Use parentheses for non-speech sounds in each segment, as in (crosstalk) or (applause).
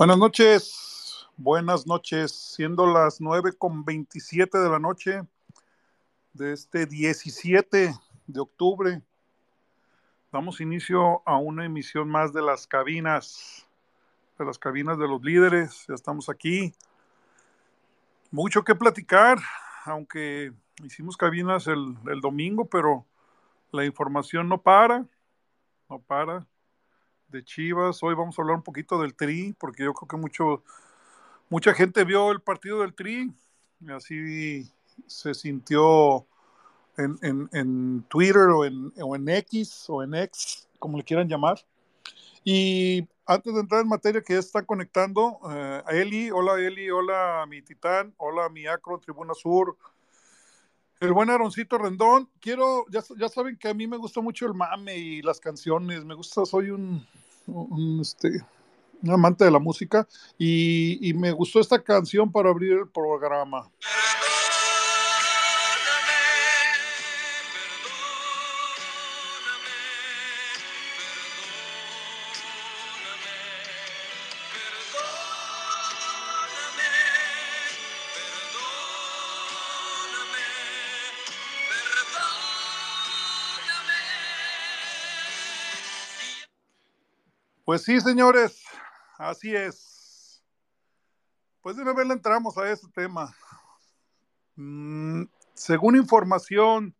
Buenas noches, buenas noches, siendo las 9 con 27 de la noche de este 17 de octubre. Damos inicio a una emisión más de las cabinas, de las cabinas de los líderes. Ya estamos aquí. Mucho que platicar, aunque hicimos cabinas el, el domingo, pero la información no para, no para de Chivas. Hoy vamos a hablar un poquito del Tri, porque yo creo que mucho, mucha gente vio el partido del Tri, y así se sintió en, en, en Twitter o en, o en, X o en X, como le quieran llamar. Y antes de entrar en materia que ya está conectando, eh, Eli, hola Eli, hola mi Titán, hola mi Acro, Tribuna Sur, el buen Aroncito Rendón. Quiero, ya, ya, saben que a mí me gusta mucho el mame y las canciones, me gusta, soy un, un, este, un amante de la música y, y, me gustó esta canción para abrir el programa. Pues sí, señores, así es. Pues de una vez le entramos a ese tema. Mm, según información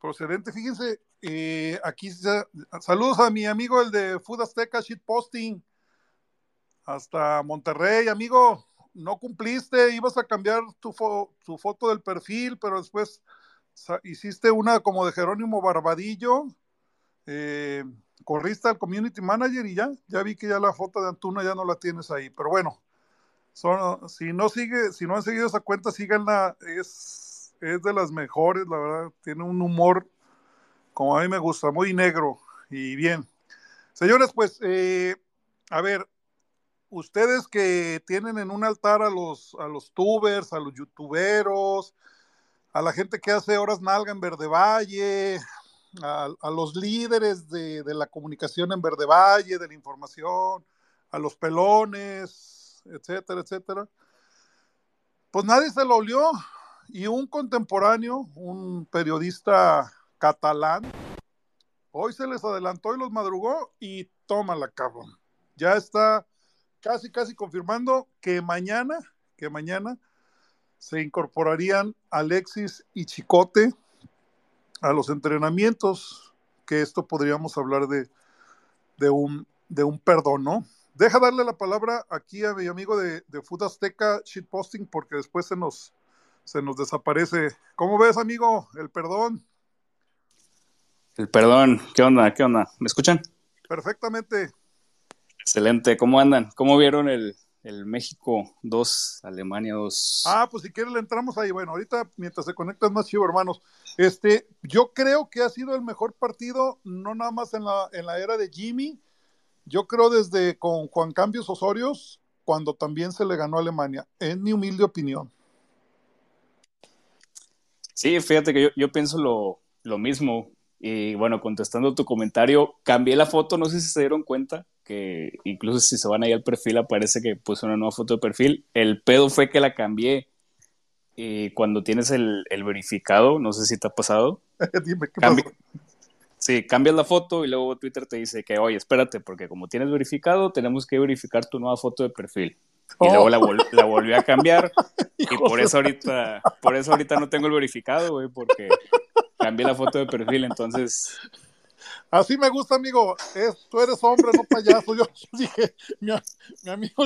procedente, fíjense, eh, aquí saludos a mi amigo el de Food Azteca Shitposting hasta Monterrey, amigo. No cumpliste, ibas a cambiar tu, fo tu foto del perfil, pero después hiciste una como de Jerónimo Barbadillo. Eh, corriste al community manager y ya, ya vi que ya la foto de Antuna ya no la tienes ahí, pero bueno, son, si no sigue, si no han seguido esa cuenta, síganla, es, es de las mejores, la verdad, tiene un humor como a mí me gusta, muy negro y bien. Señores, pues, eh, a ver, ustedes que tienen en un altar a los, a los tubers, a los youtuberos, a la gente que hace horas nalga en Verde Valle, a, los líderes de, de, la comunicación en Verde Valle, de la información, a los pelones, etcétera, etcétera. Pues nadie se lo olió y un contemporáneo, un periodista catalán, hoy se les adelantó y los madrugó y toma la cabrón. Ya está casi, casi confirmando que mañana, que mañana se incorporarían Alexis y Chicote a los entrenamientos, que esto podríamos hablar de, de, un, de un perdón, ¿no? Deja darle la palabra aquí a mi amigo de, de Food Azteca Shitposting porque después se nos, se nos desaparece. ¿Cómo ves, amigo? El perdón. El perdón, ¿qué onda? ¿Qué onda? ¿Me escuchan? Perfectamente. Excelente, ¿cómo andan? ¿Cómo vieron el, el México 2, Alemania 2. Ah, pues si quieres le entramos ahí. Bueno, ahorita mientras se conectan más chivo, hermanos. Este, yo creo que ha sido el mejor partido, no nada más en la, en la era de Jimmy. Yo creo desde con Juan Cambios Osorios, cuando también se le ganó a Alemania. En mi humilde opinión. Sí, fíjate que yo, yo pienso lo, lo mismo. Y bueno, contestando tu comentario, cambié la foto, no sé si se dieron cuenta, que incluso si se van ahí al perfil aparece que puse una nueva foto de perfil. El pedo fue que la cambié y cuando tienes el, el verificado, no sé si te ha pasado. (laughs) Dime, ¿qué cambi pasó? Sí, cambias la foto y luego Twitter te dice que, oye, espérate, porque como tienes verificado, tenemos que verificar tu nueva foto de perfil. Y Oh. luego la, vol la volví a cambiar (laughs) y por eso ahorita, por eso ahorita no tengo el verificado, güey, porque cambié la foto de perfil, entonces Así me gusta, amigo. Es, tú eres hombre, no payaso. Yo, (laughs) dije, mi, amigo,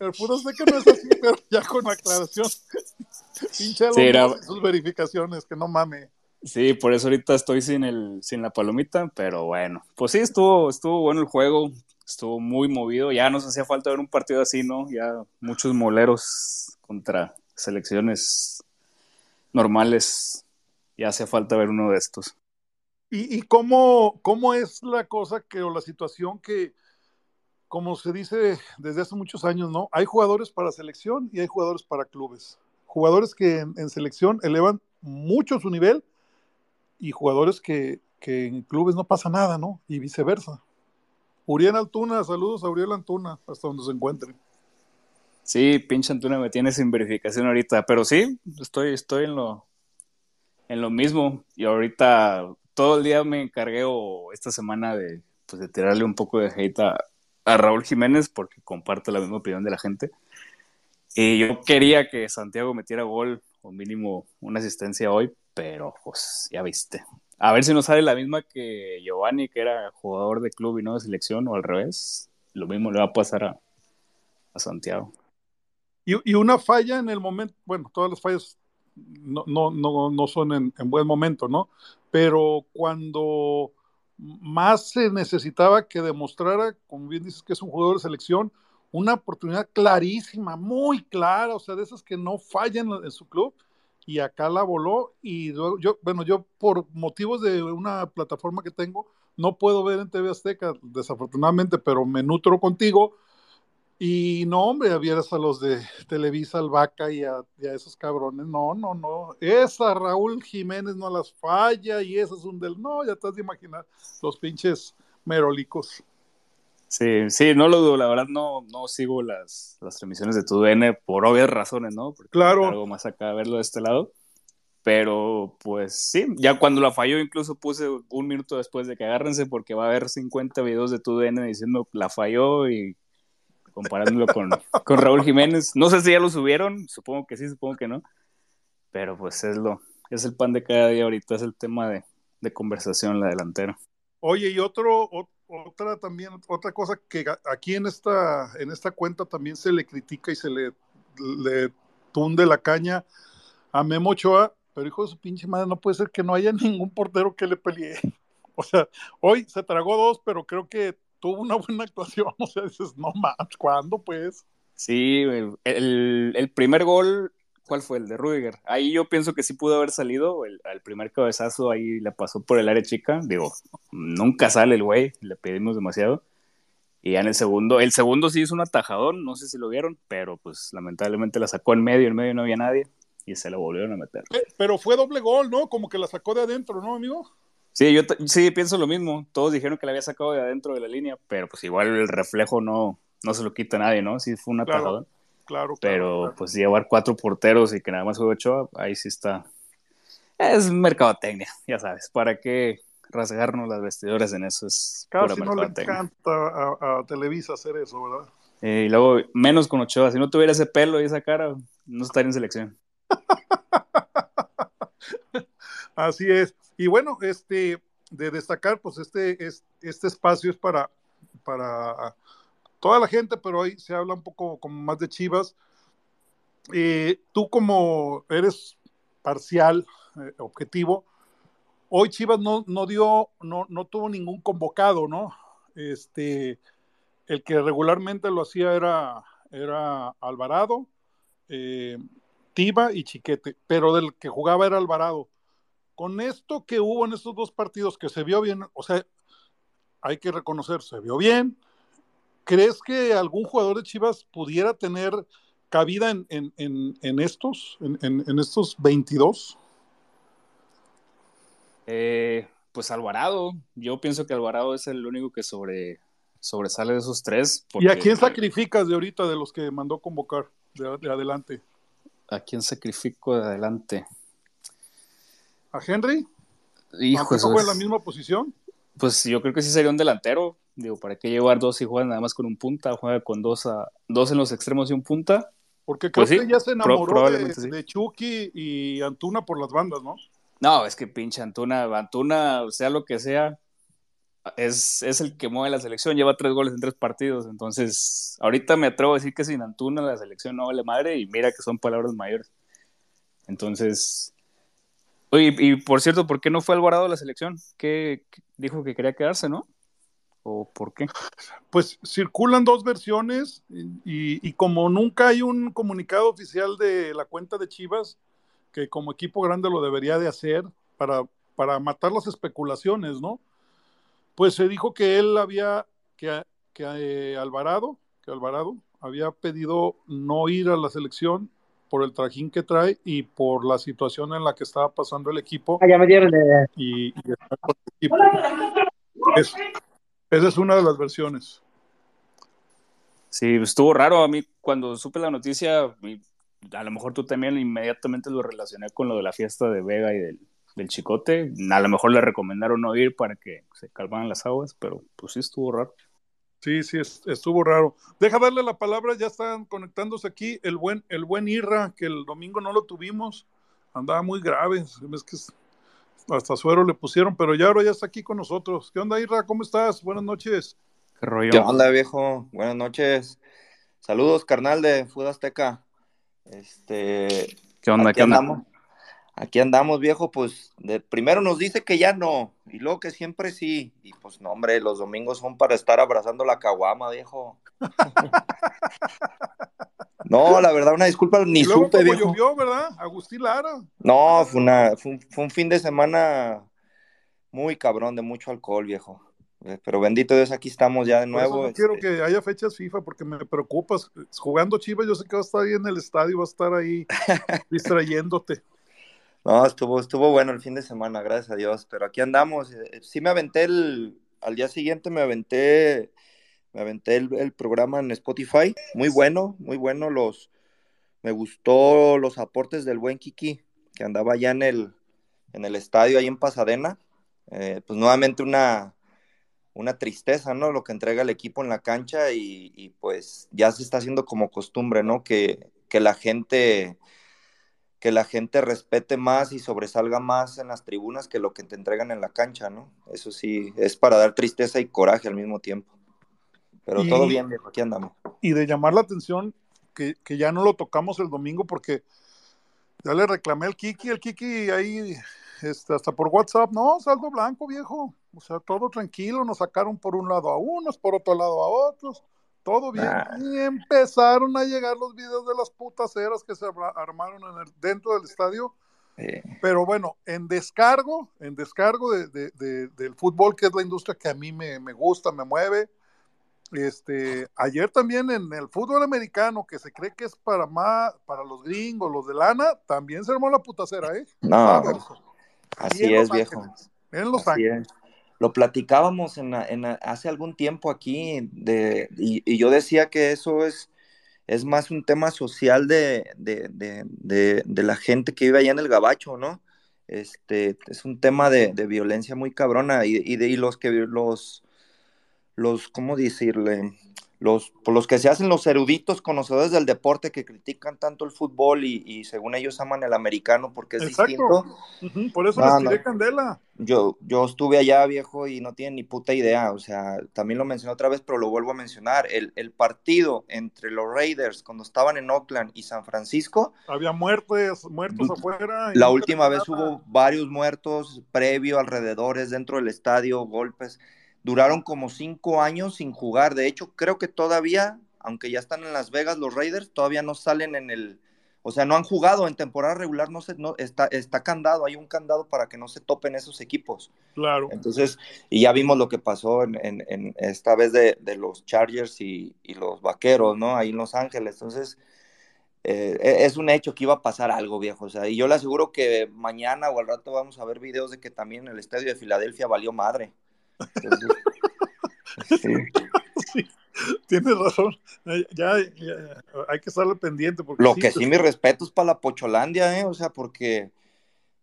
el puro sé que no es así, pero ya con aclaración. (laughs) Pinche sí, sus verificaciones, que no mame. Sí, por eso ahorita estoy sin el, sin la palomita, pero bueno, pues sí, estuvo, estuvo bueno el juego, estuvo muy movido, ya nos hacía falta ver un partido así, ¿no? Ya muchos moleros contra selecciones normales, ya hacía falta ver uno de estos. ¿Y, cómo, cómo, es la cosa que, o la situación que, como se dice desde hace muchos años, ¿no? Hay jugadores para selección y hay jugadores para clubes. Jugadores que en, selección elevan mucho su nivel y jugadores que, que, en clubes no pasa nada, ¿no? Y viceversa. Uriel Altuna, saludos a Uriel Altuna, hasta donde se encuentre. Sí, pinche Antuna me tiene sin verificación ahorita, pero sí, estoy, estoy en lo, en lo mismo. Y ahorita todo el día me encargué o esta semana de, pues, de tirarle un poco de hate a, Raúl Jiménez porque comparte la misma opinión de la gente. Y yo quería que Santiago metiera gol o mínimo una asistencia hoy, pero pues ya viste. A ver si nos sale la misma que Giovanni, que era jugador de club y no de selección, o al revés. Lo mismo le va a pasar a, Santiago. Y, y, una falla en el momento, bueno, todas las fallas no, no, no, no son en, en, buen momento, ¿no? Pero cuando más se necesitaba que demostrara, como bien dices que es un jugador de selección, una oportunidad clarísima, muy clara, o sea, de esas que no fallan en su club, y acá la voló, y luego yo, bueno, yo por motivos de una plataforma que tengo, no puedo ver en TV Azteca, desafortunadamente, pero me nutro contigo, y no, hombre, vieras a los de Televisa, al Vaca y a, esos cabrones. No, no, no. Esa Raúl Jiménez no las falla y ese es un del. No, ya estás de imaginar los pinches merolicos. Sí, sí, no lo dudo. La verdad, no, no sigo las, las transmisiones de tu DN por obvias razones, ¿no? Porque claro. Algo más acá verlo de este lado. Pero pues sí, ya cuando la falló, incluso puse un minuto después de que agárrense, porque va a haber 50 videos de tu DN diciendo la falló y comparándolo con, con Raúl Jiménez. No sé si ya lo subieron, supongo que sí, supongo que no, pero pues es lo, es el pan de cada día ahorita, es el tema de, de conversación la delantera. Oye, y otro, otra también, otra cosa que aquí en esta, en esta cuenta también se le critica y se le, le tunde la caña a Memo Ochoa, pero hijo de su pinche madre, no puede ser que no haya ningún portero que le pelee. (laughs) O sea, hoy se tragó dos, pero creo que tuvo una buena actuación, (laughs) o sea, dices, no más, ¿cuándo pues? Sí, el, el, primer gol, ¿cuál fue? El de Rudiger. Ahí yo pienso que sí pudo haber salido, el, primer cabezazo ahí le pasó por el área chica, digo, nunca sale el güey, le pedimos demasiado. Y ya en el segundo, el segundo sí hizo un atajadón, no sé si lo vieron, pero pues lamentablemente la sacó en medio, en medio no había nadie y se lo volvieron a meter. Pero fue doble gol, ¿no? Como que la sacó de adentro, ¿no, amigo? Sí, yo sí pienso lo mismo. Todos dijeron que la había sacado de adentro de la línea, pero pues igual el reflejo no, no se lo quita a nadie, ¿no? Sí fue un atajador. Claro, Pero pues llevar cuatro porteros y que nada más juegue ocho, ahí sí está. Es mercadotecnia, ya sabes. ¿Para qué rasgarnos las vestiduras en eso? Es Casi no le encanta a, Televisa hacer eso, ¿verdad? Eh, y luego, menos con Ochoa. Si no tuviera ese pelo y esa cara, no estaría en selección. (laughs) Así es. Y bueno, este, de destacar, pues este, este espacio es para, para toda la gente, pero hoy se habla un poco como más de Chivas. Eh, tú como eres parcial, eh, objetivo, hoy Chivas no, no dio, no, no tuvo ningún convocado, ¿no? Este, el que regularmente lo hacía era, era Alvarado, eh, Tiba y Chiquete, pero del que jugaba era Alvarado con esto que hubo en estos dos partidos, que se vio bien, o sea, hay que reconocer, se vio bien. ¿Crees que algún jugador de Chivas pudiera tener cabida en, estos, en, estos 22? Eh, pues Alvarado, yo pienso que Alvarado es el único que sobre, sobresale de esos tres. ¿Y a quién sacrificas de ahorita de los que mandó convocar de adelante? ¿A quién sacrifico de adelante? A Henry? Hijo, ¿No en la misma posición? Pues yo creo que sí sería un delantero. Digo, ¿para qué llevar dos y juegan nada más con un punta? Juega con dos, a, dos en los extremos y un punta. Porque creo pues que ya se enamoró de, Chucky y Antuna por las bandas, ¿no? No, es que pinche Antuna, Antuna, sea lo que sea, es, es, el que mueve la selección, lleva tres goles en tres partidos, entonces ahorita me atrevo a decir que sin Antuna la selección no vale madre y mira que son palabras mayores. Entonces, oye, y por cierto, ¿por qué no fue Alvarado a la selección? ¿Qué dijo que quería quedarse, no? ¿O por qué? Pues circulan dos versiones y, como nunca hay un comunicado oficial de la cuenta de Chivas, que como equipo grande lo debería de hacer para, para matar las especulaciones, ¿no? Pues se dijo que él había, que, que eh, Alvarado, que Alvarado había pedido no ir a la selección por el trajín que trae y por la situación en la que estaba pasando el equipo. Ah, ya me dieron de... Y, y es, esa es una de las versiones. Sí, estuvo raro a mí cuando supe la noticia, a lo mejor tú también inmediatamente lo relacioné con lo de la fiesta de Vega y del, del Chicote. A lo mejor le recomendaron no ir para que se calmaran las aguas, pero pues sí estuvo raro. Sí, sí, estuvo raro. Deja darle la palabra, ya están conectándose aquí el buen, el buen Irra, que el domingo no lo tuvimos, andaba muy grave, es que hasta suero le pusieron, pero ya ahora ya está aquí con nosotros. ¿Qué onda, Irra? ¿Cómo estás? Buenas noches. ¿Qué, rollo? ¿Qué onda, viejo? Buenas noches. Saludos, carnal de Fútbol Azteca. Este, ¿Qué onda? ¿Qué andamos? Aquí andamos, viejo, pues de, primero nos dice que ya no, y luego que siempre sí. Y pues no, hombre, los domingos son para estar abrazando la caguama, viejo. (laughs) no, la verdad, una disculpa, ni y luego supe, como viejo. llovió, ¿verdad? Agustín Lara. No, fue, una, fue, un, fue un fin de semana muy cabrón, de mucho alcohol, viejo. Eh, Pero bendito Dios, aquí estamos ya de nuevo. no este... quiero que haya fechas FIFA porque me preocupas. Jugando Chivas, yo sé que va a estar ahí en el estadio, va a estar ahí (laughs) distrayéndote. No, estuvo, estuvo bueno el fin de semana, gracias a Dios. Pero aquí andamos. Sí me aventé el, al día siguiente me aventé, me aventé el, el programa en Spotify. Muy bueno, muy bueno. Los, me gustó los aportes del buen Kiki, que andaba ya en el, en el estadio ahí en Pasadena. Eh, pues nuevamente una, una tristeza, ¿no? Lo que entrega el equipo en la cancha y, y pues ya se está haciendo como costumbre, ¿no? Que, que, la gente que la gente respete más y sobresalga más en las tribunas que lo que te entregan en la cancha, ¿no? Eso sí, es para dar tristeza y coraje al mismo tiempo. Pero y, todo bien, viejo, aquí andamos. Y de llamar la atención que, que, ya no lo tocamos el domingo porque ya le reclamé al Kiki, el Kiki ahí este, hasta por WhatsApp, no, saldo blanco, viejo. O sea, todo tranquilo, nos sacaron por un lado a unos, por otro lado a otros, todo bien. Nah. Y empezaron a llegar los videos de las putaceras que se armaron en el, dentro del estadio. Pero bueno, en descargo, en descargo de, de, de, del fútbol, que es la industria que a mí me, me gusta, me mueve. Este, ayer también en el fútbol americano, que se cree que es para más, para los gringos, los de lana, también se armó la putacera, ¿eh? No, así es, viejo. En Los así Ángeles. Es lo platicábamos en, en, hace algún tiempo aquí de, y, y, yo decía que eso es, es más un tema social de, de, de, la gente que vive allá en el Gabacho, ¿no? Este, es un tema de, violencia muy cabrona y, y, de, y los que los, los, ¿cómo decirle? Los, por los que se hacen los eruditos conocedores del deporte que critican tanto el fútbol y, y según ellos aman el americano porque es Exacto. distinto. Uh -huh. Por eso no, les tiré no. candela. Yo, yo estuve allá, viejo, y no tienen ni puta idea. O sea, también lo mencioné otra vez, pero lo vuelvo a mencionar. El, el partido entre los Raiders cuando estaban en Oakland y San Francisco. Había muertes, muertos afuera. La última vez hubo varios muertos previo, alrededores, dentro del estadio, golpes duraron como cinco años sin jugar. De hecho, creo que todavía, aunque ya están en Las Vegas los Raiders, todavía no salen en el, o sea, no han jugado en temporada regular, no se, no, está, está candado, hay un candado para que no se topen esos equipos. Claro. Entonces, y ya vimos lo que pasó en, en, en esta vez de, de los Chargers y, y, los Vaqueros, ¿no? Ahí en Los Ángeles. Entonces, eh, es un hecho que iba a pasar algo, viejo. O sea, y yo le aseguro que mañana o al rato vamos a ver videos de que también el estadio de Filadelfia valió madre. Sí. (laughs) sí. Tienes razón, ya, ya, hay que estarle pendiente. Porque Lo sí, que sí, mi respeto es para la Pocholandia, ¿eh? O sea, porque,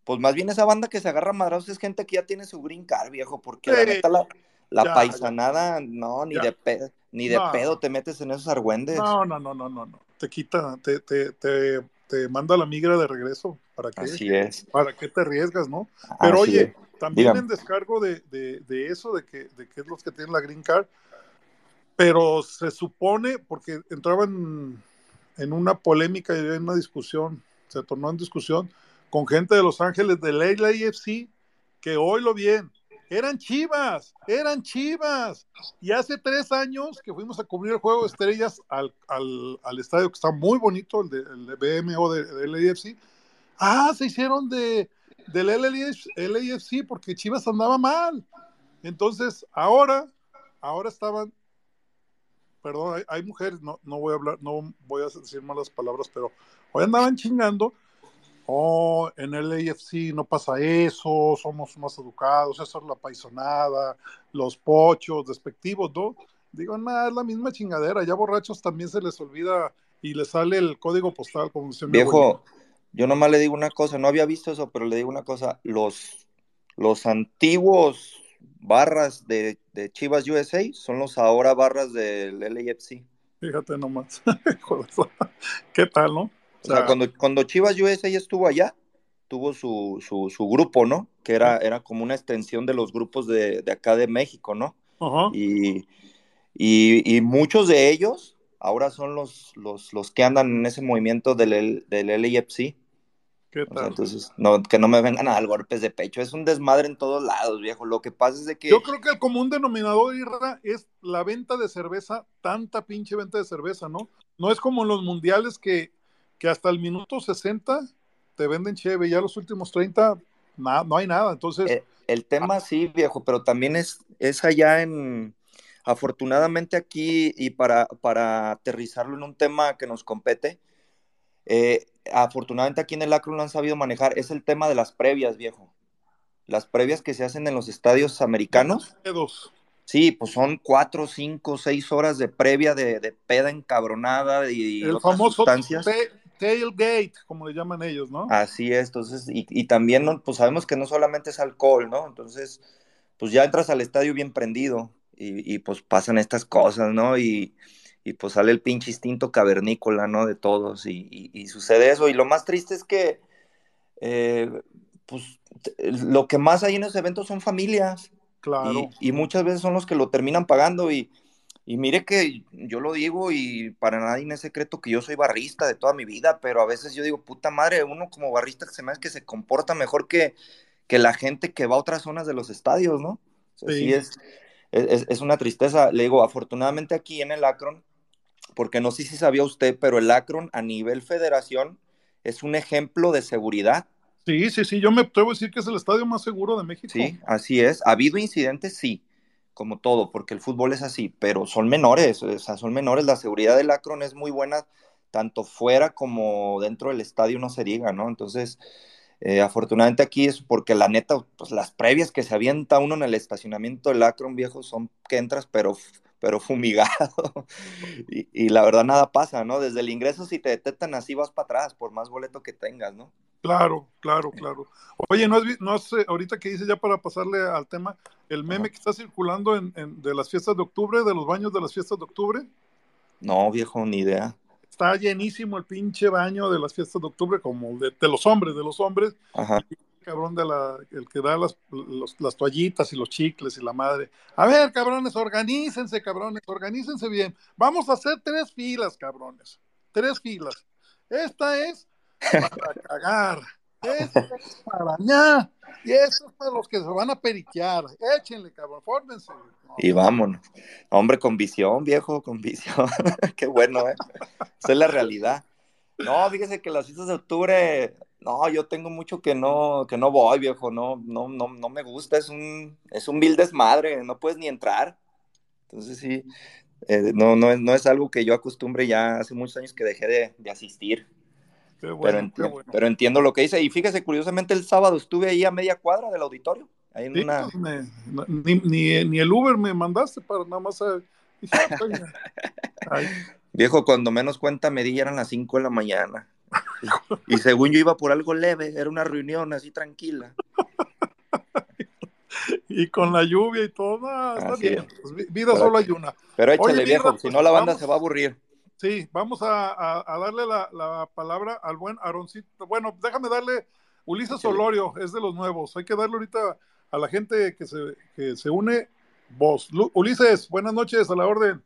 pues más bien esa banda que se agarra madrazos es gente que ya tiene su green card, viejo, porque sí. la neta la, la ya, paisanada, no, ni de, pedo, ni de no. pedo te metes en esos argüendes. No, no, no, no, no, no. te quita, te, te, te, te manda la migra de regreso. ¿Para qué? Así es. ¿Para qué te arriesgas, no? Pero Así oye, es. También Dígame. en descargo de, de- de eso, de que, de que es los que tienen la green card, pero se supone, porque entraban en una polémica y en una discusión, se tornó en discusión con gente de Los Ángeles del LAFC, que hoy lo bien, eran chivas, eran chivas. Y hace tres años que fuimos a cubrir el juego de estrellas al, al- al estadio que está muy bonito, el de, el de BMO de- del LAFC. Ah, se hicieron de, del LAFC, porque Chivas andaba mal. Entonces, ahora, ahora estaban, perdón, hay, hay mujeres, no, no voy a hablar, no voy a decir malas palabras, pero hoy andaban chingando. Oh, en el AFC no pasa eso, somos más educados, eso es la paisonada, los pochos, despectivos, ¿no? Digo, nada, es la misma chingadera, ya borrachos también se les olvida y les sale el código postal, como decía mi. Viejo, yo nomás le digo una cosa, no había visto eso, pero le digo una cosa, los, los antiguos barras de, de Chivas USA son los ahora barras del LAFC. Fíjate nomás. (laughs) ¿Qué tal, no? O sea, cuando, cuando Chivas USA estuvo allá, tuvo su, su, su grupo, ¿no? Que era, era como una extensión de los grupos de, de acá de México, ¿no? Ajá. Y, y, y muchos de ellos ahora son los, los, los que andan en ese movimiento del, del LAFC. ¿Qué O sea, tal? entonces, no, que no me vengan a dar golpes de pecho. Es un desmadre en todos lados, viejo. Lo que pasa es de que... Yo creo que el común denominador, Irra, es la venta de cerveza, tanta pinche venta de cerveza, ¿no? No es como en los mundiales que, que hasta el minuto 60 te venden cheve, ya los últimos 30 na- no hay nada. Entonces, Eh, el tema sí, viejo, pero también es, es allá en... Afortunadamente aquí, y para, para aterrizarlo en un tema que nos compete, eh, afortunadamente aquí en el Acro lo han sabido manejar, es el tema de las previas, viejo. Las previas que se hacen en los estadios americanos. Sí, pues son cuatro, cinco, seis horas de previa de, de peda encabronada y el otras famoso sustancias. tailgate, como le llaman ellos, ¿no? Así es, entonces, y, y también, pues sabemos que no solamente es alcohol, ¿no? Entonces, pues ya entras al estadio bien prendido y, y, pues pasan estas cosas, ¿no? Y, y, pues sale el pinche instinto cavernícola, ¿no? De todos y, y- y sucede eso. Y lo más triste es que, eh, pues, lo que más hay en esos eventos son familias. Claro. Y, y muchas veces son los que lo terminan pagando y, y mire que yo lo digo y para nadie es secreto que yo soy barrista de toda mi vida, pero a veces yo digo, puta madre, uno como barrista se me hace que se comporta mejor que, que la gente que va a otras zonas de los estadios, ¿no? O sea, Sí. sí es, es, es una tristeza. Le digo, afortunadamente aquí en el Akron, porque no sé si sabía usted, pero el Akron a nivel federación es un ejemplo de seguridad. Sí, sí, sí, yo me atrevo a decir que es el estadio más seguro de México. Sí, así es. ¿Ha habido incidentes? Sí, como todo, porque el fútbol es así, pero son menores, o sea, son menores. La seguridad del Akron es muy buena, tanto fuera como dentro del estadio, no se diga, ¿no? Entonces, eh, afortunadamente aquí es porque la neta, pues las previas que se avienta uno en el estacionamiento del Akron, viejo, son que entras, pero, pero fumigado. (laughs) y, y la verdad, nada pasa, ¿no? Desde el ingreso, si te detectan así, vas para atrás, por más boleto que tengas, ¿no? Claro, claro, claro. Oye, ¿no has, no eh, ahorita que dice ya para pasarle al tema, el meme Ajá. que está circulando en, en- de las fiestas de octubre, de los baños de las fiestas de octubre? No, viejo, ni idea. Está llenísimo el pinche baño de las fiestas de octubre, como de, de los hombres, de los hombres, Ajá. Cabrón de la, el que da las, los- las toallitas y los chicles y la madre. A ver, cabrones, organícense, cabrones, organícense bien. Vamos a hacer tres filas, cabrones. Tres filas. Esta es para (laughs) cagar. Esta es para ña. Y esta es para los que se van a periquear. Échenle, cabrón, fórmense. No, Y vámonos. Hombre, con visión, viejo, con visión. (laughs) Qué bueno, ¿eh? Esa es la realidad. No, fíjese que las fiestas de octubre, no, yo tengo mucho que no, que no voy, viejo, no, no, no, no me gusta, es un, es un vil desmadre, no puedes ni entrar. Entonces sí, eh, no, no, es, no es algo que yo acostumbre ya hace muchos años que dejé de, de asistir, qué bueno, pero, qué enti- bueno. pero entiendo lo que dice. Y fíjese, curiosamente el sábado estuve ahí a media cuadra del auditorio, ahí en Sí, una... pues, me- ni, ni, ni el Uber me mandaste para nada más. a- "Oye, ay, Viejo, cuando menos cuenta me di, eran las 5 de la mañana. Y, según yo iba por algo leve, era una reunión así tranquila. y con la lluvia y todo, está bien. es. pues, vi- vida Pero- solo hay una. Pero échale, Oye, viejo, si pues, no la banda vamos. se va a aburrir. Sí, vamos a, darle la, palabra al buen Aaroncito. Bueno, déjame darle, Ulises Solorio, es de los nuevos. Hay que darle ahorita a la gente que se, que se une voz. Ulises, buenas noches, a la orden.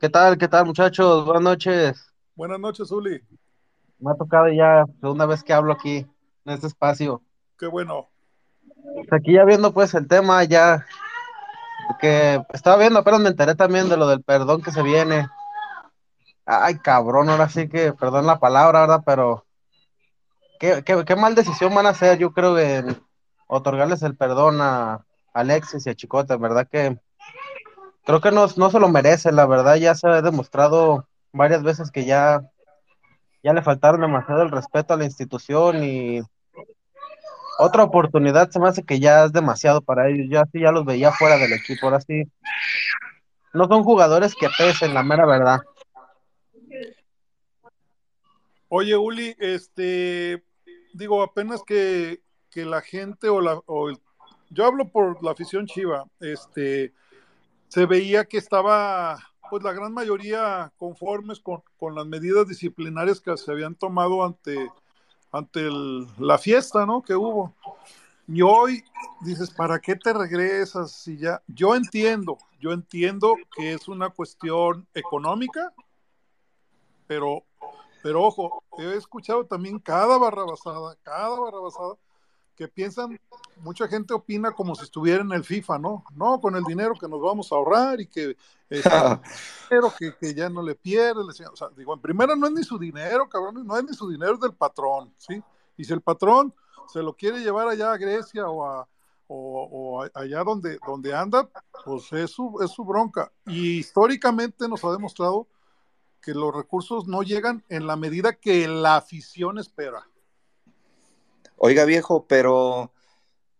¿Qué tal? ¿Qué tal, muchachos? Buenas noches. Buenas noches, Uli. Me ha tocado ya segunda vez que hablo aquí en este espacio. Qué bueno. Pues aquí ya viendo pues el tema ya que estaba viendo, pero me enteré también de lo del perdón que se viene. Ay, cabrón, ahora sí que, perdón la palabra, ¿verdad? Pero qué, qué, mal decisión van a hacer, yo creo, en otorgarles el perdón a Alexis y a Chicote, ¿verdad? Que creo que no, no se lo merece, la verdad, ya se ha demostrado varias veces que ya, ya le faltaron demasiado el respeto a la institución y otra oportunidad se me hace que ya es demasiado para ellos. Yo así ya los veía fuera del equipo. Ahora sí, no son jugadores que pesen, la mera verdad. Oye, Uli, este, digo, apenas que, que la gente o la, o yo hablo por la afición Chiva, este, se veía que estaba, pues la gran mayoría conformes con, con las medidas disciplinarias que se habían tomado ante ante la fiesta, ¿no? Que hubo. Y hoy dices, ¿para qué te regresas? Si ya, yo entiendo, yo entiendo que es una cuestión económica, pero, pero ojo, he escuchado también cada barrabasada, cada barrabasada, que piensan, mucha gente opina como si estuviera en el FIFA, ¿no? No, con el dinero que nos vamos a ahorrar y que, (laughs) pero que, que, ya no le pierde. o sea, digo, en primera no es ni su dinero, cabrón, no es ni su dinero, es del patrón, ¿sí? Y si el patrón se lo quiere llevar allá a Grecia o, a, o, allá donde, donde anda, pues es su, es su bronca. Y históricamente nos ha demostrado que los recursos no llegan en la medida que la afición espera. Oiga, viejo, pero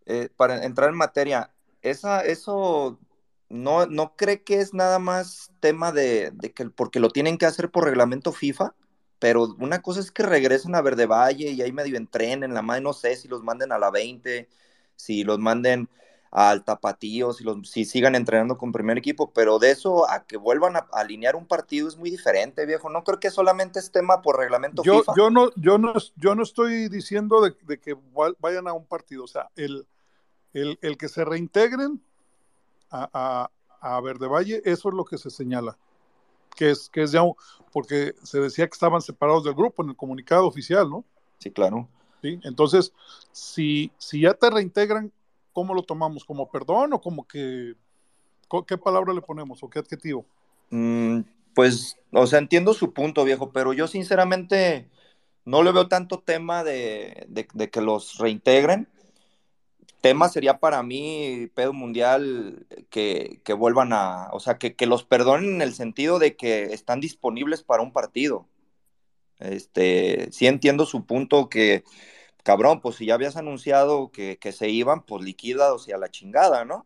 eh, para entrar en materia, esa, eso no, no cree que es nada más tema de, que porque lo tienen que hacer por reglamento FIFA, pero una cosa es que regresen a Verde Valle y ahí medio entrenen, la madre no sé si los manden a la 20, si los manden al tapatío, si, los, si sigan entrenando con primer equipo, pero de eso a que vuelvan a, alinear un partido es muy diferente, viejo. No creo que solamente es tema por reglamento yo, FIFA. Yo no, yo no, yo no estoy diciendo de, que vayan a un partido, o sea, el, el, que se reintegren a, a, Verde Valle, eso es lo que se señala. Que es, que es ya, porque se decía que estaban separados del grupo en el comunicado oficial, ¿no? Sí, claro. ¿Sí? Entonces, si, si ya te reintegran, ¿cómo lo tomamos? ¿Como perdón o como que... ¿Qué palabra le ponemos o qué adjetivo? Mm, pues, o sea, entiendo su punto, viejo, pero yo sinceramente no le veo tanto tema de, que los reintegren. Tema sería para mí, pedo mundial, que, vuelvan a, o sea, que, que, los perdonen en el sentido de que están disponibles para un partido. Este, sí entiendo su punto que cabrón, pues si ya habías anunciado que, se iban, pues liquidados y a la chingada, ¿no?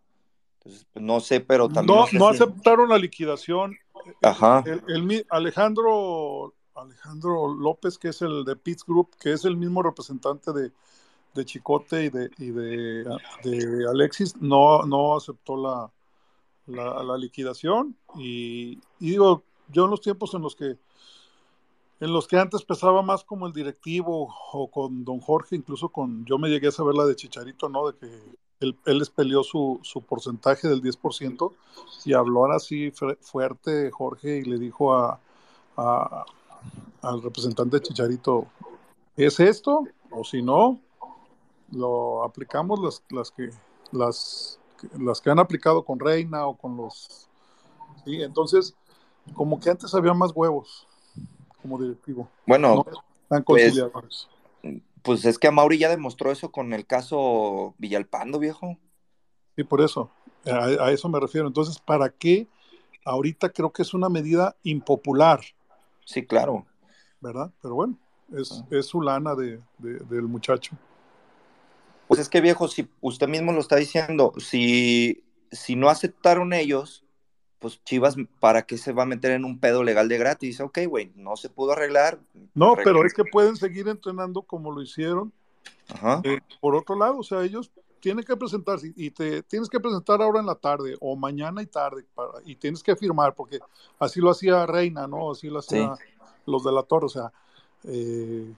Entonces, pues, no sé, pero también... No, no, aceptaron la liquidación. Ajá. El, Alejandro, Alejandro López, que es el de Pitts Group, que es el mismo representante de, Chicote y de, y de, Alexis, no, no aceptó la, la, liquidación. Y, y digo, yo en los tiempos en los que en los que antes pesaba más como el directivo o con don Jorge, incluso con, yo me llegué a saber la de Chicharito, ¿no? De que él, les peleó su, su, porcentaje del 10% y habló así fuerte Jorge y le dijo a, al representante de Chicharito, ¿es esto? O si no, lo aplicamos las, las que las, las que han aplicado con Reina o con los... Sí, entonces, como que antes había más huevos como directivo. Bueno, pues, pues, es que a Mauri ya demostró eso con el caso Villalpando, viejo. Sí, por eso, a, eso me refiero. Entonces, ¿para qué? Ahorita creo que es una medida impopular. Sí, claro. ¿Verdad? Pero bueno, es, ah. es su lana de, del muchacho. Pues es que viejo, si usted mismo lo está diciendo, si, si no aceptaron ellos, pues Chivas, ¿para qué se va a meter en un pedo legal de gratis? Ok, güey, no se pudo arreglar. No, pero es que pueden seguir entrenando como lo hicieron. Ajá. Eh, por otro lado, o sea, ellos tiene que presentarse y te tienes que presentar ahora en la tarde o mañana y tarde para, y tienes que firmar porque así lo hacía Reina, ¿no? Así lo hacía los de la torre, o sea, eh,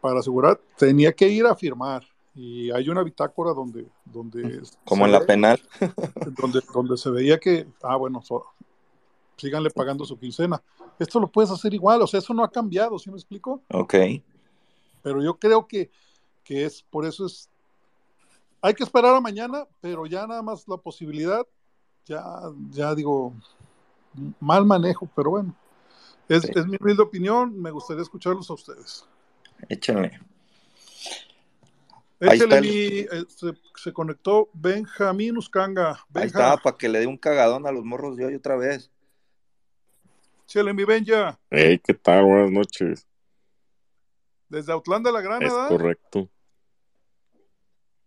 para asegurar, tenía que ir a firmar y hay una bitácora donde... donde Como en la penal. (laughs) donde, donde se veía que, ah, bueno, síganle pagando su quincena. Esto lo puedes hacer igual, o sea, eso no ha cambiado, ¿sí me explico? Ok. Pero yo creo que, que es, por eso es, hay que esperar a mañana, pero ya nada más la posibilidad, ya, ya digo, mal manejo, pero bueno, es, es mi humilde opinión, me gustaría escucharlos a ustedes. Échenle. Échale mi, eh, se, se, conectó Benjamín Uscanga. Ahí está, para que le dé un cagadón a los morros de hoy otra vez. Échale mi Benja. Hey, ¿qué tal? Buenas noches. Desde Autlán de la Gran, Es correcto.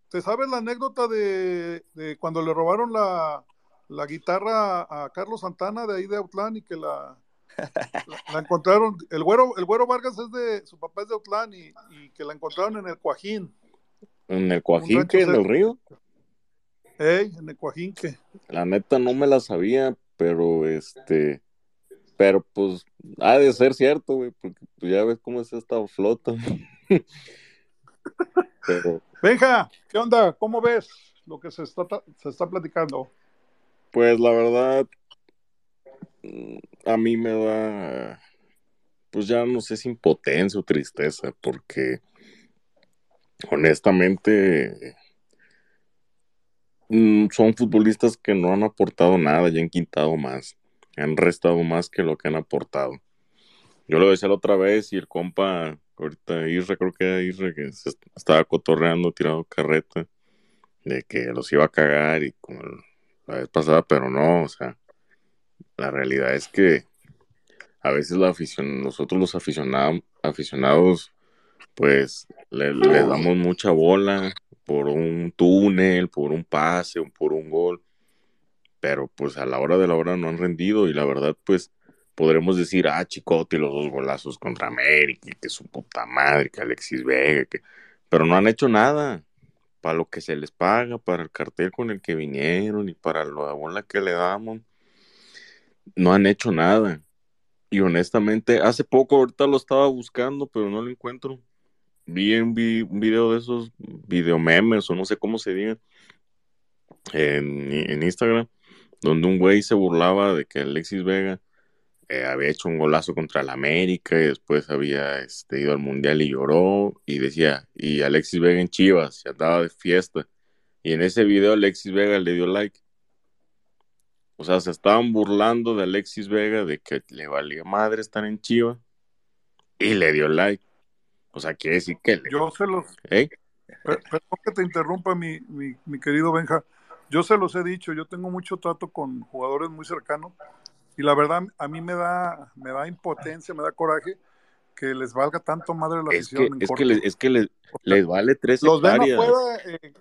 ¿Te sabes la anécdota de, de cuando le robaron la, la, guitarra a Carlos Santana de ahí de Autlán y que la, la, la, encontraron? El güero, el güero Vargas es de, su papá es de Autlán y, y que la encontraron en el Cuajín. ¿En el Cuajinque, en el río? Ey, en el Cuajinque. La neta no me la sabía, pero este, pero pues ha de ser cierto, güey, porque pues, ya ves cómo es esta flota. (laughs) pero... Benja, ¿qué onda? ¿Cómo ves lo que se está, se está platicando? Pues la verdad, a mí me da, pues ya no sé si impotencia o tristeza, porque honestamente mm, son futbolistas que no han aportado nada y han quitado más, han restado más que lo que han aportado. Yo lo decía la otra vez y el compa, ahorita Isra, creo que era Isra, que se estaba cotorreando, tirando carreta, de que los iba a cagar y como la vez pasada, pero no, o sea, la realidad es que a veces la afición, nosotros los aficionados pues le, le, damos mucha bola por un túnel, por un pase, por un gol, pero pues a la hora de la hora no han rendido y la verdad pues podremos decir, ah, Chicote, los dos golazos contra América, que su puta madre, que Alexis Vega, que... pero no han hecho nada para lo que se les paga, para el cartel con el que vinieron y para la bola que le damos. No han hecho nada. Y honestamente, hace poco ahorita lo estaba buscando, pero no lo encuentro vi un, vi un video de esos videomemes o no sé cómo se diga en, Instagram, donde un güey se burlaba de que Alexis Vega eh, había hecho un golazo contra el América y después había este, ido al Mundial y lloró y decía, y Alexis Vega en Chivas, se andaba de fiesta. Y en ese video Alexis Vega le dio like. O sea, se estaban burlando de Alexis Vega de que le valía madre estar en Chivas y le dio like. O sea, quiere decir que... Le... Yo se los... ¿Eh? Perdón que te interrumpa, mi, mi, mi, querido Benja. Yo se los he dicho, yo tengo mucho trato con jugadores muy cercanos y la verdad a mí me da, me da impotencia, me da coraje que les valga tanto madre la es afición. Que, es, que les, es que les, les vale tres los hectáreas. ven afuera, eh,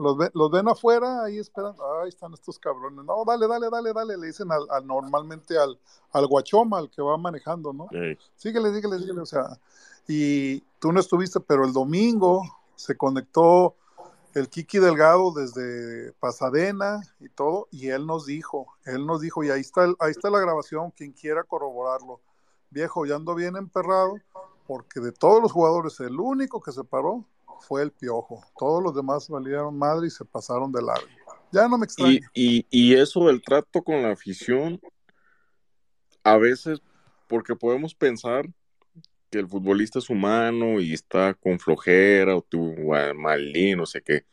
los, ven, los, ven afuera ahí esperando, ahí están estos cabrones. No, dale, dale, dale, dale, le dicen al, al normalmente al, al guachoma, al que va manejando, ¿no? Sí. Síguele, síguele, síguele, o sea, y tú no estuviste, pero el domingo se conectó el Kiki Delgado desde Pasadena y todo, y él nos dijo, él nos dijo, y ahí está, ahí está la grabación, quien quiera corroborarlo. Viejo, ya ando bien emperrado, porque de todos los jugadores, el único que se paró fue el Piojo. Todos los demás valieron madre y se pasaron de largo. Ya no me extraña. Y, y, y eso del trato con la afición, a veces, porque podemos pensar que el futbolista es humano y está con flojera o tu mal no sé qué.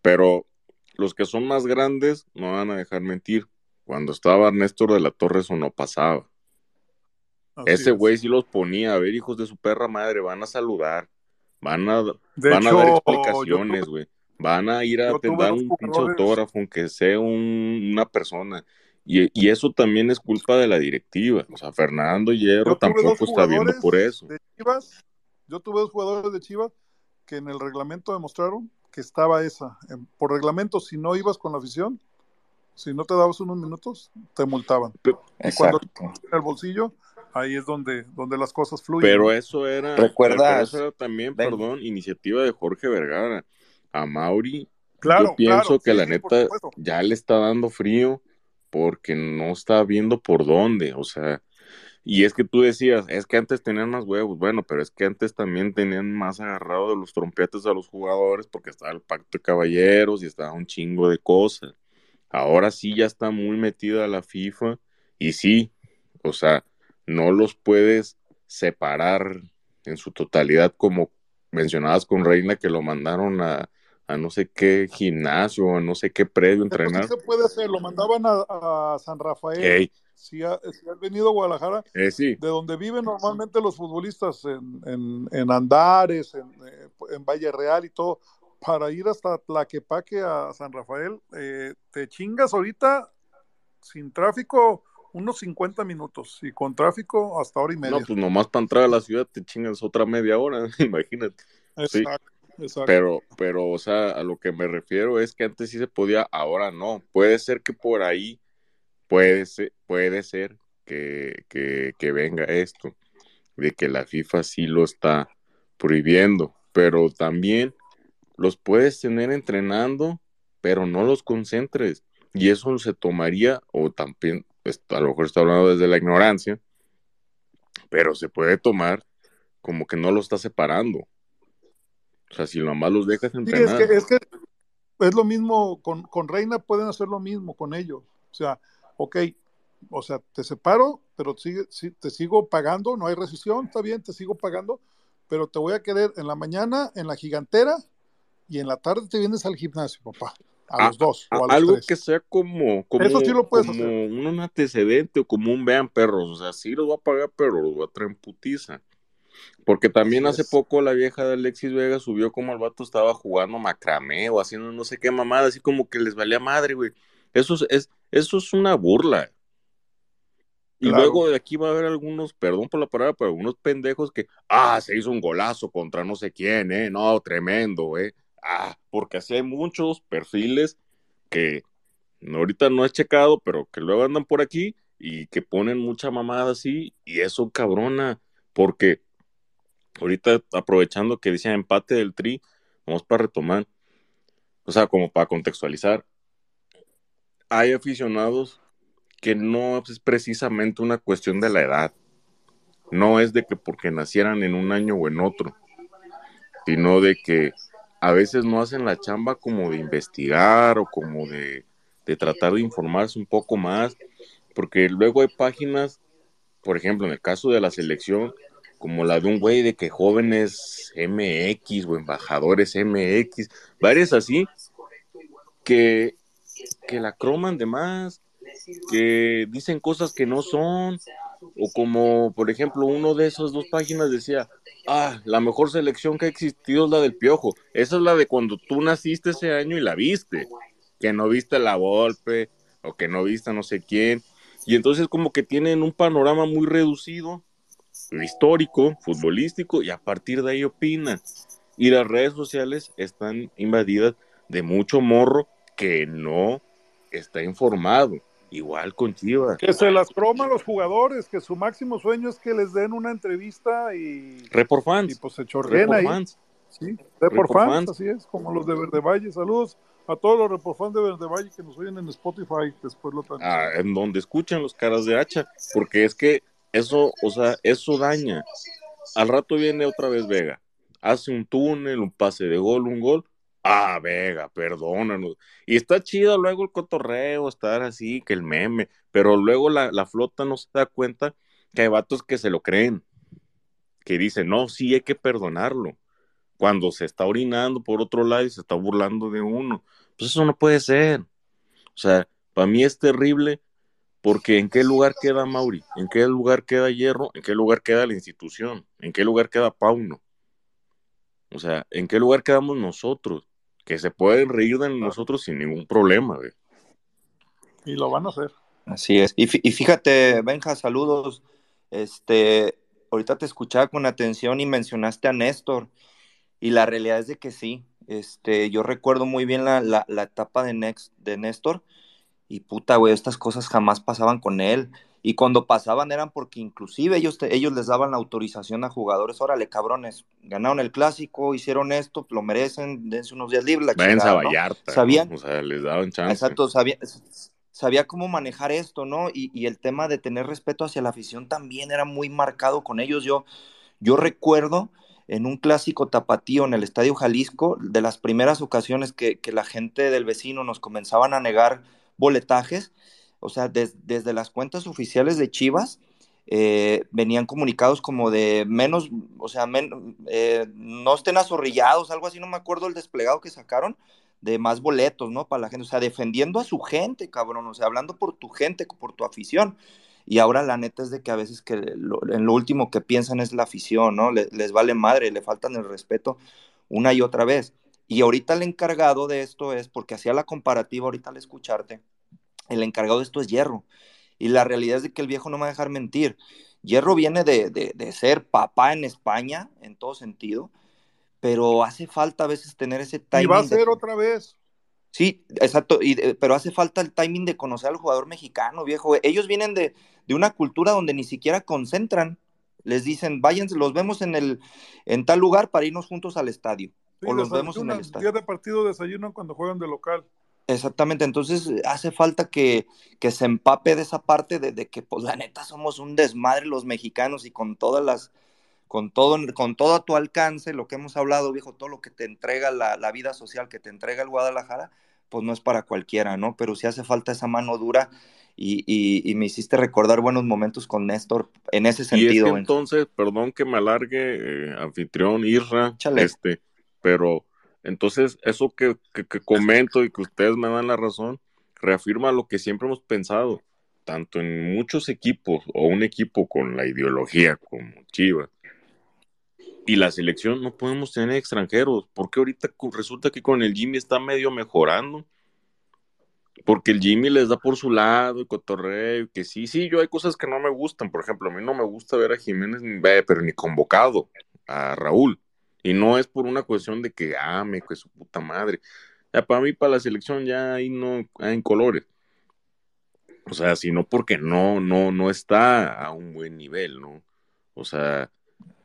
Pero los que son más grandes no van a dejar mentir. Cuando estaba Ernesto de la Torre eso no pasaba. Así Ese güey sí los ponía, a ver, hijos de su perra madre, van a saludar, van a, de van hecho, a dar explicaciones, güey. Van a ir a dar un pinche autógrafo, aunque sea un, una persona. Y, y, eso también es culpa de la directiva. O sea, Fernando Hierro tampoco está viendo por eso. De Chivas, yo tuve dos jugadores de Chivas que en el reglamento demostraron que estaba esa. Por reglamento, si no ibas con la afición, si no te dabas unos minutos, te multaban. Pero, y cuando en el bolsillo, ahí es donde, donde las cosas fluyen. Pero eso era, ¿Recuerdas? Eso era también, Ven. perdón, iniciativa de Jorge Vergara. A Mauri Claro, Yo pienso claro, que sí, la sí, neta ya le está dando frío porque no está viendo por dónde, o sea, y es que tú decías, es que antes tenían más huevos, bueno, pero es que antes también tenían más agarrado de los trompetes a los jugadores porque estaba el pacto de caballeros y estaba un chingo de cosas. Ahora sí ya está muy metida la FIFA y sí, o sea, no los puedes separar en su totalidad como mencionabas con Reina que lo mandaron a, a no sé qué gimnasio, a no sé qué predio sí entrenar. se puede hacer, lo mandaban a, a San Rafael. Ey, Si, ha- si has venido a Guadalajara, eh, sí, de donde viven normalmente los futbolistas, en, en, en Andares, en, eh, en Valle Real y todo, para ir hasta Tlaquepaque a San Rafael, eh, te chingas ahorita sin tráfico unos 50 minutos y con tráfico hasta hora y media. no, pues nomás para entrar a la ciudad te chingas otra media hora, (laughs) imagínate. sí. exacto, exacto. Pero, pero, o sea, a lo que me refiero es que antes sí se podía, ahora no. Puede ser que por ahí, puede ser, puede ser que, que, que venga esto, de que la FIFA sí lo está prohibiendo, pero también los puedes tener entrenando, pero no los concentres. Y eso se tomaría, o también, pues, a lo mejor está hablando desde la ignorancia, pero se puede tomar como que no lo está separando. O sea, si nomás los dejas Sí, es entrenar. que, es que es lo mismo, con, con Reina pueden hacer lo mismo con ellos. O sea, ok, o sea, te separo, pero sigue, sí, te sigo pagando, no hay rescisión, está bien, te sigo pagando, pero te voy a querer en la mañana en la gigantera y en la tarde te vienes al gimnasio, papá. A A- los dos a- o a los algo tres. que sea como, como, Eso sí lo puedes como hacer. un antecedente o como un vean perros. O sea, sí los va a pagar, pero los va a traer en putiza. Porque también Así hace es. poco la vieja de Alexis Vega subió como el vato estaba jugando macramé o haciendo no sé qué mamada, así como que les valía madre, güey. Eso es, es- eso es una burla. Y Claro. luego de aquí va a haber algunos, perdón por la palabra, pero algunos pendejos que, ah, se hizo un golazo contra no sé quién, eh, no, tremendo, eh. Ah, porque así hay muchos perfiles que ahorita no he checado, pero que luego andan por aquí y que ponen mucha mamada así, y eso cabrona, porque ahorita aprovechando que decía empate del tri, vamos para retomar, o sea, como para contextualizar, hay aficionados que no es precisamente una cuestión de la edad, no es de que porque nacieran en un año o en otro, sino de que a veces no hacen la chamba como de investigar o como de, de tratar de informarse un poco más, porque luego hay páginas, por ejemplo, en el caso de la selección, como la de un güey de que jóvenes MX o embajadores MX, varias así, que, que la croman de más, que dicen cosas que no son, o como, por ejemplo, uno de esas dos páginas decía, ah, la mejor selección que ha existido es la del Piojo. Esa es la de cuando tú naciste ese año y la viste, que no viste la Volpe, o que no viste no sé quién. Y entonces como que tienen un panorama muy reducido, histórico, futbolístico, y a partir de ahí opinan. Y las redes sociales están invadidas de mucho morro que no está informado. Igual con Chivas. Que se las croma a los jugadores, que su máximo sueño es que les den una entrevista y, Report y fans. pues se chorreen Report ahí. fans. Sí, Report Report fans, fans. así es, como los de Verde Valle. Saludos a todos los Report fans de Verde Valle que nos oyen en Spotify, después lo transmiten. Ah, en donde escuchan los caras de hacha, porque es que eso, o sea, eso daña. Al rato viene otra vez Vega, hace un túnel, un pase de gol, un gol. Ah, Vega, perdónanos. Y está chido luego el cotorreo, estar así, que el meme, pero luego la, flota no se da cuenta que hay vatos que se lo creen, que dicen, no, sí hay que perdonarlo. Cuando se está orinando por otro lado y se está burlando de uno. Pues eso no puede ser. O sea, para mí es terrible porque ¿en qué lugar queda Mauri? ¿En qué lugar queda Hierro? ¿En qué lugar queda la institución? ¿En qué lugar queda Pauno? O sea, ¿en qué lugar quedamos nosotros? Que se pueden reír de nosotros sin ningún problema, güey. Y lo van a hacer. Así es. Y, fí- y fíjate, Benja, saludos. Este, ahorita te escuchaba con atención y mencionaste a Néstor. Y la realidad es de que sí. Este, yo recuerdo muy bien la, la, la etapa de, de Néstor. Y puta, güey, estas cosas jamás pasaban con él. Y cuando pasaban eran porque inclusive ellos, ellos les daban la autorización a jugadores, órale cabrones, ganaron el clásico, hicieron esto, lo merecen, dense unos días libres. La Váyanse a Vallarta. Sabían, o sea, les daban chance. Exacto, sabía, sabía cómo manejar esto, ¿no? Y, y, el tema de tener respeto hacia la afición también era muy marcado con ellos. Yo, yo recuerdo en un clásico tapatío en el Estadio Jalisco, de las primeras ocasiones que, que la gente del vecino nos comenzaban a negar boletajes, o sea, desde las cuentas oficiales de Chivas, eh, venían comunicados como de menos, o sea, eh, no estén azorrillados, algo así, no me acuerdo el desplegado que sacaron, de más boletos, ¿no? Para la gente, o sea, defendiendo a su gente, cabrón, o sea, hablando por tu gente, por tu afición. Y ahora la neta es de que a veces que en lo último que piensan es la afición, ¿no? les vale madre, le faltan el respeto una y otra vez. Y ahorita el encargado de esto es, porque hacía la comparativa ahorita al escucharte, el encargado de esto es Hierro. Y la realidad es de que el viejo no me va a dejar mentir. Hierro viene de, de, ser papá en España, en todo sentido, pero hace falta a veces tener ese timing. Y va a ser otra vez. Sí, exacto, y, eh, pero hace falta el timing de conocer al jugador mexicano, viejo. Ellos vienen de, de una cultura donde ni siquiera concentran. Les dicen, váyanse, los vemos en, el, en tal lugar para irnos juntos al estadio. o los vemos en el estadio. Día de partido desayunan cuando juegan de local. Exactamente, entonces hace falta que, que se empape de esa parte de, de, que, pues la neta, somos un desmadre los mexicanos y con todas las, con todo, con todo a tu alcance, lo que hemos hablado, viejo, todo lo que te entrega la, la vida social, que te entrega el Guadalajara, pues no es para cualquiera, ¿no? Pero sí hace falta esa mano dura y, y, y me hiciste recordar buenos momentos con Néstor en ese sentido. Y es que entonces, perdón que me alargue, eh, anfitrión, Irra, este, pero entonces, eso que, que, comento y que ustedes me dan la razón, reafirma lo que siempre hemos pensado, tanto en muchos equipos o un equipo con la ideología como Chivas. Y la selección no podemos tener extranjeros, porque ahorita resulta que con el Jimmy está medio mejorando, porque el Jimmy les da por su lado, y cotorreo, que sí, sí, yo hay cosas que no me gustan, por ejemplo, a mí no me gusta ver a Jiménez, pero ni convocado, a Raúl, y no es por una cuestión de que ame, que su puta madre. Ya para mí, para la selección, ya ahí no hay en colores. O sea, sino porque no, no, no está a un buen nivel, ¿no? O sea,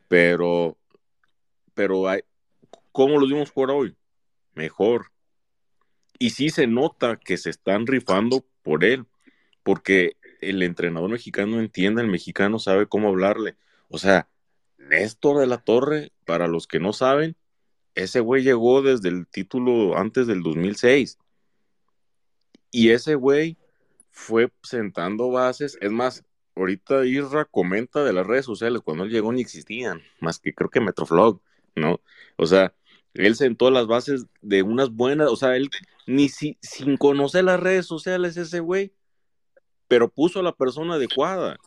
pero, pero hay, ¿cómo lo dimos por hoy? Mejor. Y sí se nota que se están rifando por él, porque el entrenador mexicano entiende, el mexicano sabe cómo hablarle. O sea, Néstor de la Torre, para los que no saben, ese güey llegó desde el título antes del 2006. Y ese güey fue sentando bases. Es más, ahorita Isra comenta de las redes sociales, cuando él llegó ni existían, más que creo que Metroflog, ¿no? O sea, él sentó las bases de unas buenas, o sea, él ni si, sin conocer las redes sociales ese güey, pero puso a la persona adecuada.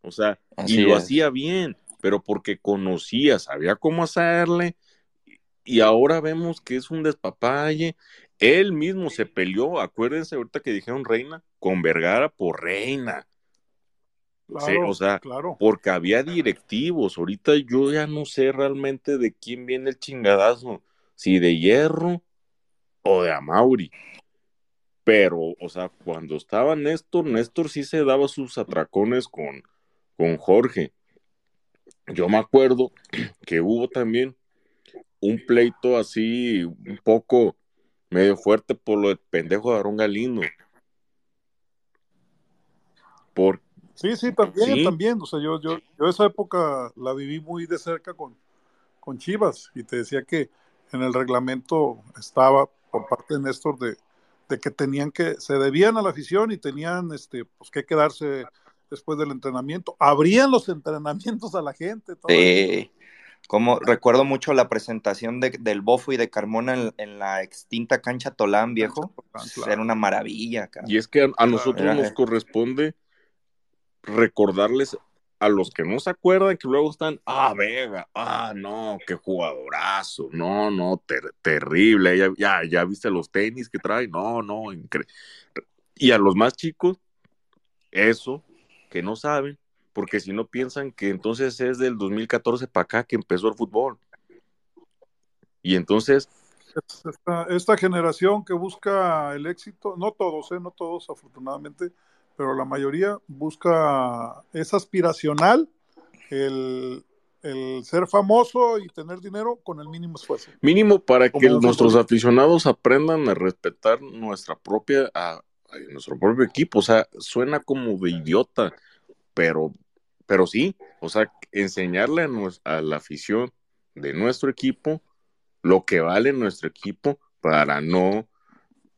O sea, Así y lo es. hacía bien pero porque conocía, sabía cómo hacerle, y ahora vemos que es un despapalle. Él mismo se peleó, acuérdense ahorita que dijeron reina, con Vergara por reina. Claro, sí, o sea, claro. porque había directivos. Ahorita yo ya no sé realmente de quién viene el chingadazo, si de Hierro o de Amauri. Pero, o sea, cuando estaba Néstor, Néstor sí se daba sus atracones con, con Jorge yo me acuerdo que hubo también un pleito así un poco medio fuerte por lo de pendejo de Aarón Galindo. Por... Sí, sí, también, ¿Sí? también. O sea, yo, yo, yo esa época la viví muy de cerca con, con Chivas y te decía que en el reglamento estaba por parte de Néstor de, de que tenían que, se debían a la afición y tenían este, pues que quedarse después del entrenamiento. Abrían los entrenamientos a la gente. Sí. Como recuerdo mucho la presentación de, del Bofo y de Carmona en, en, la extinta cancha Tolán, viejo. Claro. Era una maravilla. Cara. Y es que a, a nosotros nos corresponde recordarles a los que no se acuerdan que luego están, ah, Vega, ah, no, qué jugadorazo, no, no, ter terrible, ya, ya, ya viste los tenis que trae, no, no, increíble. Y a los más chicos, eso que no saben, porque si no piensan que entonces es del 2014 para acá que empezó el fútbol. Y entonces... Esta, esta, generación que busca el éxito, no todos, ¿eh? no todos afortunadamente, pero la mayoría busca, es aspiracional el, el ser famoso y tener dinero con el mínimo esfuerzo. Mínimo para Como que nuestros aficionados aprendan a respetar nuestra propia, a, a nuestro propio equipo. O sea, suena como de idiota, pero, pero sí, o sea, enseñarle a, la afición de nuestro equipo lo que vale nuestro equipo para no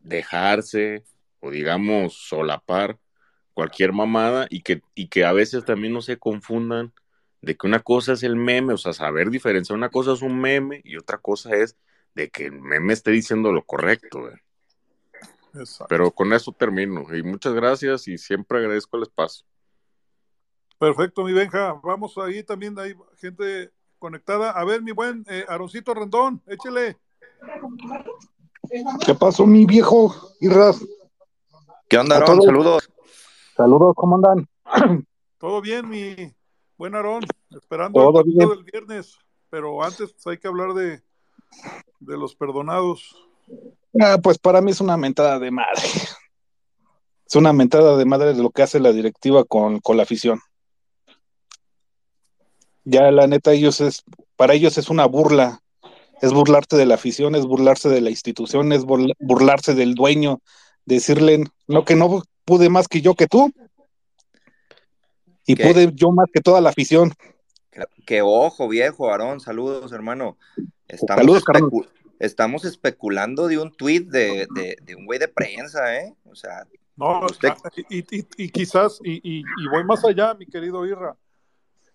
dejarse o digamos solapar cualquier mamada y que, y que a veces también no se confundan de que una cosa es el meme, o sea, saber diferenciar una cosa es un meme y otra cosa es de que el meme esté diciendo lo correcto. Exacto. Pero con eso termino y muchas gracias y siempre agradezco el espacio. Perfecto, mi Benja. Vamos ahí también, hay gente conectada. A ver, mi buen eh, Aroncito Rendón, échele. ¿Qué pasó, mi viejo Irras? ¿Qué onda, A Aaron? todos. Saludos. Saludos, ¿cómo andan? (clears throat) Todo bien, mi buen Aarón. Esperando Todo el partido bien. del viernes. Pero antes pues, hay que hablar de, de los perdonados. Ah, pues para mí es una mentada de madre. Es una mentada de madre de lo que hace la directiva con, con la afición. Ya la neta, ellos es, para ellos es una burla. Es burlarse de la afición, es burlarse de la institución, es burla- burlarse del dueño, decirle, no, que no pude más que yo que tú. Y ¿Qué? pude yo más que toda la afición. Que, que ojo, viejo, Aarón. Saludos, hermano. Estamos, Saludos, carnal. Estamos especulando de un tuit de, de, de un güey de prensa, ¿eh? O sea, No, Usted- y, y- y quizás, y, y- y voy más allá, mi querido Irra,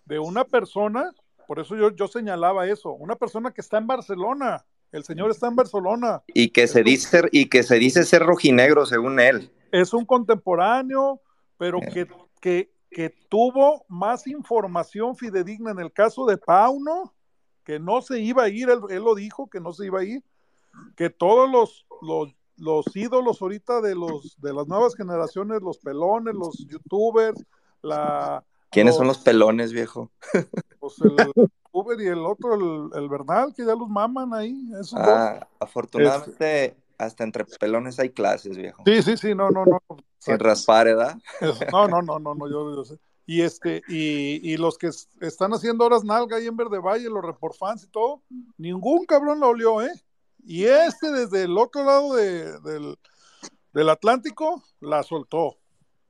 de una persona, por eso yo, yo señalaba eso, una persona que está en Barcelona. El señor está en Barcelona. y que se dice, y que se dice ser rojinegro, según él. es un contemporáneo, pero Eh. que, que, que tuvo más información fidedigna en el caso de Pauno, que no se iba a ir, él, él lo dijo, que no se iba a ir, que todos los, los, los ídolos ahorita de, los, de las nuevas generaciones, los pelones, los youtubers, la... ¿Quiénes son los pelones, viejo? (laughs) pues, el Uber y el otro, el, el Bernal, que ya los maman ahí, esos dos. Ah, afortunadamente, hasta entre pelones hay clases, viejo. Sí, sí, sí, no, no, no. Sin raspar, ¿verdad? Eso, No, no, no, no, no, yo, yo sé. Y este, y, y los que es- están haciendo horas nalga ahí en Verde Valle, los report fans y todo, ningún cabrón la olió, ¿eh? Y este desde el otro lado de- del, del Atlántico la soltó.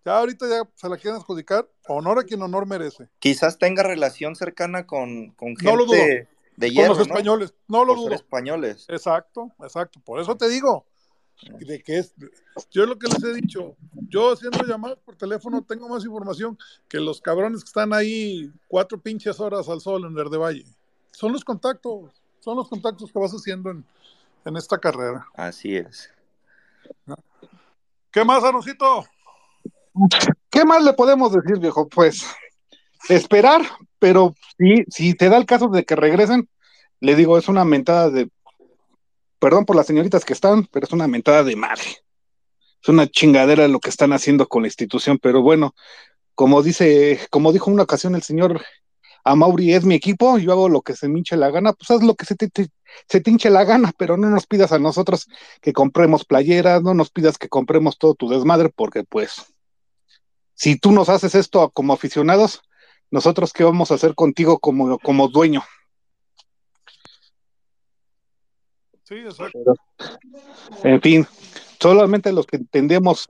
Ya ahorita ya se la quieren adjudicar, honor a quien honor merece. Quizás tenga relación cercana con, con gente No lo dudo. de Con los ¿no? españoles, no lo Por dudo. españoles. Exacto, exacto. Por eso te digo, de que es, yo lo que les he dicho, yo haciendo llamadas por teléfono tengo más información que los cabrones que están ahí cuatro pinches horas al sol en Verde Valle. Son los contactos, son los contactos que vas haciendo en, en esta carrera. Así es. ¿Qué más, Aroncito? ¿Qué más le podemos decir, viejo? Pues esperar, pero si, si te da el caso de que regresen, le digo, es una mentada de, perdón por las señoritas que están, pero es una mentada de madre. Es una chingadera lo que están haciendo con la institución, pero bueno, como dice, como dijo una ocasión el señor Amauri, es mi equipo, yo hago lo que se me hinche la gana, pues haz lo que se te, se hinche la gana, pero no nos pidas a nosotros que compremos playeras, no nos pidas que compremos todo tu desmadre, porque pues si tú nos haces esto como aficionados, nosotros qué vamos a hacer contigo como, como dueño. Sí, exacto. En fin, solamente los que entendemos,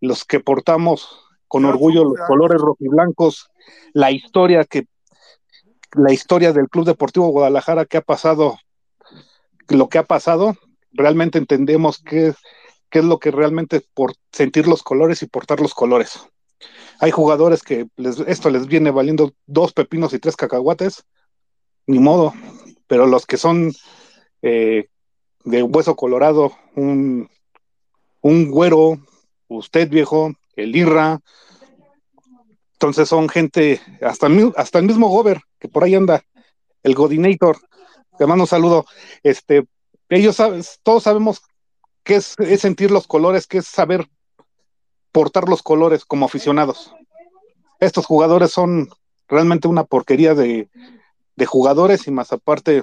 los que portamos con orgullo los colores rojiblancos, la historia que la historia del Club Deportivo Guadalajara que ha pasado, lo que ha pasado, realmente entendemos qué, qué es lo que realmente es por sentir los colores y portar los colores. Hay jugadores que les- esto les viene valiendo dos pepinos y tres cacahuates, ni modo, pero los que son eh, de hueso colorado, un, un güero, usted viejo, el Irra, entonces son gente, hasta hasta el mismo Gober, que por ahí anda, el Godinator, te mando un saludo, este, ellos todos sabemos qué es, es sentir los colores, qué es saber portar los colores como aficionados. Estos jugadores son realmente una porquería de, de jugadores y más aparte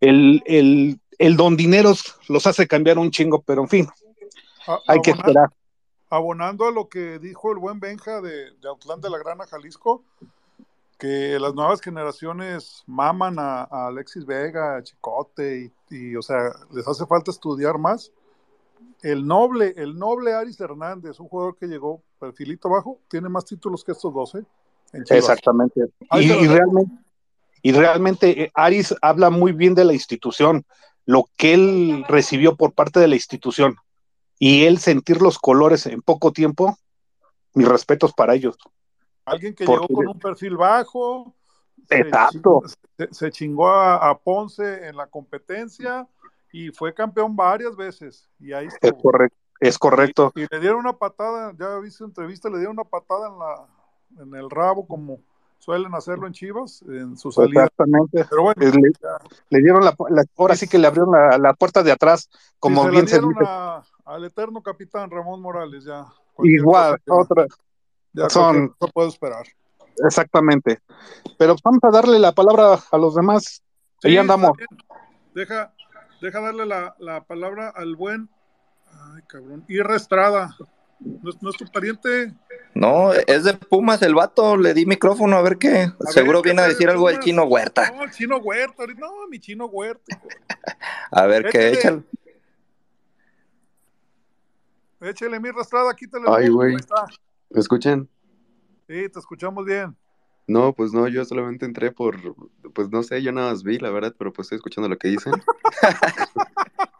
el, el, el don dineros los hace cambiar un chingo, pero en fin, A- hay que abonar- esperar. abonando a lo que dijo el buen Benja de, de Autlán de la Grana, Jalisco, que las nuevas generaciones maman a, a Alexis Vega, a Chicote, y, y, o sea, les hace falta estudiar más. El noble, el noble Aris Hernández, un jugador que llegó perfilito bajo, tiene más títulos que estos 12. En. Exactamente. Y, y realmente, y realmente eh, Aris habla muy bien de la institución, lo que él recibió por parte de la institución y él sentir los colores en poco tiempo, mis respetos para ellos. Alguien que Porque- llegó con un perfil bajo. se Exacto. chingó- Se, se chingó a, a Ponce en la competencia y fue campeón varias veces. Y ahí Es correcto. Es correcto. Y, y le dieron una patada, ya vi su entrevista, le dieron una patada en, la, en el rabo, como suelen hacerlo en Chivas, en su salida. Exactamente. Pero bueno, Le, dieron la, la- ahora sí que le abrieron la, la puerta de atrás, como se bien se dieron dice. a- al eterno capitán Ramón Morales, ya. Igual, otra, ya, son- cosa puedo esperar. exactamente. Pero vamos a darle la palabra a los demás. Ahí Sí, andamos. está bien. Deja, deja darle la, la palabra al buen. Ay, cabrón. Irra Estrada. ¿No, es- no es tu pariente? No, es de Pumas el vato, le di micrófono a ver qué. A Seguro ver, ¿qué viene a decir de algo del chino Huerta. No, el chino Huerta. No, mi chino Huerta. (laughs) A ver qué Échale. échale. Mi Irra Estrada, quítale. Ay, el güey. ¿Me escuchan? Sí, te escuchamos bien. No, pues no, yo solamente entré por, pues no sé, yo nada más vi, la verdad, pero pues estoy escuchando lo que dicen. (laughs)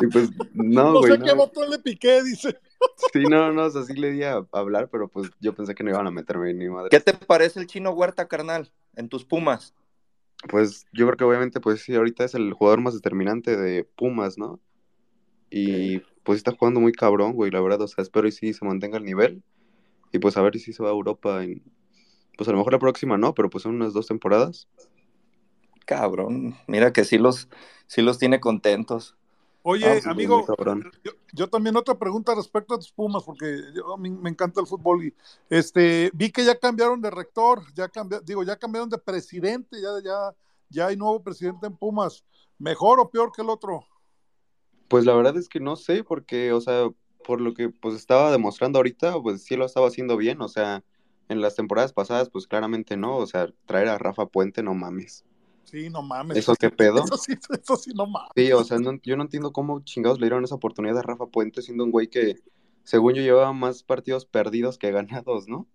y pues, no, sé qué no. botón le piqué, dice. Sí, no, no, o sea, sí le di a, a hablar, pero pues yo pensé que no iban a meterme ni madre. ¿Qué te parece el chino Huerta, carnal? En tus Pumas. Pues yo creo que obviamente, pues sí, ahorita es el jugador más determinante de Pumas, ¿no? Y pues está jugando muy cabrón, güey, la verdad, o sea, espero y sí se mantenga el nivel. Y pues a ver si se va a Europa en, pues a lo mejor la próxima no, pero pues en unas dos temporadas. Cabrón, mira que sí los, sí los tiene contentos. Oye, Ah, amigo, yo, yo también otra pregunta respecto a tus Pumas, porque yo, me encanta el fútbol y este vi que ya cambiaron de rector, ya cambiaron, digo, ya cambiaron de presidente, ya, ya, ya hay nuevo presidente en Pumas. ¿Mejor o peor que el otro? Pues la verdad es que no sé, porque, o sea, por lo que pues estaba demostrando ahorita, pues sí lo estaba haciendo bien, o sea, en las temporadas pasadas, pues claramente no, o sea, traer a Rafa Puente, no mames. Sí, no mames. ¿Eso qué pedo? (laughs) Eso sí, eso sí, no mames. Sí, o sea, no- yo no entiendo cómo chingados le dieron esa oportunidad a Rafa Puente, siendo un güey que, según yo, llevaba más partidos perdidos que ganados, ¿no?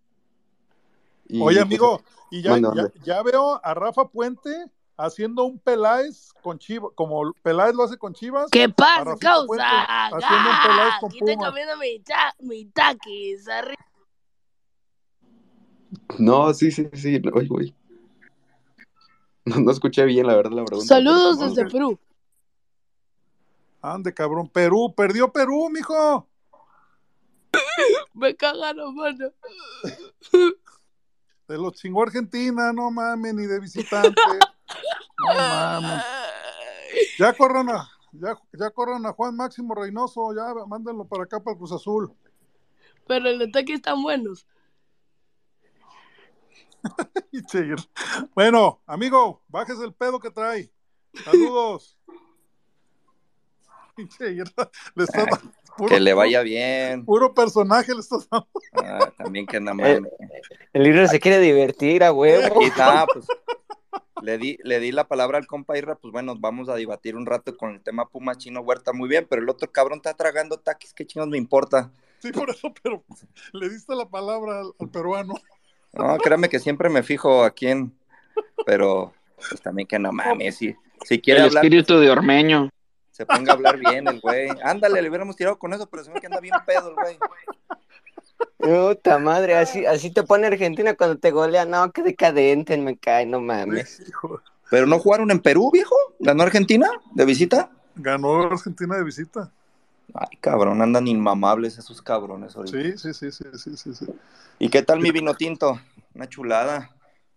Y, Oye, pues, amigo, y ya, veo a Rafa Puente haciendo un Peláez con Chivas, como Peláez lo hace con Chivas. ¿Qué pasa, Puente causa? haciendo un Peláez Ah, con Aquí estoy Pumas. comiendo mi, ta mi taquis. arri- No, sí, sí, sí, ay, güey. No, no escuché bien, la verdad, la pregunta. Saludos desde Perú. Ande, cabrón. Perú, perdió Perú, mijo. (laughs) Me cagan la mano. (laughs) Se los chingó Argentina, no mames, ni de visitante. No mames. (laughs) Ya corran a, ya, ya corran a Juan Máximo Reynoso, ya mándenlo para acá para el Cruz Azul. Pero el ataque están buenos. (laughs) Bueno, amigo, bajes el pedo que trae. Saludos. (laughs) Le estás dando puro- Que le vaya bien. Puro personaje le estás dando. Ah, también que nada más. El libro se quiere divertir a huevo. Y nada, pues le di, le di la palabra al compa Irra, pues bueno, vamos a debatir un rato con el tema Puma Chino Huerta, muy bien, pero el otro cabrón está tragando taquis, ¿qué chingos me importa? Sí, por eso, pero le diste la palabra al, al peruano. No, créame que siempre me fijo a quién, pero pues también que no mames, si, si quiere El hablar, espíritu de Ormeño. se ponga a hablar bien el güey. Ándale, le hubiéramos tirado con eso, pero se ve que anda bien pedo el güey. Puta madre, así, así te pone Argentina cuando te golea. No, qué decadente me cae, no mames. Hijo, Pero no jugaron en Perú, viejo, ganó Argentina de visita. ganó Argentina de visita. Ay, cabrón, andan inmamables esos cabrones ahorita. Sí, sí, sí, sí, sí, sí, sí. ¿Y qué tal mi vino tinto? Una chulada.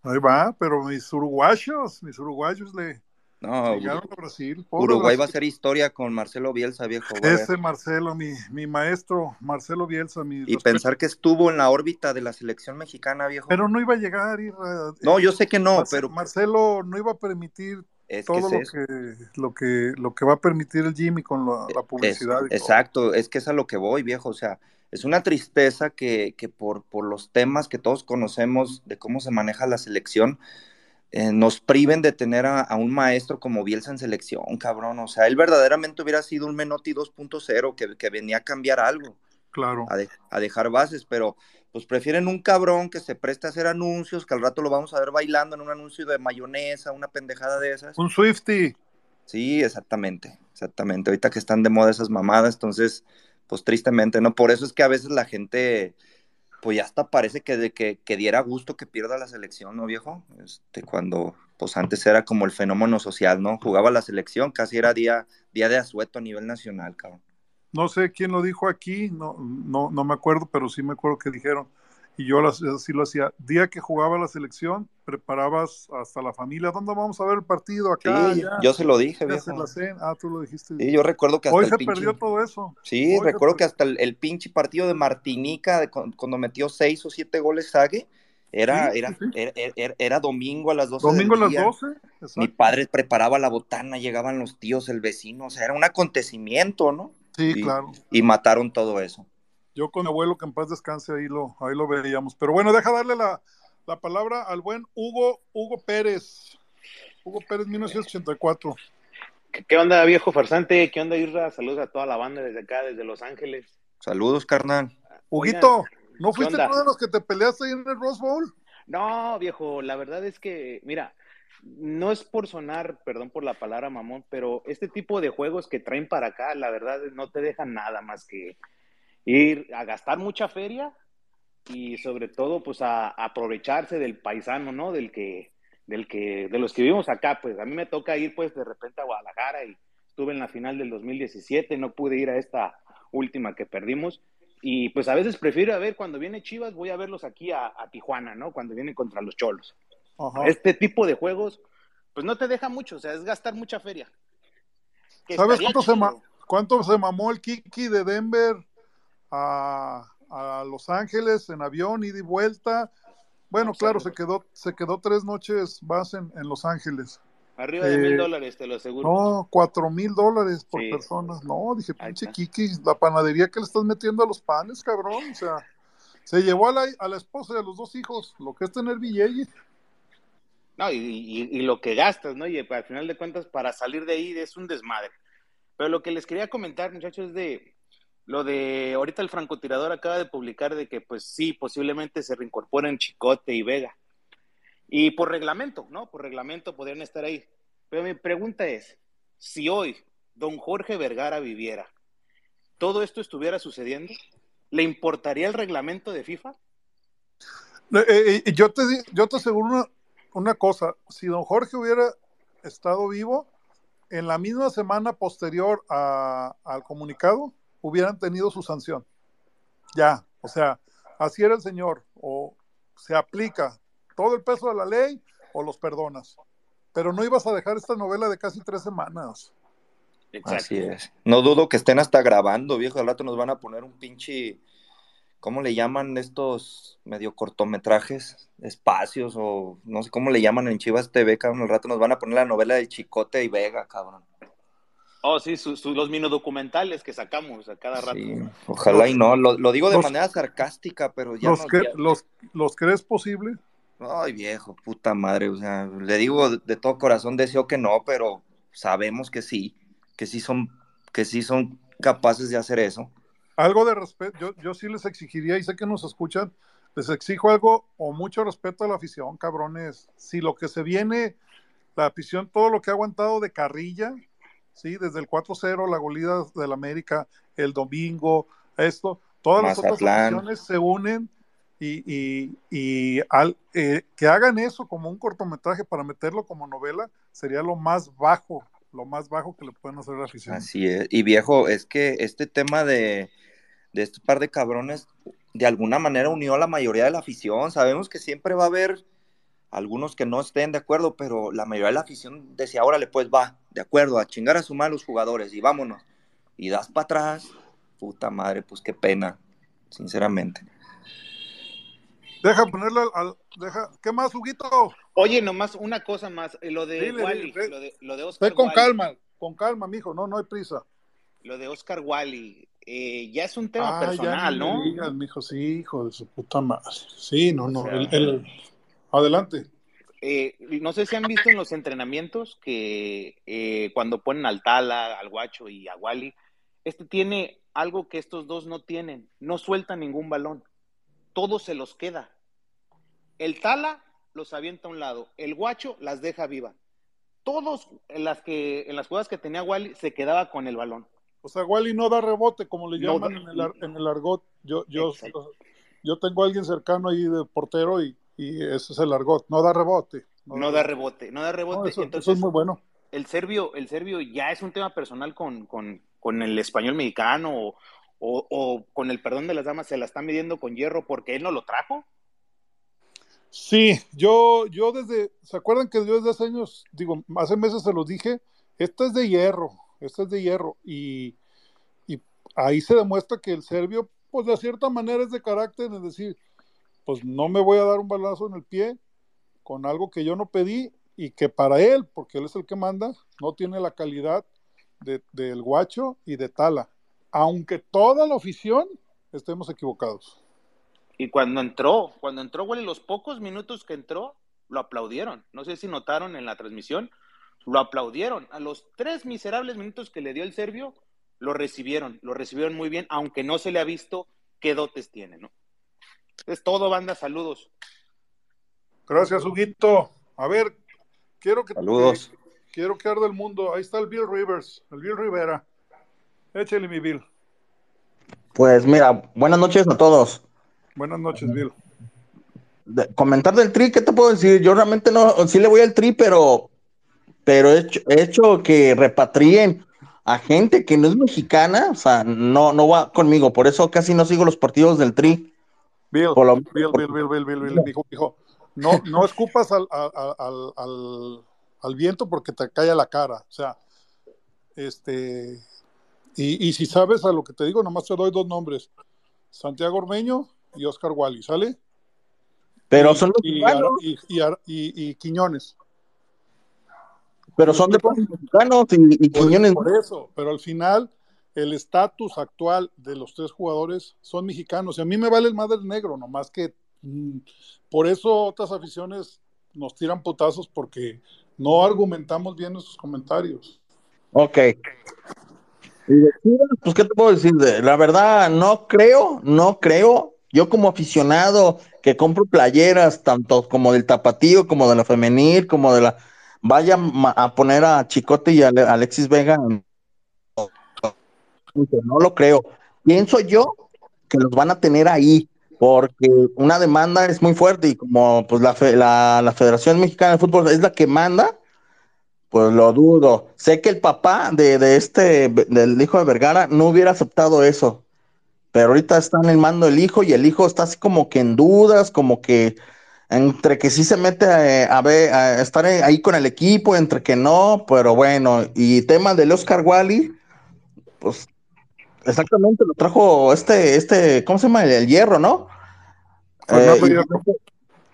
Ahí va, pero mis uruguayos, mis uruguayos le No, llegaron a Brasil. Uruguay va a hacer historia con Marcelo Bielsa, viejo. a. Ese Marcelo, mi, mi maestro, Marcelo Bielsa, mi Y respeto. pensar que estuvo en la órbita de la selección mexicana, viejo. Pero no iba a llegar. Irra. No, yo sé que no, Marce- pero Marcelo no iba a permitir Es que todo es lo, que, lo, que, lo que va a permitir el Jimmy con la, la Es- publicidad. y exacto, es que es a lo que voy, viejo. O sea, es una tristeza que, que por, por los temas que todos conocemos de cómo se maneja la selección, eh, nos priven de tener a, a un maestro como Bielsa en selección, cabrón. O sea, él verdaderamente hubiera sido un Menotti 2.0 que, que venía a cambiar algo, Claro. a, de- a dejar bases, pero pues prefieren un cabrón que se preste a hacer anuncios, que al rato lo vamos a ver bailando en un anuncio de mayonesa, una pendejada de esas. Un Swifty. Sí, exactamente, exactamente. Ahorita que están de moda esas mamadas, entonces, pues tristemente, ¿no? Por eso es que a veces la gente, pues ya hasta parece que, de que, que diera gusto que pierda la selección, ¿no, viejo? Este, cuando, pues antes era como el fenómeno social, ¿no? Jugaba la selección, casi era día, día de asueto a nivel nacional, cabrón. No sé quién lo dijo aquí, no, no, no me acuerdo, pero sí me acuerdo que dijeron. Y yo así lo hacía. Día que jugaba la selección, preparabas hasta la familia. ¿Dónde vamos a ver el partido? Acá, Sí, allá. yo se lo dije, viejo. la. Ah, tú lo dijiste. Sí, yo recuerdo que hasta Hoy el se pinche- perdió todo eso. Sí, Hoy recuerdo que hasta el, el pinche partido de Martinica, de cu- cuando metió seis o siete goles Sague, era, Sí, era, sí, sí. era, era- era domingo a las 12 Domingo a las día. 12. Mi Exacto. padre preparaba la botana, llegaban los tíos, el vecino, o sea, era un acontecimiento, ¿no? Sí, Y- claro. Y mataron todo eso. Yo con mi abuelo, que en paz descanse, ahí lo, ahí lo veíamos. Pero bueno, deja darle la, la palabra al buen Hugo, Hugo Pérez. Hugo Pérez, 1984. ¿Qué, onda, viejo farsante? ¿Qué onda, Isra? Saludos a toda la banda desde acá, desde Los Ángeles. Saludos, carnal. Huguito, ¿no ¿qué fuiste tú de los que te peleaste ahí en el Rose Bowl? No, viejo, la verdad es que, mira, no es por sonar, perdón por la palabra mamón, pero este tipo de juegos que traen para acá, la verdad no te dejan nada más que ir a gastar mucha feria y sobre todo pues a, aprovecharse del paisano, ¿no? Del que, del que, de los que vivimos acá, pues a mí me toca ir pues de repente a Guadalajara y estuve en la final del 2017, no pude ir a esta última que perdimos y pues a veces prefiero a ver cuando viene Chivas, voy a verlos aquí a, a Tijuana, ¿no? Cuando vienen contra los Cholos. Ajá. Este tipo de juegos, pues no te deja mucho, o sea, es gastar mucha feria. Que ¿Sabes cuánto se, chido. ma- cuánto se mamó el Kiki de Denver a, a Los Ángeles en avión, ida y vuelta? Bueno, claro, se quedó, se quedó tres noches más en, en Los Ángeles. Arriba de Eh, mil dólares, te lo aseguro. No, cuatro mil dólares por Sí. persona. No, dije, pinche. Kiki, la panadería que le estás metiendo a los panes, cabrón. O sea, se llevó a la, a la esposa y a los dos hijos, lo que es tener billete. No, y, y- y lo que gastas, ¿no? Y al final de cuentas, para salir de ahí es un desmadre. Pero lo que les quería comentar, muchachos, es de lo de ahorita el francotirador acaba de publicar de que, pues sí, posiblemente se reincorporen Chicote y Vega. Y por reglamento, ¿no? Por reglamento podrían estar ahí. Pero mi pregunta es, si hoy don Jorge Vergara viviera, ¿todo esto estuviera sucediendo? ¿Le importaría el reglamento de FIFA? Eh, eh, yo, te, yo te aseguro una cosa, si don Jorge hubiera estado vivo, en la misma semana posterior a- al comunicado, hubieran tenido su sanción. Ya, o sea, así era el señor, o se aplica todo el peso de la ley o los perdonas. Pero no ibas a dejar esta novela de casi tres semanas. Así es. No dudo que estén hasta grabando, viejo. Al rato nos van a poner un pinche. ¿Cómo le llaman estos medio cortometrajes? Espacios o no sé cómo le llaman en Chivas TV, cabrón. Al rato nos van a poner la novela de Chicote y Vega, cabrón. Oh, sí, su- su- los minodocumentales que sacamos a cada rato. Sí, ojalá y no. Lo, lo digo de Los- manera sarcástica, pero ya ¿Los, no. que, ya- los, ¿Los crees posible? Ay, viejo, puta madre. O sea, le digo de, de todo corazón, deseo que no, pero sabemos que sí. Que sí son, que sí son capaces de hacer eso. Algo de respeto, yo, yo sí les exigiría, y sé que nos escuchan, les exijo algo o mucho respeto a la afición, cabrones. Si lo que se viene, la afición, todo lo que ha aguantado de carrilla, ¿sí? Desde el 4-0, la golida del América, el domingo, esto, todas las otras aficiones se unen y, y- y al- eh, que hagan eso como un cortometraje para meterlo como novela sería lo más bajo, lo más bajo que le pueden hacer a la afición. Así es. Y viejo, es que este tema de, de este par de cabrones, de alguna manera unió a la mayoría de la afición. Sabemos que siempre va a haber algunos que no estén de acuerdo, pero la mayoría de la afición decía, órale, pues va, de acuerdo, a chingar a su madre los jugadores y vámonos. Y das para atrás, puta madre, pues qué pena, sinceramente. Deja ponerle al, al- deja, ¿qué más, Huguito? Oye, nomás una cosa más, eh, lo de Dile, Wally, dile, lo de, lo de Oscar Ve con Wally, calma, con calma, mijo, no, no hay prisa. lo de Oscar Wally, eh, ya es un tema Ah, personal, ¿no? digas, mijo, sí, hijo de su puta madre. Sí, no, O no, sea, el, el- adelante. eh, no sé si han visto en los entrenamientos que eh, cuando ponen al Tala, al Guacho y a Wally, este tiene algo que estos dos no tienen, no sueltan ningún balón, todo se los queda. El Tala los avienta a un lado, el Guacho las deja viva. Todos en las que en las jugadas que tenía Wally se quedaba con el balón. O sea, Wally no da rebote, como le No llaman da- en, el, ar- en el argot. Yo, yo, Exacto. yo tengo a alguien cercano ahí de portero y, y ese es el argot. No da rebote. No da rebote, no da No, rebote. eso Entonces, es muy bueno. el serbio, el serbio ya es un tema personal con, con, con el español mexicano o, o- o con el perdón de las damas se la está midiendo con hierro porque él no lo trajo. Sí, yo, yo desde, ¿se acuerdan que yo desde hace años, digo, hace meses se los dije, esta es de hierro, esta es de hierro, y, y ahí se demuestra que el serbio, pues de cierta manera es de carácter, es decir, pues no me voy a dar un balazo en el pie con algo que yo no pedí y que para él, porque él es el que manda, no tiene la calidad de- del guacho y de Tala, aunque toda la afición estemos equivocados. Y cuando entró, cuando entró, güey, los pocos minutos que entró, lo aplaudieron. No sé si notaron en la transmisión, lo aplaudieron. A los tres miserables minutos que le dio el serbio, lo recibieron, lo recibieron muy bien, aunque no se le ha visto qué dotes tiene, ¿no? Es todo, banda, saludos. Gracias, Huguito. A ver, quiero que Saludos. quiero que arde el mundo. Ahí está el Bill Rivers, el Bill Rivera. Échale mi Bill. Pues mira, buenas noches a todos. Buenas noches, Bill. De- comentar del tri, ¿qué te puedo decir? Yo realmente no, sí le voy al tri, pero, pero he hecho, he hecho que repatrien a gente que no es mexicana, o sea, no, no va conmigo, por eso casi no sigo los partidos del tri. Bill, Por lo- Bill, Bill, Bill, Bill, Bill, Bill, mijo, mijo. No, no escupas al, al, al, al- viento porque te cae a la cara. O sea, este. Y, y si sabes a lo que te digo, nomás te doy dos nombres: Santiago Ormeño y Oscar Wally, ¿sale? Pero Y- son y, y, y- y Quiñones. Pero son de pueblos mexicanos y, y Por, Quiñones. por eso, pero al final el estatus actual de los tres jugadores son mexicanos. Y a mí me vale el madre negro, nomás que mm, por eso otras aficiones nos tiran putazos porque no argumentamos bien nuestros comentarios. Ok. Y de Chivas, pues, ¿qué te puedo decir? De- La verdad, no creo, no creo. Yo como aficionado que compro playeras, tanto como del tapatío, como de la femenil, como de la... Vaya a poner a Chicote y a Ale- Alexis Vega. No lo creo. Pienso yo que los van a tener ahí, porque una demanda es muy fuerte y como pues la, fe- la, Federación Mexicana de Fútbol es la que manda, pues lo dudo. Sé que el papá de, de este, del hijo de Vergara, no hubiera aceptado eso. Pero ahorita está en el mando el hijo y el hijo está así como que en dudas, como que entre que sí se mete a, a ver, a estar ahí con el equipo, entre que no, pero bueno. Y tema del Oscar Wally, pues exactamente lo trajo este, este, ¿cómo se llama? El, el hierro, ¿no? Fernando Eh, y-.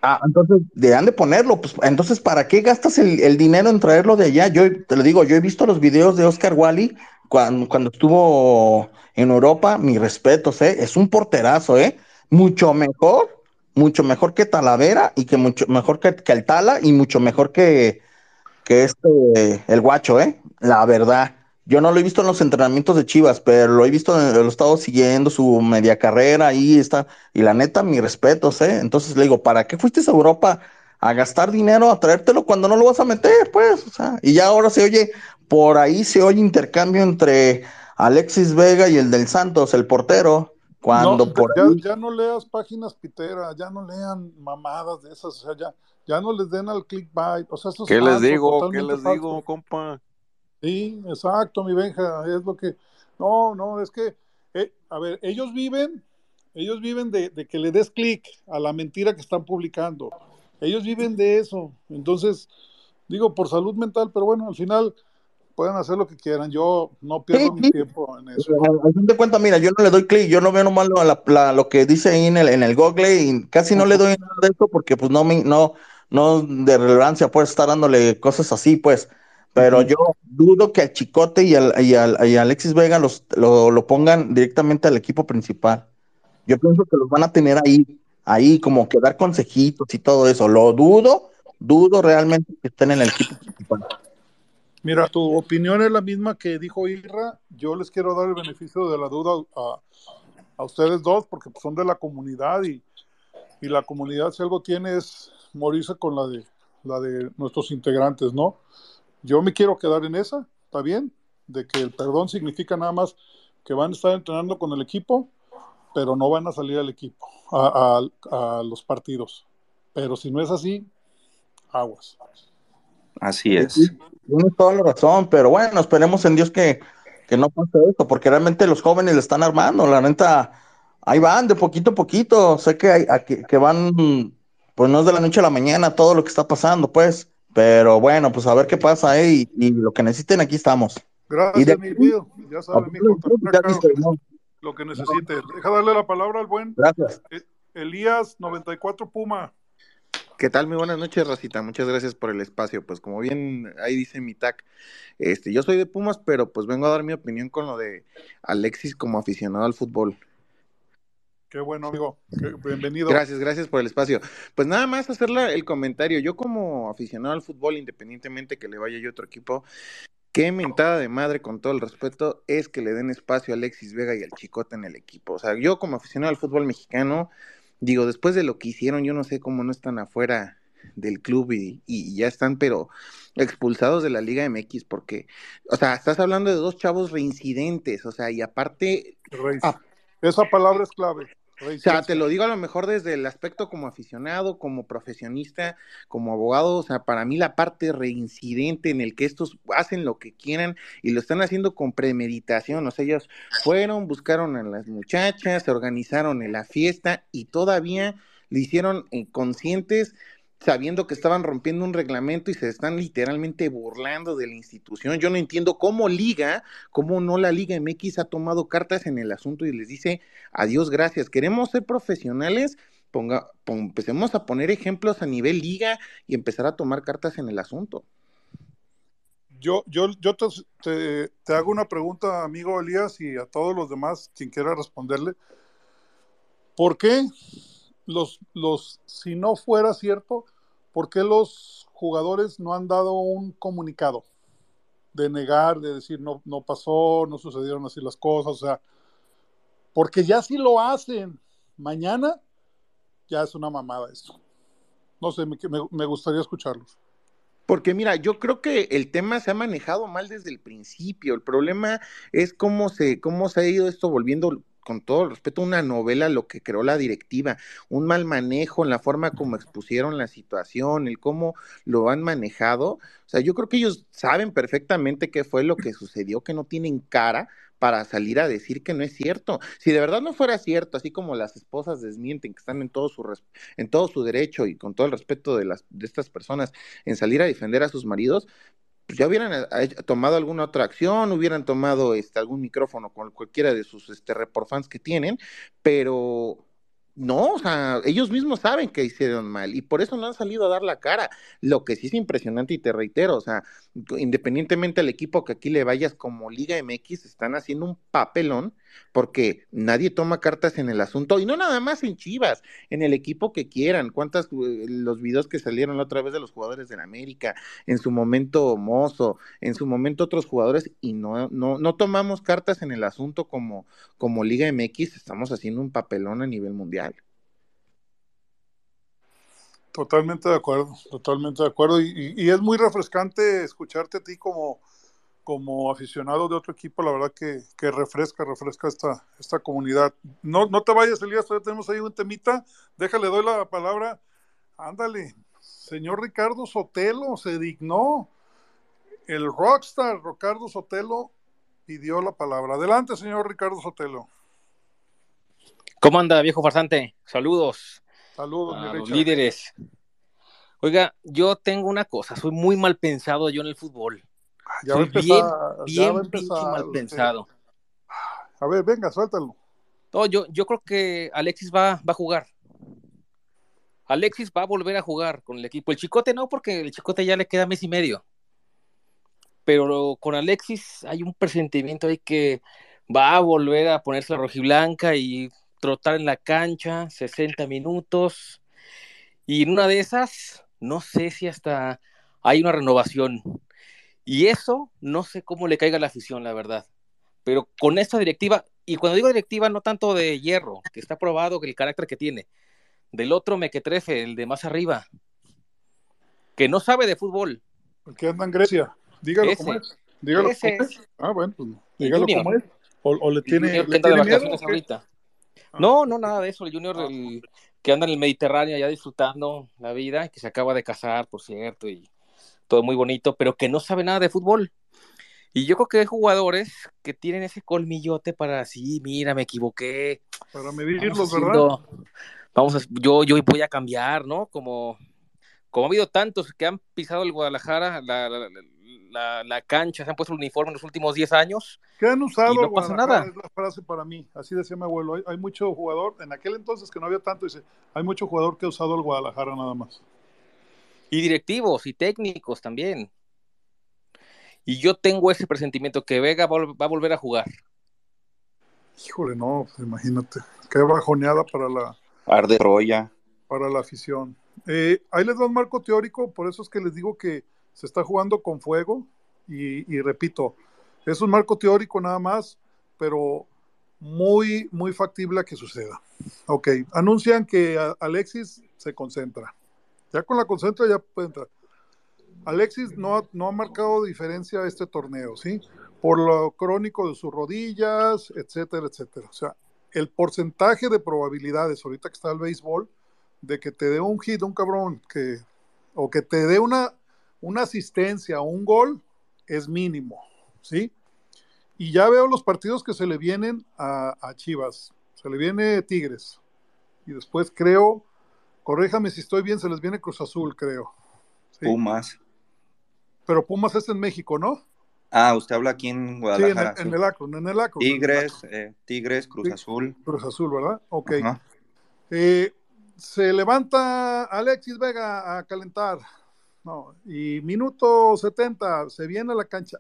Ah, entonces, de han de ponerlo, pues entonces, ¿para qué gastas el, el dinero en traerlo de allá? Yo te lo digo, yo he visto los videos de Oscar Wally cuando, cuando estuvo en Europa, mis respetos, ¿eh? Es un porterazo, ¿eh? Mucho mejor, mucho mejor que Talavera y que mucho mejor que, que el Tala y mucho mejor que, que este, el Guacho, ¿eh? La verdad. Yo no lo he visto en los entrenamientos de Chivas, pero lo he visto, en- lo he estado siguiendo su media carrera, ahí está. Y la neta, mis respetos, ¿eh? Entonces le digo, ¿para qué fuiste a Europa a gastar dinero, a traértelo cuando no lo vas a meter? Pues, o sea, y ya ahora se oye, por ahí se oye intercambio entre Alexis Vega y el del Santos, el portero, cuando No, por ya, ahí... ya no leas páginas piteras, ya no lean mamadas de esas, o sea, ya, ya no les den al clickbait, o sea, eso es ¿Qué les digo? ¿Qué les falso. digo, compa? Sí, exacto, mi Benja, es lo que... No, no, es que, eh, a ver, ellos viven, ellos viven de, de que le des clic a la mentira que están publicando. Ellos viven de eso. Entonces, digo, por salud mental, pero bueno, al final, pueden hacer lo que quieran. Yo no pierdo Sí, mi sí. tiempo en eso. Al fin de cuentas, mira, yo no le doy clic, yo no veo nomás lo, la- la- lo que dice ahí en el, en el Google y casi no le doy nada de eso porque pues no me, no, no de relevancia pues estar dándole cosas así, pues. Pero yo dudo que al Chicote y al, y al- y a Alexis Vega los, lo, lo pongan directamente al equipo principal. Yo pienso que los van a tener ahí, ahí, como que dar consejitos y todo eso. Lo dudo, dudo realmente que estén en el equipo principal. Mira, tu opinión es la misma que dijo Irra. Yo les quiero dar el beneficio de la duda a, a ustedes dos, porque pues, son de la comunidad y, y la comunidad, si algo tiene, es morirse con la de, la de nuestros integrantes, ¿no? Yo me quiero quedar en esa, ¿está bien? De que el perdón significa nada más que van a estar entrenando con el equipo, pero no van a salir al equipo, a, a- a los partidos. Pero si no es así, aguas. Así es. Sí, Tienes toda la razón, pero bueno, esperemos en Dios que, que no pase esto, porque realmente los jóvenes le están armando, la neta, ahí van de poquito a poquito, sé que, hay, a que, que van, pues no es de la noche a la mañana todo lo que está pasando, pues, pero bueno, pues a ver qué pasa, eh, y, y lo que necesiten, aquí estamos. Y de Gracias, mi. Ya sabe, lo que, ¿no? lo que necesite. Deja darle la palabra al buen Gracias. eh, Elías 94 Puma. ¿Qué tal? Muy buenas noches, Rosita. Muchas gracias por el espacio. Pues como bien ahí dice mi TAC, este, yo soy de Pumas, pero pues vengo a dar mi opinión con lo de Alexis como aficionado al fútbol. Qué bueno, amigo. Qué- bienvenido. Gracias, gracias por el espacio. Pues nada más hacerle el comentario. Yo como aficionado al fútbol, independientemente que le vaya yo a otro equipo, qué mentada de madre, con todo el respeto, es que le den espacio a Alexis Vega y al Chicote en el equipo. O sea, yo como aficionado al fútbol mexicano, digo, después de lo que hicieron, yo no sé cómo no están afuera del club y, y ya están, pero expulsados de la Liga MX, porque, o sea, estás hablando de dos chavos reincidentes, o sea, y aparte, Rey. a- Esa palabra es clave. O sea, te lo digo a lo mejor desde el aspecto como aficionado, como profesionista, como abogado, o sea, para mí la parte reincidente en el que estos hacen lo que quieran y lo están haciendo con premeditación, o sea, ellos fueron, buscaron a las muchachas, se organizaron en la fiesta y todavía lo hicieron eh, conscientes sabiendo que estaban rompiendo un reglamento y se están literalmente burlando de la institución. Yo no entiendo cómo Liga, cómo no la Liga MX ha tomado cartas en el asunto y les dice adiós, gracias. Queremos ser profesionales, ponga, pon- empecemos a poner ejemplos a nivel liga y empezar a tomar cartas en el asunto. Yo, yo, yo te hago una pregunta, amigo Elías, y a todos los demás, quien quiera responderle. ¿Por qué los, los, si no fuera cierto, por qué los jugadores no han dado un comunicado de negar, de decir no, no pasó, no sucedieron así las cosas? O sea, porque ya si lo hacen mañana, ya es una mamada esto. No sé, me, me- gustaría escucharlos. Porque mira, yo creo que el tema se ha manejado mal desde el principio. El problema es cómo se, cómo se ha ido esto volviendo, con todo el respeto, una novela, lo que creó la directiva, un mal manejo en la forma como expusieron la situación, el cómo lo han manejado. O sea, yo creo que ellos saben perfectamente qué fue lo que sucedió, que no tienen cara para salir a decir que no es cierto. Si de verdad no fuera cierto, así como las esposas desmienten que están en todo su en todo su derecho y con todo el respeto de las de estas personas en salir a defender a sus maridos, pues ya hubieran eh, eh, tomado alguna otra acción, hubieran tomado este algún micrófono con cualquiera de sus este reporfans que tienen, pero no, o sea, ellos mismos saben que hicieron mal y por eso no han salido a dar la cara. Lo que sí es impresionante y te reitero, o sea, independientemente al equipo que aquí le vayas como Liga MX, están haciendo un papelón porque nadie toma cartas en el asunto y no nada más en Chivas, en el equipo que quieran. ¿Cuántas eh, los videos que salieron la otra vez de los jugadores del América, en su momento Mozo, en su momento otros jugadores y no no no tomamos cartas en el asunto como como Liga MX, estamos haciendo un papelón a nivel mundial. Totalmente de acuerdo, totalmente de acuerdo. Y, y- y es muy refrescante escucharte a ti como, como aficionado de otro equipo, la verdad que, que refresca, refresca esta, esta comunidad. No, no te vayas, Elías, todavía tenemos ahí un temita. Déjale, doy la palabra. Ándale, señor Ricardo Sotelo se dignó. El rockstar Ricardo Sotelo pidió la palabra. Adelante, señor Ricardo Sotelo. ¿Cómo anda, viejo farsante? Saludos Saludos, mi los líderes. Oiga, yo tengo una cosa, soy muy mal pensado yo en el fútbol. Ya va a bien, empezar, ya va a bien pinche empezar mal pensado. A ver, venga, suéltalo. No, yo, yo creo que Alexis va, va a jugar. Alexis va a volver a jugar con el equipo. El Chicote no, porque el Chicote ya le queda mes y medio. Pero con Alexis hay un presentimiento ahí que va a volver a ponerse la rojiblanca y trotar en la cancha 60 minutos. Y en una de esas, no sé si hasta hay una renovación. Y eso no sé cómo le caiga a la afición, la verdad. Pero con esta directiva, y cuando digo directiva, no tanto de hierro, que está probado que el carácter que tiene, del otro mequetrefe, el de más arriba, que no sabe de fútbol. El que anda en Grecia. Dígalo Ese. cómo es. Dígalo Ese cómo es. es. Ah, bueno, pues dígalo cómo es. O, o le tiene, le de miedo. ahorita. Ah. No, no, nada de eso. El Junior el, que anda en el Mediterráneo ya disfrutando la vida, que se acaba de casar, por cierto, y todo muy bonito, pero que no sabe nada de fútbol. Y yo creo que hay jugadores que tienen ese colmillote para, sí, mira, me equivoqué. Para Vamos medirlos, ¿verdad? vamos a, yo, yo voy a cambiar, ¿no? Como, como ha habido tantos que han pisado el Guadalajara, la, la, la- la cancha, se han puesto el uniforme en los últimos 10 años ¿Qué han usado y no pasa nada. Es la frase para mí. Así decía mi abuelo. Hay, hay mucho jugador, en aquel entonces que no había tanto, dice, hay mucho jugador que ha usado el Guadalajara nada más. Y directivos y técnicos también. Y yo tengo ese presentimiento que Vega va a volver a jugar. Híjole, no, pues imagínate. Qué bajoneada para la, Arde Roya. para la afición. Eh, ahí les da un marco teórico, por eso es que les digo que se está jugando con fuego y, y repito, es un marco teórico nada más, pero muy, muy factible a que suceda. Ok, anuncian que Alexis se concentra. Ya con la concentra ya puede entrar. Alexis no ha, no ha marcado diferencia este torneo, ¿sí? Por lo crónico de sus rodillas, etcétera, etcétera. O sea, el porcentaje de probabilidades, ahorita que está el béisbol, de que te dé un hit, un cabrón, que, o que te dé una, una asistencia o un gol, es mínimo, ¿sí? Y ya veo los partidos que se le vienen a, a Chivas. Se le viene Tigres. Y después creo, corréjame si estoy bien, se les viene Cruz Azul, creo. ¿sí? Pumas. Pero Pumas es en México, ¿no? Ah, usted habla aquí en Sí, en Guadalajara. el, en sí. el en el Akron. en el Tigres, Akron. eh, Tigres, Cruz Sí. Azul. Cruz Azul, ¿verdad? Ok. Eh, se levanta Alexis Vega a calentar. No, y minuto 70 se viene a la cancha.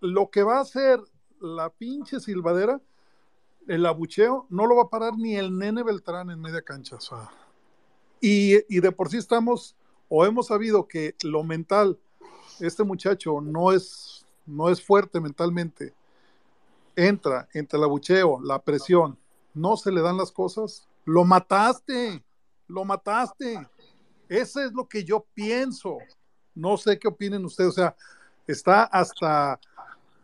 Lo que va a hacer la pinche silbadera, el abucheo, no lo va a parar ni el nene Beltrán en media cancha. o sea. Y, de por sí estamos, o hemos sabido que lo mental, este muchacho no es, no es fuerte mentalmente. Entra entre el abucheo, la presión, no se le dan las cosas, lo mataste, lo mataste. Ese es lo que yo pienso. No sé qué opinen ustedes. O sea, está hasta,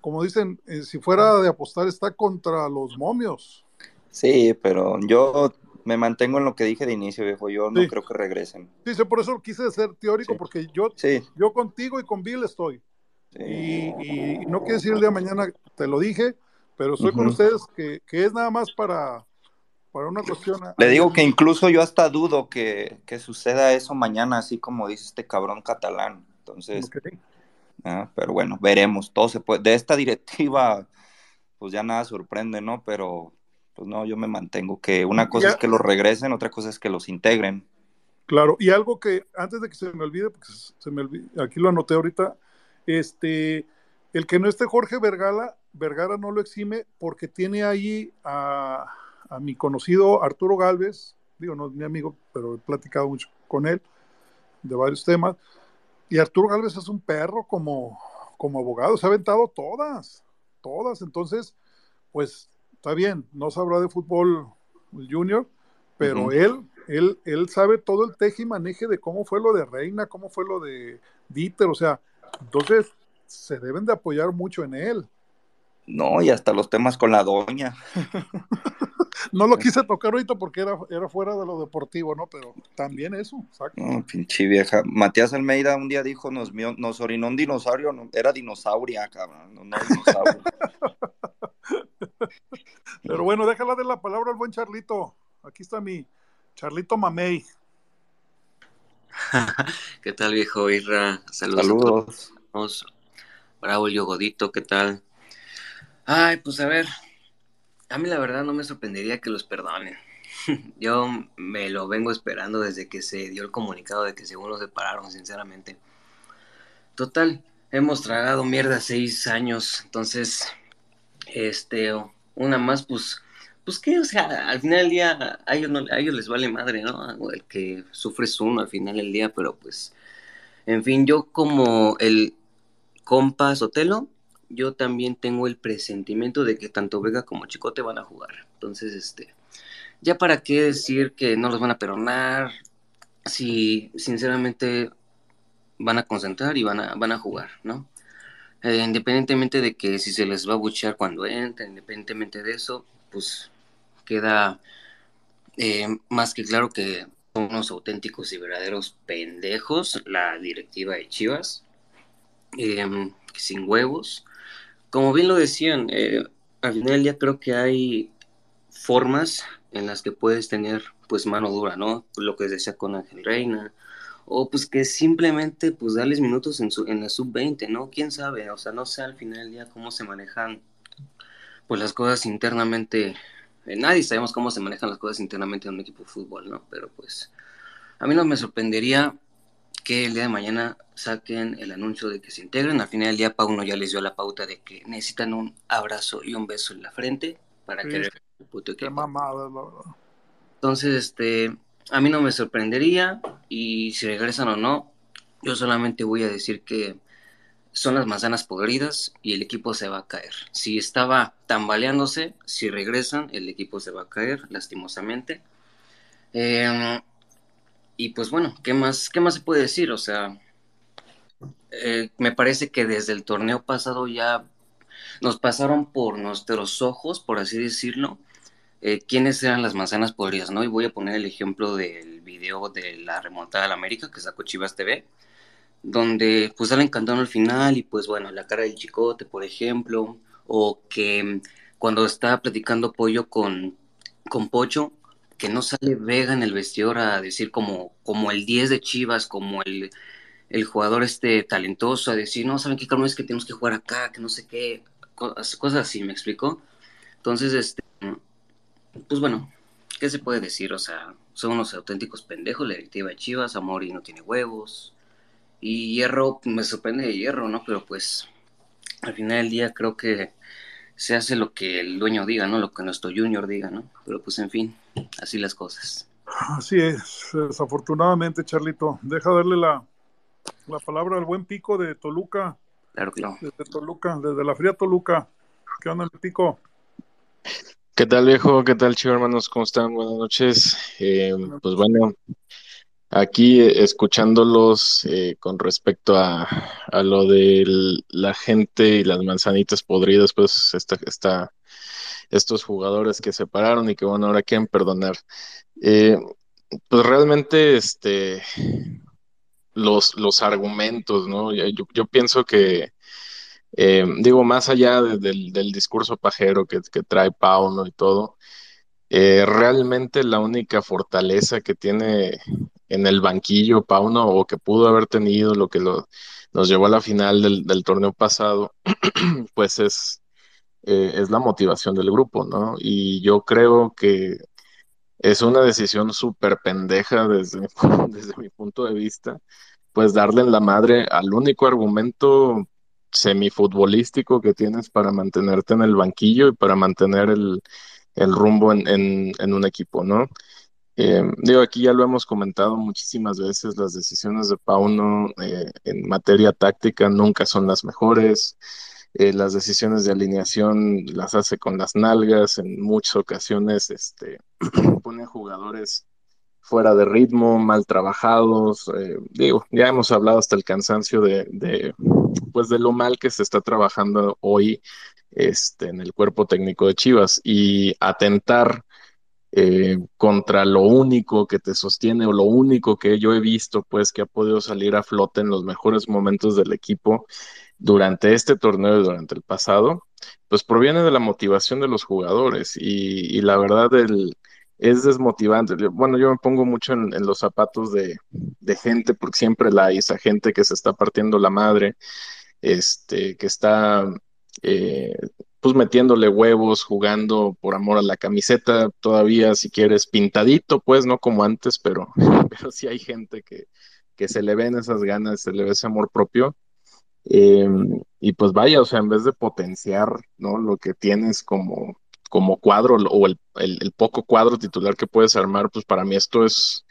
como dicen, eh, si fuera de apostar, está contra los momios. Sí, pero yo me mantengo en lo que dije de inicio, viejo. Yo no Sí. creo que regresen. Sí, por eso quise ser teórico, Sí. porque yo, Sí, yo contigo y con Bill estoy. Y, y- no quiere decir el día de mañana, te lo dije, pero estoy con Ujú. ustedes que, que es nada más para, para una cuestión. Le digo que incluso yo hasta dudo que, que suceda eso mañana, así como dice este cabrón catalán. Entonces, Ok. ah, pero bueno, veremos. Todo se puede. De esta directiva, pues ya nada sorprende, ¿no? Pero, pues no, yo me mantengo que una cosa Ya- es que los regresen, otra cosa es que los integren. Claro, y algo que antes de que se me olvide, porque se me olvide, aquí lo anoté ahorita, este, el que no esté Jorge Vergara, Vergara no lo exime porque tiene ahí a, a mi conocido Arturo Galvez, digo, no es mi amigo, pero he platicado mucho con él de varios temas, y Arturo Galvez es un perro como, como abogado, se ha aventado todas, todas, entonces, pues está bien, no sabrá de fútbol el junior, pero él, él, él sabe todo el teje y maneje de cómo fue lo de Reina, cómo fue lo de Dieter, o sea, entonces se deben de apoyar mucho en él. No, y hasta los temas con la doña. (laughs) No lo quise tocar ahorita porque era, era fuera de lo deportivo, ¿no? Pero también eso, exacto. No, pinche vieja. Matías Almeida un día dijo, nos, nos orinó un dinosaurio, no, era dinosauria, cabrón, no, no dinosaurio. (laughs) (laughs) Pero bueno, déjala de la palabra al buen Charlito. Aquí está mi Charlito Mamey. (laughs) ¿Qué tal, viejo Irra? Saludos a Saludos. todos. Braulio Godito, ¿qué tal? Ay, pues a ver, a mí la verdad no me sorprendería que los perdonen. (laughs) Yo me lo vengo esperando desde que se dio el comunicado de que según los separaron, sinceramente. Total, hemos tragado mierda seis años, entonces, este, una más, pues, pues que, o sea, al final del día a ellos, no, a ellos les vale madre, ¿no? El que sufre es uno al final del día, pero pues, en fin, yo como el compa Sotelo, yo también tengo el presentimiento de que tanto Vega como Chicote van a jugar. Entonces, este, ya para qué decir que no los van a perdonar, si sinceramente van a concentrar y van a, van a jugar, ¿no? Eh, independientemente de que si se les va a buchear cuando entren, independientemente de eso, pues queda eh, más que claro que son unos auténticos y verdaderos pendejos la directiva de Chivas, eh, sin huevos. Como bien lo decían, al final del creo que hay formas en las que puedes tener pues mano dura, ¿no? Lo que decía con Ángel Reina, o pues que simplemente pues darles minutos en, su, en la sub-20, ¿no? ¿Quién sabe? O sea, no sé al final del día cómo se manejan pues las cosas internamente, eh, nadie sabemos cómo se manejan las cosas internamente en un equipo de fútbol, ¿no? Pero pues a mí no me sorprendería que el día de mañana saquen el anuncio de que se integren. Al final del día, Pauno ya les dio la pauta de que necesitan un abrazo y un beso en la frente para Sí, que Qué mamada, la verdad. Entonces, este, a mí no me sorprendería y si regresan o no, yo solamente voy a decir que son las manzanas podridas y el equipo se va a caer. Si estaba tambaleándose, si regresan, el equipo se va a caer, lastimosamente. Eh, y pues bueno, ¿qué más, ¿qué más se puede decir? O sea, eh, me parece que desde el torneo pasado ya nos pasaron por nuestros ojos, por así decirlo, eh, quiénes eran las manzanas podridas, ¿no? Y voy a poner el ejemplo del video de la remontada al América que sacó Chivas TV, donde pues salen cantando al final y pues bueno, la cara del chicote, por ejemplo, o que cuando está platicando Pollo con, con Pocho, que no sale Vega en el vestidor a decir como, como el 10 de Chivas, como el, el jugador este talentoso, a decir, no, ¿saben qué cabrón es que tenemos que jugar acá, que no sé qué, cosas así, ¿me explico? Entonces, este, pues bueno, ¿qué se puede decir? O sea, son unos auténticos pendejos, la directiva de Chivas, Amori no tiene huevos, y Hierro, me sorprende de Hierro, ¿no? Pero pues, al final del día creo que se hace lo que el dueño diga, ¿no? Lo que nuestro junior diga, ¿no? Pero pues, en fin, así las cosas. Así es, desafortunadamente, Charlito. Deja darle la, la palabra al buen pico de Toluca. Claro, claro. Desde Toluca, desde la fría Toluca. ¿Qué onda, el pico? ¿Qué tal, viejo? ¿Qué tal, chivo, hermanos? ¿Cómo están? Buenas noches. Eh, pues bueno, aquí eh, escuchándolos eh, con respecto a, a lo de la gente y las manzanitas podridas, pues esta, estos jugadores que se pararon y que bueno, ahora quieren perdonar. Pues realmente, este, los, los argumentos, ¿no? Yo, yo pienso que, eh, digo, más allá de- del, del discurso pajero que, que trae Pauno y todo, eh, realmente la única fortaleza que tiene en el banquillo Pauno o que pudo haber tenido lo que lo, nos llevó a la final del, del torneo pasado, (clears throat) pues es, eh, es la motivación del grupo, ¿no? Y yo creo que es una decisión súper pendeja desde, (laughs) desde mi punto de vista, pues darle en la madre al único argumento semifutbolístico que tienes para mantenerte en el banquillo y para mantener el, el rumbo en, en- un equipo, ¿no? Eh, digo, aquí ya lo hemos comentado muchísimas veces, las decisiones de Pauno eh, en materia táctica nunca son las mejores. Eh, las decisiones de alineación las hace con las nalgas, en muchas ocasiones este, (clears throat) pone jugadores fuera de ritmo, mal trabajados. eh, digo, ya hemos hablado hasta el cansancio de, pues de lo mal que se está trabajando hoy este, en el cuerpo técnico de Chivas. Y atentar eh, contra lo único que te sostiene o lo único que yo he visto, pues que ha podido salir a flote en los mejores momentos del equipo durante este torneo y durante el pasado, pues proviene de la motivación de los jugadores. Y, y la verdad el, es desmotivante. Bueno, yo me pongo mucho en, los zapatos de, de gente, porque siempre la hay esa gente que se está partiendo la madre, este, que está eh, pues metiéndole huevos, jugando por amor a la camiseta, todavía si quieres pintadito, pues no como antes, pero, (laughs) pero sí hay gente que, que se le ven esas ganas, se le ve ese amor propio. Eh, y pues vaya, o sea, en vez de potenciar, ¿no? Lo que tienes como, como cuadro o el, el, el, poco cuadro titular que puedes armar, pues para mí esto es,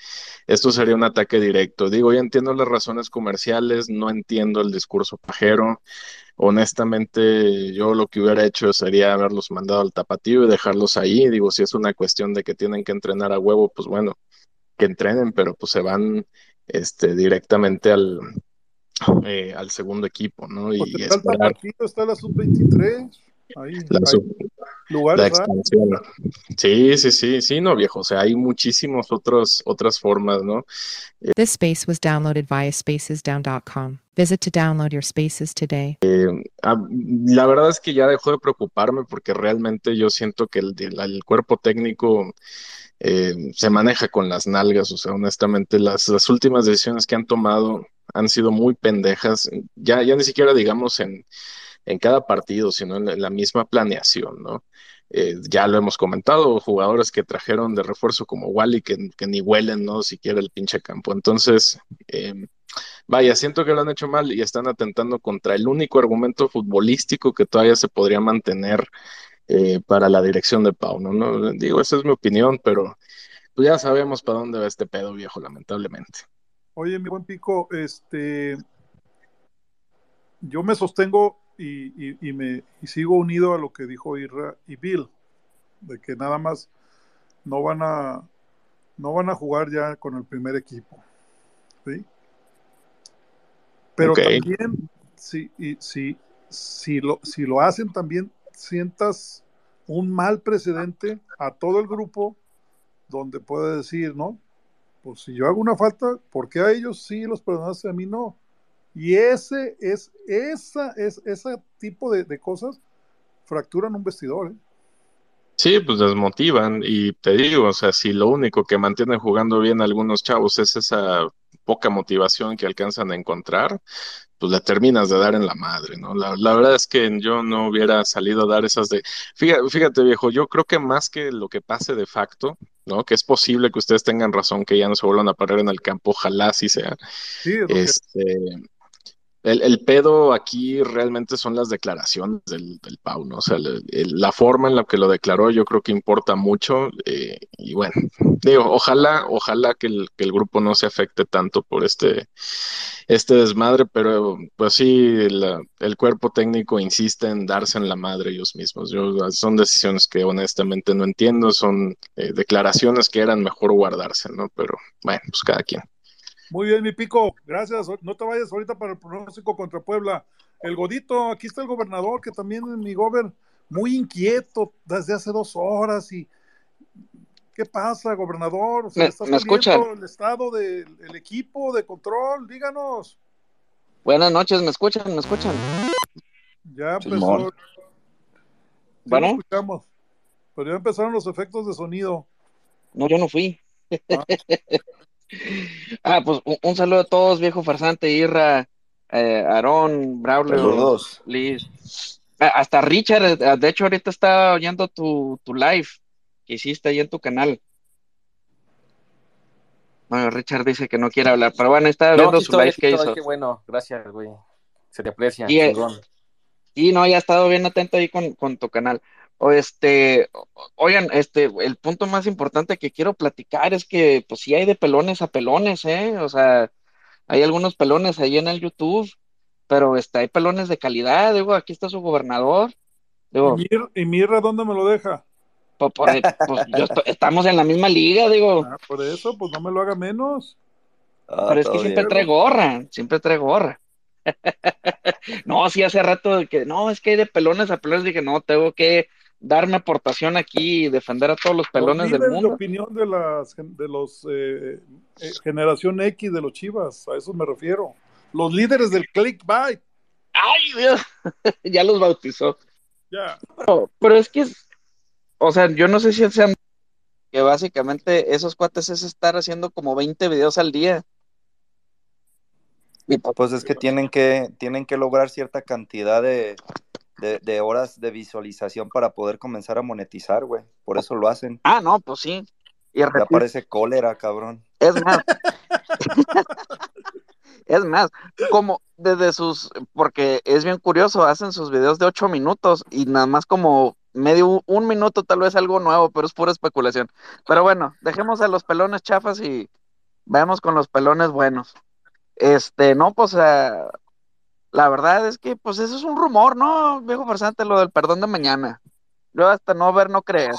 esto sería un ataque directo. Digo, ya entiendo las razones comerciales, no entiendo el discurso pajero. Honestamente, yo lo que hubiera hecho sería haberlos mandado al tapatío y dejarlos ahí. Digo, si es una cuestión de que tienen que entrenar a huevo, pues bueno, que entrenen, pero pues se van este, directamente al, eh, al segundo equipo, ¿no? Y el tapatito, está la sub-23. Ahí, la, hay sub, lugares, la expansión. Sí, sí, sí, sí, no, viejo. O sea, hay muchísimas otras, otras formas, ¿no? This space was downloaded via spacesdown.com. Visit to download your spaces today. Eh, ah, la verdad es que ya dejó de preocuparme porque realmente yo siento que el, el, el cuerpo técnico eh, se maneja con las nalgas. O sea, honestamente, las, las últimas decisiones que han tomado han sido muy pendejas. Ya, ya ni siquiera digamos en, en cada partido, sino en la misma planeación, ¿no? Eh, ya lo hemos comentado, jugadores que trajeron de refuerzo como Wally que, que ni huelen, ¿no? Siquiera el pinche campo. Entonces, eh, vaya, siento que lo han hecho mal y están atentando contra el único argumento futbolístico que todavía se podría mantener eh, para la dirección de Pau, ¿no? ¿no? Digo, esa es mi opinión, pero pues ya sabemos para dónde va este pedo viejo, lamentablemente. Oye, mi buen pico, este, yo me sostengo y, y, y me y sigo unido a lo que dijo Irra y Bill, de que nada más no van a no van a jugar ya con el primer equipo, ¿sí? Pero Okay. también si, y, si, si, lo, si lo hacen también sientas un mal precedente a todo el grupo donde puede decir, ¿no? Pues si yo hago una falta, ¿por qué a ellos sí los perdonaste, a mí no? Y ese es, esa, es, ese tipo de, de cosas fracturan un vestidor, ¿eh? Sí, pues desmotivan y te digo, o sea, si lo único que mantiene jugando bien a algunos chavos es esa poca motivación que alcanzan a encontrar, pues le terminas de dar en la madre, ¿no? La, la verdad es que yo no hubiera salido a dar esas de... Fíjate, fíjate, viejo, yo creo que más que lo que pase de facto, ¿no? Que es posible que ustedes tengan razón, que ya no se vuelvan a parar en el campo, ojalá así sea. Sí, es que- Este, el, pedo aquí realmente son las declaraciones del, del Pau, ¿no? O sea, la forma en la que lo declaró yo creo que importa mucho eh, y bueno, digo, ojalá, ojalá que el, grupo no se afecte tanto por este, este desmadre, pero pues sí, el cuerpo técnico insiste en darse en la madre ellos mismos. Son decisiones que honestamente no entiendo, son eh, declaraciones que eran mejor guardarse, ¿no? Pero bueno, pues cada quien. Muy bien, mi pico, gracias. No te vayas ahorita para el pronóstico contra Puebla. El Godito, aquí está el gobernador, que también es mi gober, muy inquieto desde hace dos horas. y ¿Qué pasa, gobernador? O sea, ¿Me- ¿Está me saliendo escuchan? el estado del el equipo de control? Díganos. Buenas noches, ¿me escuchan? ¿Me escuchan? Ya empezó. Sí Bueno. escuchamos. Pero ya empezaron los efectos de sonido. No, yo no fui. ah, (laughs) pues un, un saludo a todos, viejo farsante, Irra, eh, Aarón, Braulio, Saludos. Liz. Ah, Hasta Richard, eh, de hecho, ahorita está oyendo tu, tu live que hiciste ahí en tu canal. Bueno, Richard dice que no quiere hablar, pero bueno, estaba No, viendo su live que hizo. qué bueno, gracias, güey. Se te aprecia, Y. Y no, ya he estado bien atento ahí con, con tu canal. O este, oigan, este, el punto más importante que quiero platicar es que, pues sí hay de pelones a pelones, ¿eh? O sea, hay algunos pelones ahí en el YouTube, pero este, hay pelones de calidad, digo, aquí está su gobernador, ¿Y, digo, Mir- y Mirra dónde me lo deja? por- pues, yo estoy- estamos en la misma liga, digo, Ah, por eso, pues no me lo haga menos. Ah, pero es que siempre trae gorra, siempre trae gorra. (laughs) No, sí, hace rato que, no, es que hay de pelones a pelones, dije, no, tengo que darme aportación aquí y defender a todos los pelones del mundo. opinión de las de los eh, eh, generación X de los Chivas, a eso me refiero. Los líderes del clickbait. ¡Ay, Dios! (laughs) ya los bautizó. Ya. Pero, pero es que, es- o sea, yo no sé si sean que básicamente esos cuates es estar haciendo como 20 videos al día. Pues es que tienen que, tienen que lograr cierta cantidad de, de, de horas de visualización para poder comenzar a monetizar, güey. Por eso lo hacen. Ah, no, pues sí. Y Ya repito, parece cólera, cabrón. es más, (laughs) es más, como desde sus, porque es bien curioso, hacen sus videos de ocho minutos y nada más como medio, un minuto tal vez algo nuevo, pero es pura especulación. Pero bueno, dejemos a los pelones chafas y veamos con los pelones buenos. Este, no, pues ah, la verdad es que pues eso es un rumor, ¿no? Viejo farsante, lo del perdón de mañana. Yo hasta no ver, no creer.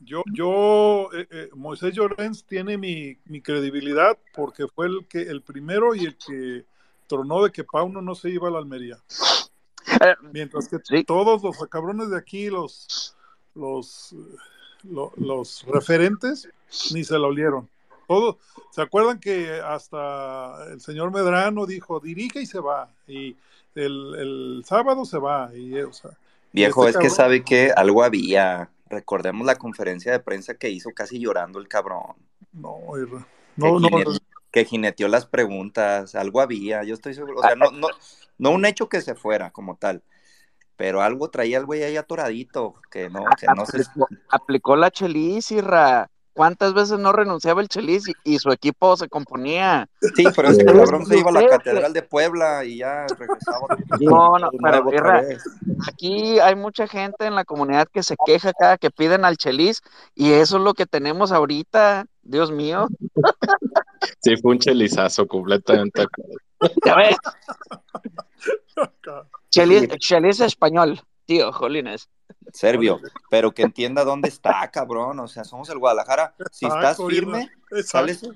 Yo, yo eh, eh, Moisés Llorens tiene mi, mi credibilidad porque fue el que el primero y el que tronó de que Pauno no se iba a la Almería. Mientras que todos los cabrones de aquí, los, los, eh, lo- los referentes, ni se la olieron. Todos, ¿se acuerdan que hasta el señor Medrano dijo, dirige y se va? Y el, el sábado se va. Y, eh, o sea, Viejo, este es que sabe que algo había. Recordemos la conferencia de prensa que hizo casi llorando el cabrón. No, Irra. que, no, no, jine- que jineteó las preguntas, algo había, yo estoy seguro, o sea, no, no, no un hecho que se fuera como tal, pero algo traía el güey ahí atoradito, que no, que no se... aplicó, aplicó la Chelis, Irra. ¿Cuántas veces no renunciaba el Chelis y, y su equipo se componía? Sí, pero ese cabrón se iba a la Catedral de Puebla y ya regresaba. No, no, pero vez. aquí hay mucha gente en la comunidad que se queja cada que piden al Chelis y eso es lo que tenemos ahorita, Dios mío. Sí, fue un chelizazo completamente. Ya ves. (laughs) Chelis, Chelis español, tío, jolines. Serbio, pero que entienda dónde está, cabrón, o sea, somos el Guadalajara, si estás Exacto, firme, sales,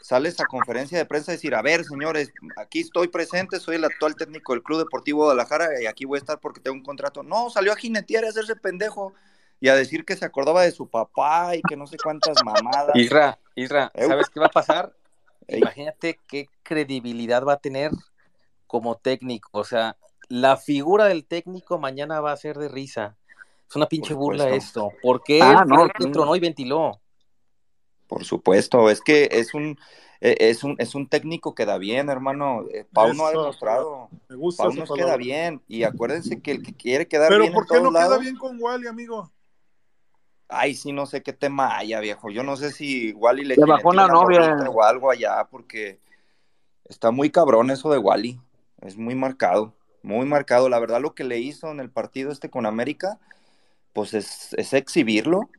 sales a conferencia de prensa a decir, a ver, señores, aquí estoy presente, soy el actual técnico del Club Deportivo Guadalajara y aquí voy a estar porque tengo un contrato. No, salió a jinetear y a hacerse pendejo y a decir que se acordaba de su papá y que no sé cuántas mamadas. Isra, Isra, Eu. ¿sabes qué va a pasar? Ey. Imagínate qué credibilidad va a tener como técnico. O sea, la figura del técnico mañana va a ser de risa. Es una pinche burla esto. Porque Ah, él no, el tronó y ventiló. Por supuesto, es que es un, eh, es un, es un técnico que da bien, hermano. Eh, Pau no ha demostrado. Me gusta Pau nos palabra. queda bien. Y acuérdense que el que quiere quedar Pero bien ¿por en qué todos no queda bien con Wally, amigo? Ay, sí, no sé qué tema haya, viejo. Yo no sé si Wally le Le bajó una novia. o algo allá, porque está muy cabrón eso de Wally. Es muy marcado, muy marcado. La verdad, lo que le hizo en el partido este con América, pues es, es exhibirlo.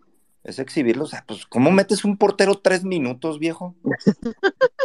Es exhibirlo. O sea, pues, ¿cómo metes un portero tres minutos, viejo?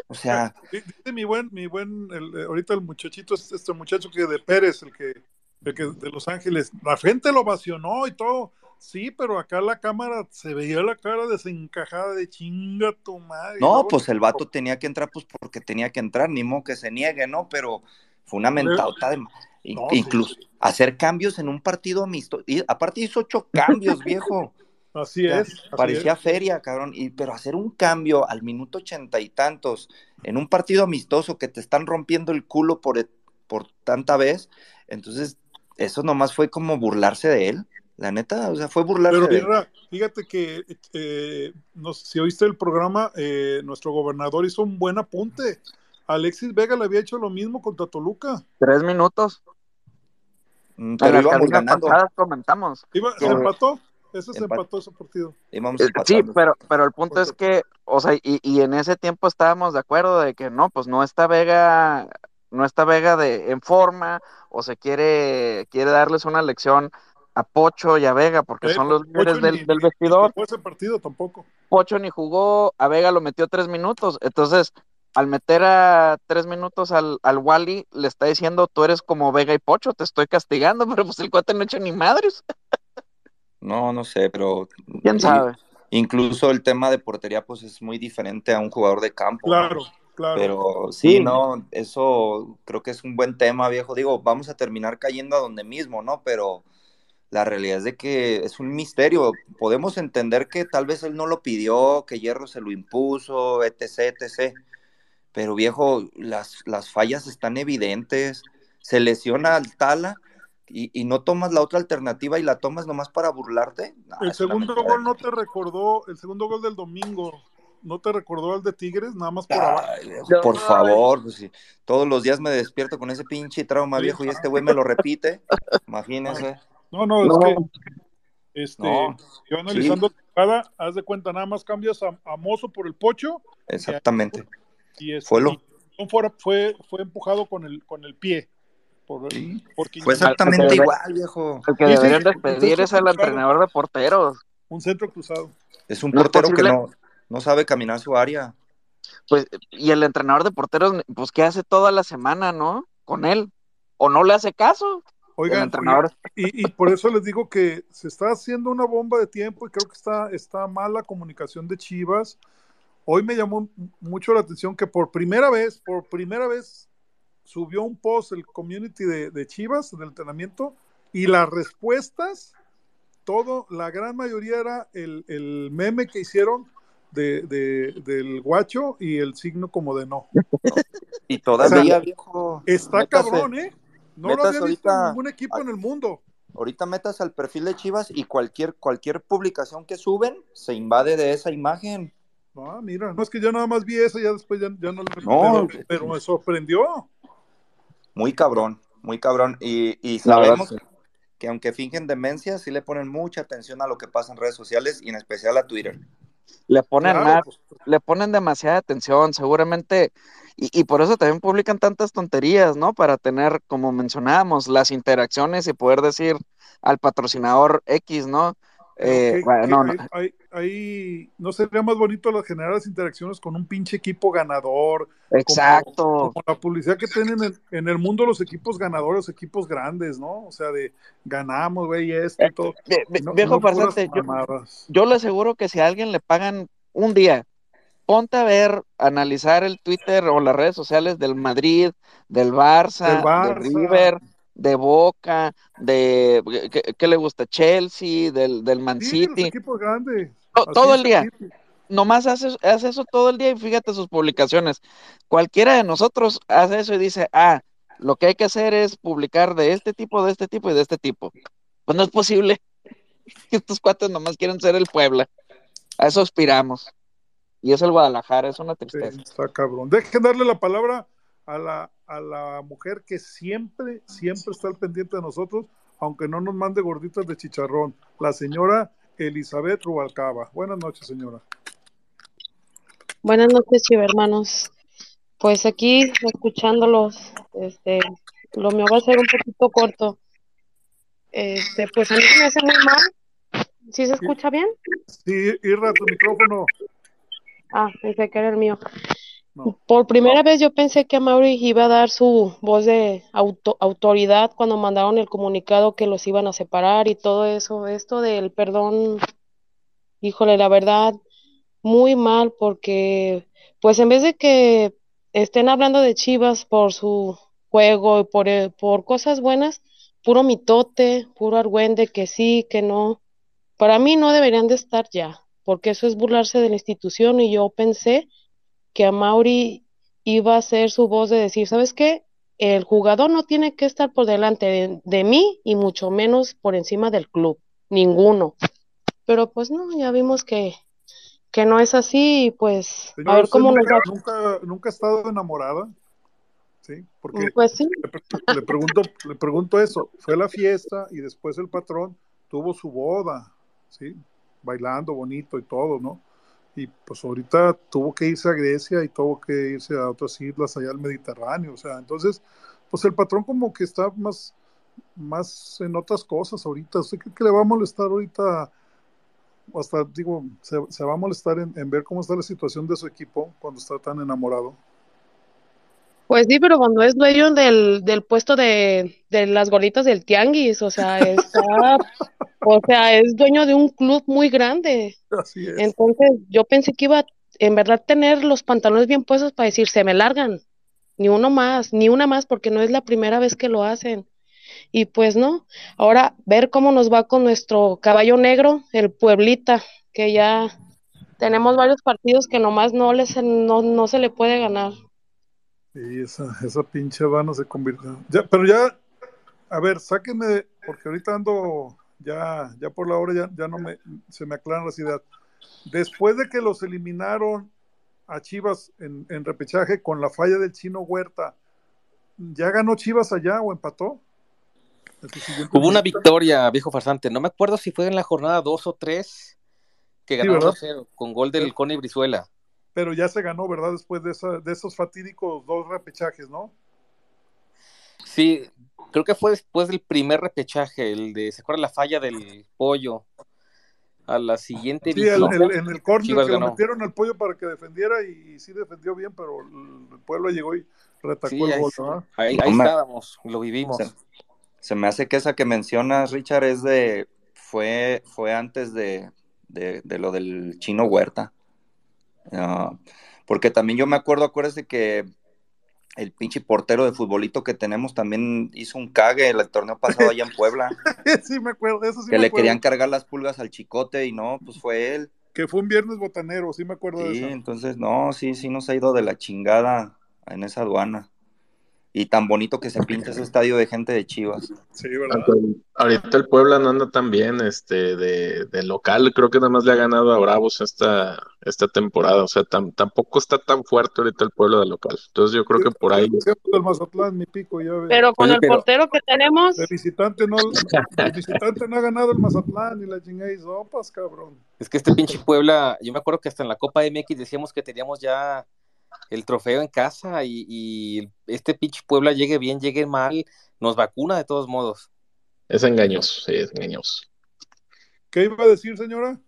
O sea, (laughs) Dice mi buen, mi buen, el- eh, ahorita el muchachito, es este muchacho que de Pérez, el que, el que de Los Ángeles, la gente lo ovacionó y todo. Sí, pero acá la cámara se veía la cara desencajada de chinga tu madre. No, pues el vato tenía que entrar, pues porque tenía que entrar, ni modo que se niegue, ¿no? Pero fue una mentauta de. in- No, sí. incluso hacer cambios en un partido amistoso. Y aparte hizo ocho (laughs) cambios, viejo. Así es. así parecía es. feria, cabrón. Y, pero hacer un cambio al minuto ochenta y tantos en un partido amistoso que te están rompiendo el culo por, e- por tanta vez, entonces eso nomás fue como burlarse de él. La neta, o sea, fue burlarse Pero de él. mira, fíjate que eh, no sé si oíste el programa, eh, nuestro gobernador hizo un buen apunte. Alexis Vega le había hecho lo mismo contra Toluca. Tres minutos. Mm, En Pero las íbamos ganando. pasadas comentamos. Iba- se empató, ese se Empat- empató ese partido. Íbamos Eh, Sí, pero, pero el punto es que, o sea, y, y en ese tiempo estábamos de acuerdo de que no, pues no está Vega, no está Vega de, en forma, o se quiere, quiere darles una lección a Pocho y a Vega, porque Eh, son los líderes ni- del, vestidor. ni ese partido tampoco. Pocho ni jugó, a Vega lo metió tres minutos. Entonces, al meter a tres minutos al, al Wally, le está diciendo, tú eres como Vega y Pocho, te estoy castigando, (laughs) pero pues el cuate no ha hecho ni madres. No, no sé, pero. ¿Quién sabe? Incluso el tema de portería, pues es muy diferente a un jugador de campo. ¿no? Claro, claro. Pero sí, Sí. no, eso creo que es un buen tema, viejo. Digo, vamos a terminar cayendo a donde mismo, ¿no? Pero la realidad es de que es un misterio. Podemos entender que tal vez él no lo pidió, que Hierro se lo impuso, etc., etc. Pero viejo, las, las fallas están evidentes. Se lesiona al Tala y, y no tomas la otra alternativa y la tomas nomás para burlarte. El segundo gol no te recordó, el segundo gol del domingo, no te recordó al de Tigres, nada más por abajo. Ay, viejo, por favor, pues sí. Todos los días me despierto con ese pinche trauma, Sí. viejo, y este güey me lo repite. (laughs) Imagínense. No, no, es No. que este, No, yo analizando la jugada, haz de cuenta, nada más cambias a, a Mozo por el pocho Exactamente. y, este, Fue lo- y fue, fue, fue empujado con el, con el pie. Por, por Fue exactamente igual, viejo. El que Sí, deberían despedir es el cruzado. entrenador de porteros. Un centro cruzado. Es un No es portero que no, no sabe caminar su área. Pues, y el entrenador de porteros, pues, ¿qué hace toda la semana, no? Con él. ¿O no le hace caso? Oigan, el entrenador. y, y por eso les digo que se está haciendo una bomba de tiempo y creo que está, está mal la comunicación de Chivas. Hoy me llamó mucho la atención que por primera vez, por primera vez, subió un post el community de, de Chivas del entrenamiento y las respuestas, todo, la gran mayoría era el, el meme que hicieron de, de- del guacho y el signo como de no. Y todavía, O sea, viejo. Está métase- cabrón, ¿eh? No lo había visto ahorita- ningún equipo en el mundo. Ahorita metas al perfil de Chivas y cualquier, cualquier publicación que suben se invade de esa imagen. Ah, mira, no es que yo nada más vi eso, ya después ya, ya no lo No. pero, pero me sorprendió. Muy cabrón, muy cabrón. Y, y La verdad, sabemos sí. que aunque fingen demencia, sí le ponen mucha atención a lo que pasa en redes sociales y en especial a Twitter. Le ponen Claro, más, pues. le ponen demasiada atención, seguramente, y, y por eso también publican tantas tonterías, ¿no? Para tener, como mencionábamos, las interacciones y poder decir al patrocinador X, ¿no? Eh, Que- bueno, que no, no, hay- hay- hay- ¿No sería más bonito las generar las interacciones con un pinche equipo ganador? Exacto. Como, la publicidad que tienen en, en el mundo los equipos ganadores, equipos grandes, ¿no? O sea, de ganamos, güey, y esto y todo. Ve- ve- Y no- viejo no puras farsante, yo, le aseguro que si a alguien le pagan un día, ponte a ver, analizar el Twitter o las redes sociales del Madrid, del Barça, Del de Barça. River, de Boca, de ¿qué, qué le gusta? Chelsea, del, del Man Sí, City. equipos grandes. To- Así todo el día. Nomás hace, hace eso todo el día y fíjate sus publicaciones. Cualquiera de nosotros hace eso y dice, ah, lo que hay que hacer es publicar de este tipo, de este tipo y de este tipo. Pues no es posible (laughs) estos cuates nomás quieren ser el Puebla. A eso aspiramos. Y es el Guadalajara, es una Sí, tristeza. está cabrón. Dejen darle la palabra a la, a la mujer que siempre, siempre está al pendiente de nosotros, aunque no nos mande gorditas de chicharrón, la señora Elizabeth Rubalcaba. Buenas noches, señora. Buenas noches, hermanos. Pues aquí escuchándolos, este, lo mío va a ser un poquito corto. Este, pues a mí me hace muy mal. ¿Sí se escucha bien? Sí, Irra, tu micrófono. Ah, pensé que era el mío. Por primera vez yo pensé que Mauri iba a dar su voz de auto- autoridad cuando mandaron el comunicado que los iban a separar y todo eso. Esto del perdón, híjole, la verdad, muy mal porque pues en vez de que estén hablando de Chivas por su juego y por, eh, por cosas buenas, puro mitote, puro argüende, que sí, que no. Para mí no deberían de estar ya, porque eso es burlarse de la institución y yo pensé que a Mauri iba a ser su voz de decir, ¿sabes qué? El jugador no tiene que estar por delante de, de mí y mucho menos por encima del club, ninguno. Pero pues no, ya vimos que, que no es así y pues a ver ¿usted cómo nos nunca, va. nunca, nunca ha estado enamorada? Sí, porque Pues sí. le, pre- le pregunto, le pregunto eso. Fue la fiesta y después el patrón tuvo su boda, ¿sí? Bailando bonito y todo, ¿no? Y pues ahorita tuvo que irse a Grecia y tuvo que irse a otras islas allá al Mediterráneo, o sea, entonces, pues el patrón como que está más, más en otras cosas ahorita. ¿Usted cree que le va a molestar ahorita? Hasta, digo, se, se va a molestar en, en ver cómo está la situación de su equipo cuando está tan enamorado. Pues sí, pero cuando es dueño del, del puesto de, de las gorditas del tianguis, o sea, está, (laughs) o sea, es dueño de un club muy grande. Así es. Entonces, yo pensé que iba a, en verdad tener los pantalones bien puestos para decir, se me largan, ni uno más, ni una más, porque no es la primera vez que lo hacen. Y pues no, ahora ver cómo nos va con nuestro caballo negro, el Pueblita, que ya tenemos varios partidos que nomás no les, no, no se le puede ganar. Y esa, esa pinche vana se convirtió. Ya, pero ya, a ver, sáquenme, porque ahorita ando, ya, ya por la hora ya, ya no me, se me aclaran las ideas. Después de que los eliminaron a Chivas en, en repechaje con la falla del chino Huerta. ¿Ya ganó Chivas allá o empató? Hubo una victoria, viejo farsante. No me acuerdo si fue en la jornada 2 o 3 que Sí, ganó. 2-0 con gol del Cone Brizuela. Pero ya se ganó, ¿verdad? Después de, esa, de esos fatídicos dos repechajes, ¿no? Sí, creo que fue después del primer repechaje, el de, ¿se acuerda la falla del pollo? A la siguiente Sí, el- el- en el córner Chivas que lo ganó. metieron al pollo para que defendiera y, sí defendió bien, pero el pueblo llegó y retacó Sí, el gol, No ahí estábamos, lo vivimos. Se, se me hace que esa que mencionas, Richard, es de. Fue, fue antes de, de, de lo del chino Huerta. Ah, porque también yo me acuerdo, acuérdese que el pinche portero de futbolito que tenemos también hizo un cague el torneo pasado allá en (laughs) Puebla. sí, me acuerdo, eso sí que me le acuerdo. querían cargar las pulgas al chicote y no, pues fue él. Que fue un viernes botanero, sí me acuerdo de Sí, eso. entonces, no, sí, sí nos ha ido de la chingada en esa aduana. Y tan bonito que se pinta ese estadio de gente de Chivas. Sí, Aunque ahorita el Puebla no anda tan bien, este, de, de local, creo que nada más le ha ganado a Bravos esta, esta temporada, o sea, tam- tampoco está tan fuerte ahorita el Puebla de local, entonces yo creo que por ahí, El Mazatlán, mi pico, ya ves. Pero con Oye, el pero- portero que tenemos, De visitante no, (laughs) visitante no ha ganado el Mazatlán y la chingada sopas, cabrón. Es que este pinche Puebla, yo me acuerdo que hasta en la Copa MX decíamos que teníamos ya el trofeo en casa y, y este pinche Puebla llegue bien, llegue mal, nos vacuna de todos modos. es engañoso, sí, es engañoso. ¿Qué iba a decir, señora?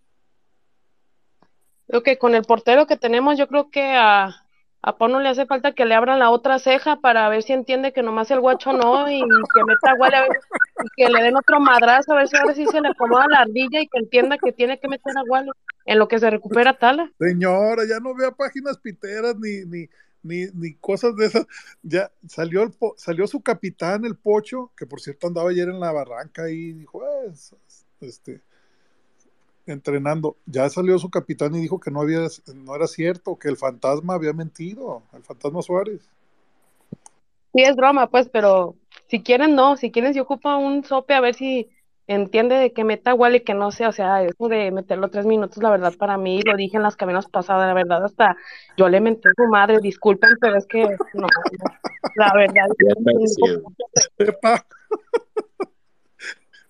creo que con el portero que tenemos, yo creo que a, a no le hace falta que le abran la otra ceja para ver si entiende que nomás el guacho no y que meta guale a ver, y que le den otro madrazo a ver si ahora sí se le acomoda la ardilla y que entienda que tiene que meter a en lo que se recupera Tala. Señora, ya no vea páginas piteras ni, ni, ni, ni cosas de esas. Ya salió, el po- salió su capitán, el Pocho, que por cierto andaba ayer en la barranca y dijo, "Es- este, entrenando. Ya salió su capitán y dijo que no había, no era cierto, que el fantasma había mentido, el fantasma Suárez. Sí, es broma, pues, pero si quieren, no, si quieren, si ocupa un sope a ver si entiende de que meta igual y que no sea, o sea, eso de meterlo tres minutos, la verdad, para mí, lo dije en las caminos pasadas, la verdad, hasta yo le menté a su madre, disculpen, pero es que, no, la verdad.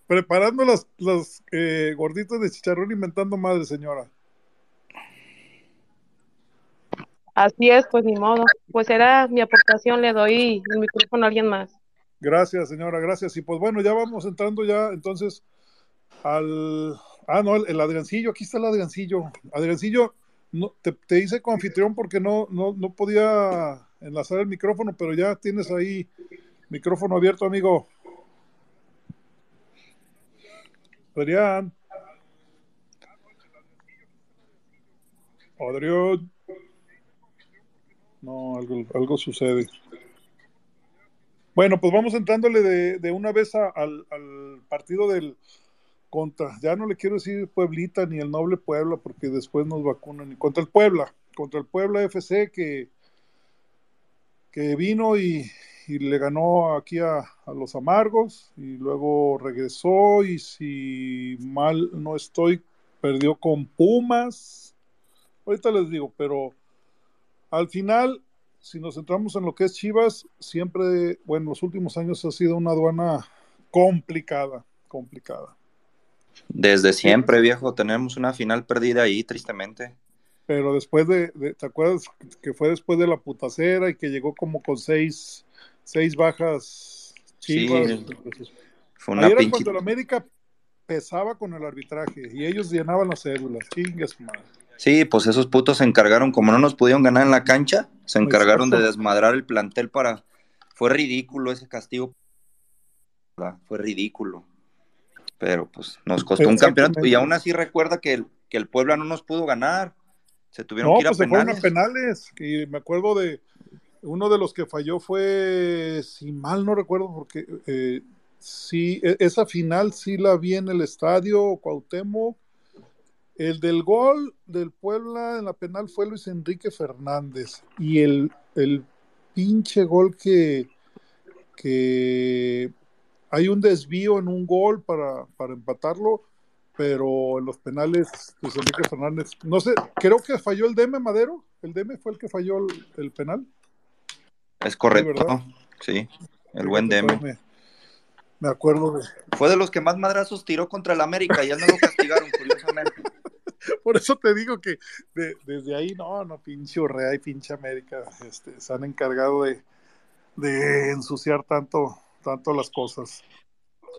Preparando los, los eh, gorditos de chicharrón inventando madre, señora. así es, pues ni modo, pues era mi aportación, le doy el micrófono a alguien más. Gracias, señora, gracias. Y pues bueno, ya vamos entrando ya entonces al... Ah, no, el, el Adriancillo, aquí está el Adriancillo. Adriancillo, no, te, te hice coanfitrión porque no, no, no podía enlazar el micrófono, pero ya tienes ahí micrófono abierto, amigo. Adrián. Adrián. No, algo, algo sucede. Bueno, pues vamos entrándole de, de una vez a- al, al partido del contra, ya no le quiero decir Pueblita ni el noble Puebla porque después nos vacunan, contra el Puebla, contra el Puebla FC que, que vino y, y le ganó aquí a, a los amargos y luego regresó y si mal no estoy, perdió con Pumas. Ahorita les digo, pero al final, si nos centramos en lo que es Chivas, siempre, bueno, los últimos años ha sido una aduana complicada, complicada. Desde siempre, viejo, tenemos una final perdida ahí, tristemente. Pero después de, de- ¿te acuerdas que fue después de la putacera y que llegó como con seis, seis bajas Chivas? Sí, fue una Ahí era cuando el América pesaba con el arbitraje y ellos llenaban las cédulas. Chingas, madre. Sí, pues esos putos se encargaron, como no nos pudieron ganar en la cancha, se encargaron de desmadrar el plantel para... Fue ridículo ese castigo. Fue ridículo. Pero pues nos costó un campeonato y aún así recuerda que el, que el Puebla no nos pudo ganar. Se tuvieron No, que ir pues a se fueron a penales. penales. Y me acuerdo de uno de los que falló fue, si mal no recuerdo, porque eh, sí, e- esa final sí la vi en el estadio Cuauhtémoc. El del gol del Puebla en la penal fue Luis Enrique Fernández. Y el, el pinche gol que, que hay un desvío en un gol para, para empatarlo. pero en los penales, Luis Enrique Fernández, no sé, creo que falló el Deme Madero, el Deme fue el que falló el penal. Es correcto. Sí, el buen Deme. Me, me acuerdo de. Fue de los que más madrazos tiró contra el América y ya no lo castigaron, curiosamente. (laughs) Por eso te digo que de- desde ahí, no, no, pinche Urrea y pinche América, este, se han encargado de, de ensuciar tanto, tanto las cosas.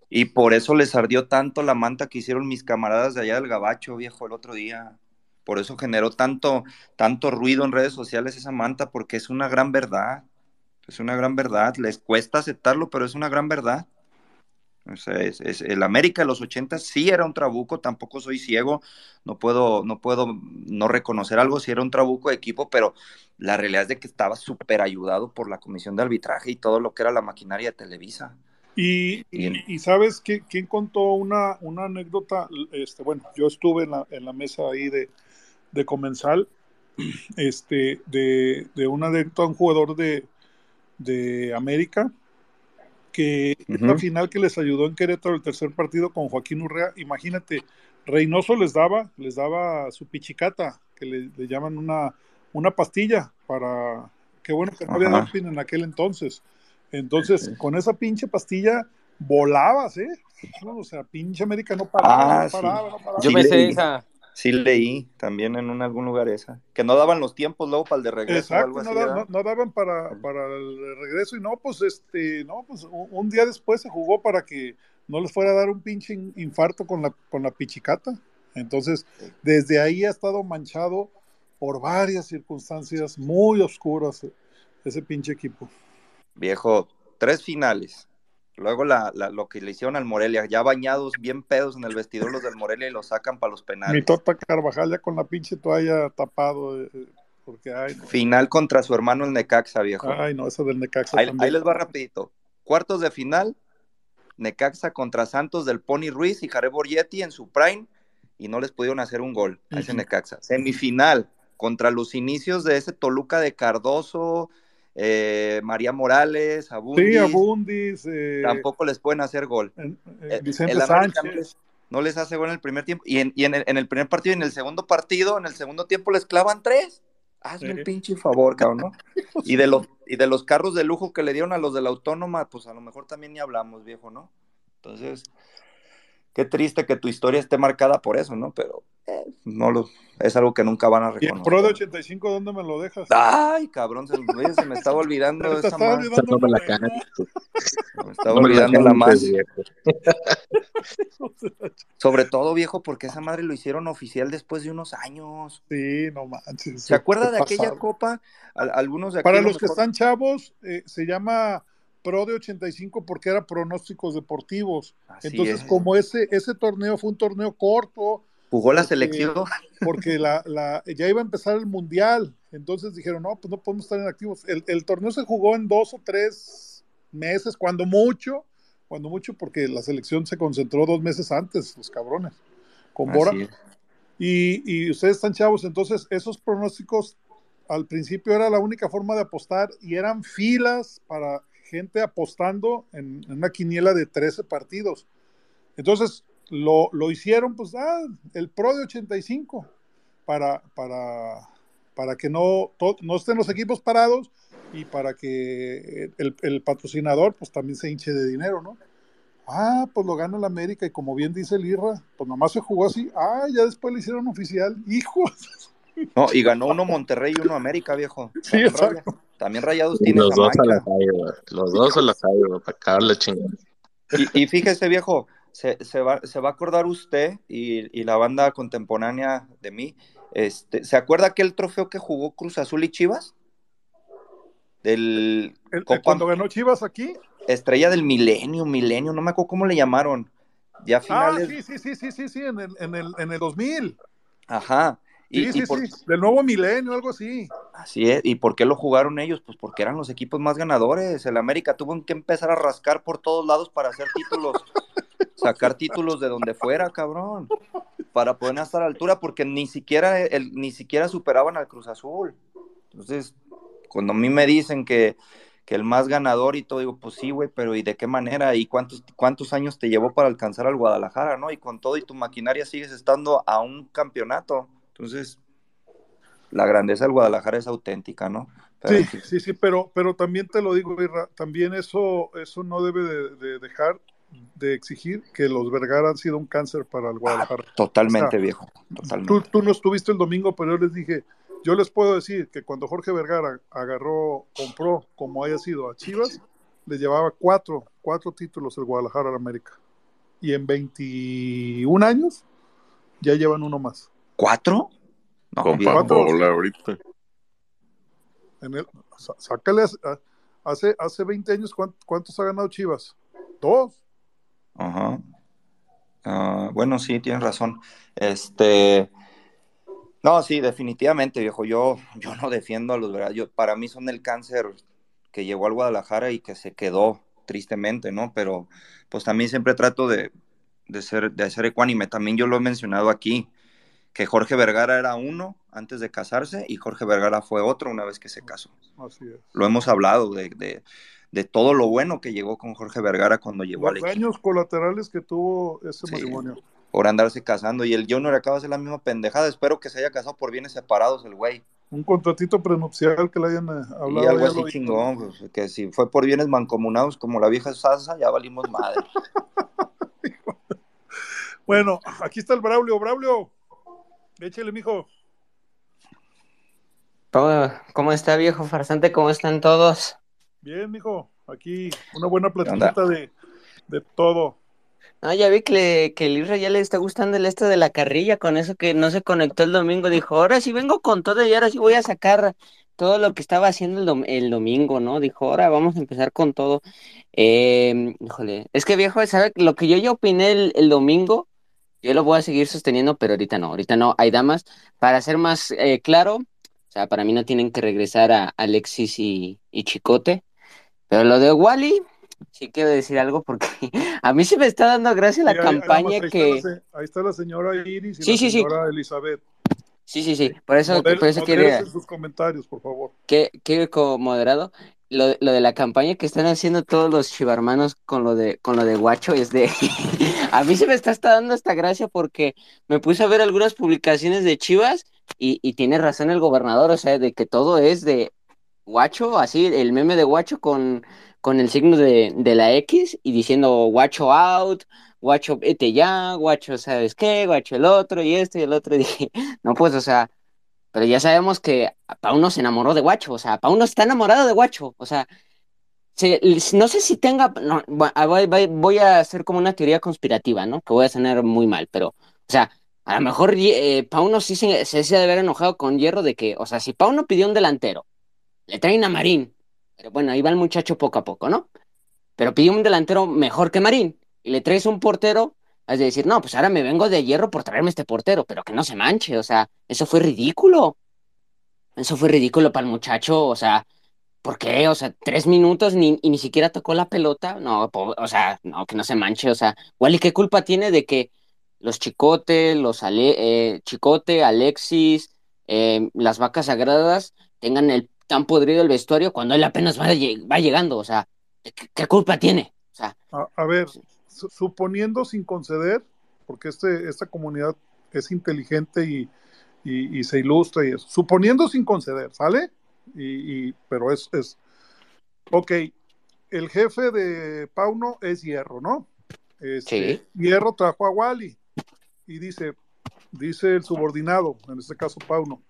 Y por eso les ardió tanto la manta que hicieron mis camaradas de allá del Gabacho, viejo, el otro día. Por eso generó tanto, tanto ruido en redes sociales esa manta, porque es una gran verdad. Es una gran verdad. Les cuesta aceptarlo, pero es una gran verdad. O sea, es, es- el América de los 80 sí era un trabuco, tampoco soy ciego, no puedo, no puedo no reconocer algo si era un trabuco de equipo, pero la realidad es de que estaba súper ayudado por la comisión de arbitraje y todo lo que era la maquinaria de Televisa. Y, Bien. y, y sabes que, quién contó una, una anécdota, este, bueno, yo estuve en la, en la mesa ahí de, de comensal, este, de, de una anécdota un jugador de, de América, que Ujú. la final que les ayudó en Querétaro el tercer partido con Joaquín Urrea, imagínate, Reynoso les daba, les daba su pichicata, que le, le llaman una, una pastilla para, qué bueno que no había doping en aquel entonces. Entonces, con esa pinche pastilla volabas, ¿eh? No, o sea, pinche América no paraba, Ah, no sí. paraba, no paraba. Yo me sé esa. Sí leí también en un- algún lugar esa. Que no daban los tiempos luego para el de regreso o algo Exacto, así. no, no- no daban para, para el regreso y no, pues este, no, pues un, un día después se jugó para que no les fuera a dar un pinche in- infarto con la, con la pichicata. Entonces, desde ahí ha estado manchado por varias circunstancias muy oscuras ese pinche equipo. Viejo, tres finales. Luego la, la- lo que le hicieron al Morelia, ya bañados, bien pedos en el vestidor los del Morelia y los sacan para los Mi penales. Tota Carvajal ya con la pinche toalla tapado, eh, eh, porque ay, no, Final contra su hermano el Necaxa, viejo. ay, no, esa del Necaxa Ahí, les va rapidito. Cuartos de final, Necaxa contra Santos del Pony Ruiz y Jared Borgetti en su prime y no les pudieron hacer un gol a ese. Necaxa. Semifinal contra los inicios de ese Toluca de Cardoso, eh, María Morales, Abundis. Sí, Abundis, eh, Tampoco les pueden hacer gol. eh, Vicente el Sánchez. les, no les hace gol en el primer tiempo. Y, en, y en, el, en el primer partido y en el segundo partido, en el segundo tiempo les clavan tres. Hazme el pinche favor, cabrón, ¿no? (laughs) Y de los y de los carros de lujo que le dieron a los de la autónoma, pues a lo mejor también ni hablamos, viejo, ¿no? Entonces, qué triste que tu historia esté marcada por eso, ¿no? Pero eh, no lo, es algo que nunca van a ¿Y el reconocer. Pro de 85 dónde me lo dejas? Ay, cabrón, se, me- se me (laughs) estaba olvidando esa estaba madre. olvidando No me la estaba No me la olvidando la más. viejo. (laughs) Sobre todo, viejo, porque esa madre lo hicieron oficial después de unos años. Sí, no manches. ¿Se acuerda de aquella pasado. copa? Al- algunos de aquí Para los que están chavos, eh, se llama Pro de 85 porque era pronósticos deportivos. Así Entonces, es. como ese, ese torneo fue un torneo corto, Jugó la porque- selección. porque la, la- ya iba a empezar el mundial. Entonces dijeron, no, pues no podemos estar inactivos. El, el torneo se jugó en dos o tres meses, cuando mucho, cuando mucho, porque la selección se concentró dos meses antes, los cabrones, con Bora. Y, y ustedes están chavos, entonces esos pronósticos al principio era la única forma de apostar y eran filas para gente apostando en, en una quiniela de 13 partidos. Entonces lo, lo hicieron, pues, ah, el Pro de 85 para, para, para que no, to- no estén los equipos parados y para que el, el patrocinador pues también se hinche de dinero, ¿no? Ah, pues lo gana el América y como bien dice el Irra, pues nomás se jugó así. Ah, ya después le hicieron oficial. (laughs) Hijos. No, y ganó uno Monterrey y uno América, viejo. Sí, exacto. También Rayados tiene los dos a la calle, güey. Los dos a la calle, güey, para acabar la chingada. Y, y fíjese, viejo, se, se va, se va a acordar usted y, y la banda contemporánea de mí. Este, ¿Se acuerda aquel trofeo que jugó Cruz Azul y Chivas? Del El- el- Copa cuando ganó Chivas aquí. Estrella del Milenio, Milenio, no me acuerdo cómo le llamaron. Ya Ah, finales. sí, sí, sí, sí, sí, sí, en el, en el, en el 2000. Ajá. Y, Sí, y sí, por- sí. Del nuevo milenio, algo así. Así es. ¿Y por qué lo jugaron ellos? Pues porque eran los equipos más ganadores. El América tuvo que empezar a rascar por todos lados para hacer títulos, (laughs) sacar títulos de donde fuera, cabrón, para poder estar a la altura, porque ni siquiera, el, ni siquiera superaban al Cruz Azul. Entonces, cuando a mí me dicen que, que el más ganador y todo, digo, pues sí, güey, pero ¿y de qué manera? ¿Y cuántos, cuántos años te llevó para alcanzar al Guadalajara, no? Y con todo y tu maquinaria sigues estando a un campeonato. Entonces, la grandeza del Guadalajara es auténtica, ¿no? Pero, Sí, sí, sí, pero, pero también te lo digo, Irra, también eso, eso no debe de, de dejar de exigir que los Vergara han sido un cáncer para el Guadalajara. Totalmente, O sea, viejo. Totalmente. Tú, tú no estuviste el domingo, pero yo les dije, yo les puedo decir que cuando Jorge Vergara agarró, compró, como haya sido, a Chivas, le llevaba cuatro, cuatro títulos el Guadalajara al América. Y en 21 años ya llevan uno más. ¿Cuatro? No, Compa, viejo. bola ahorita. En el, sácale, hace, hace 20 años, ¿cuán- ¿cuántos ha ganado Chivas? Dos. Ajá. Ah, bueno, sí, tienes razón. Este, no, sí, definitivamente, viejo. Yo, yo no defiendo a los verdad. Yo, para mí son el cáncer que llegó al Guadalajara y que se quedó, tristemente, ¿no? Pero, pues también siempre trato de, de ser, de ser ecuánime. También yo lo he mencionado aquí, que Jorge Vergara era uno antes de casarse y Jorge Vergara fue otro una vez que se casó. Así es. Lo hemos hablado de, de, de todo lo bueno que llegó con Jorge Vergara cuando llegó al Los equipo daños colaterales que tuvo ese Sí. matrimonio. por andarse casando. Y el Junior acaba de hacer la misma pendejada. Espero que se haya casado por bienes separados el güey. Un contratito prenupcial que le hayan eh, hablado. Y algo así chingón, pues, que si fue por bienes mancomunados como la vieja Sasa, ya valimos madre. (laughs) Bueno, aquí está el Braulio. Braulio, échale, mijo. ¿Cómo, cómo está, viejo farsante? ¿Cómo están todos? Bien, mijo. Aquí una buena platiquita de, de todo. Ah, ya vi que, le- que el Isra ya le está gustando el esto de la carrilla, con eso que no se conectó el domingo. Dijo, ahora sí vengo con todo y ahora sí voy a sacar todo lo que estaba haciendo el, dom- el domingo, ¿no? Dijo, ahora vamos a empezar con todo. Eh, híjole, es que viejo, ¿sabe? Lo que yo ya opiné el, el domingo, yo lo voy a seguir sosteniendo, pero ahorita no, ahorita no. Hay damas, para ser más eh, claro, o sea, para mí no tienen que regresar a Alexis y, y Chicote. Pero lo de Wally, sí quiero decir algo porque (laughs) a mí sí me está dando gracia la Sí, campaña ahí que... Está la, se- ahí está la señora Iris y Sí, la sí, sí. señora Elizabeth. Sí, sí, sí, por eso, Moder- por eso modérese sus comentarios, por favor. que, que como moderado, lo, lo de la campaña que están haciendo todos los chivarmanos con lo de, con lo de Guacho es de, (laughs) a mí se me está, está dando esta gracia porque me puse a ver algunas publicaciones de Chivas y, y tiene razón el gobernador, o sea, de que todo es de Guacho, así, el meme de Guacho con, con el signo de, de la X y diciendo Guacho out, Guacho vete ya, Guacho sabes qué, Guacho el otro y esto y el otro, (laughs) y dije, no, pues, o sea, pero ya sabemos que Pauno se enamoró de Guacho, o sea, Pauno está enamorado de Guacho, o sea, se- no sé si tenga, ah, voy, a hacer como una teoría conspirativa, ¿no? Que voy a sonar muy mal, pero, o sea, a lo mejor eh, Pauno sí se, se, se ha de haber enojado con Hierro de que, o sea, si Pauno pidió un delantero, le traen a Marín, pero bueno, ahí va el muchacho poco a poco, ¿no? Pero pidió un delantero mejor que Marín, y le traes un portero, de decir, no, pues ahora me vengo de Hierro por traerme este portero, pero que no se manche, o sea, eso fue ridículo. Eso fue ridículo para el muchacho, o sea, ¿por qué? O sea, tres minutos ni, y ni siquiera tocó la pelota. No, po- o sea, no, que no se manche, o sea, Wally, ¿qué culpa tiene de que los Chicote, los Ale- eh, Chicote, Alexis, eh, las vacas sagradas tengan el tan podrido el vestuario cuando él apenas va, va llegando? O sea, ¿qué, qué culpa tiene? O sea, A, a ver, suponiendo sin conceder, porque este, esta comunidad es inteligente y, y- y se ilustra y eso. Suponiendo sin conceder, ¿sale? Y, y- pero es, es. Ok, el jefe de Pauno es Hierro, ¿no? Este, Sí. Hierro trajo a Wally y dice, dice el subordinado, en este caso Pauno,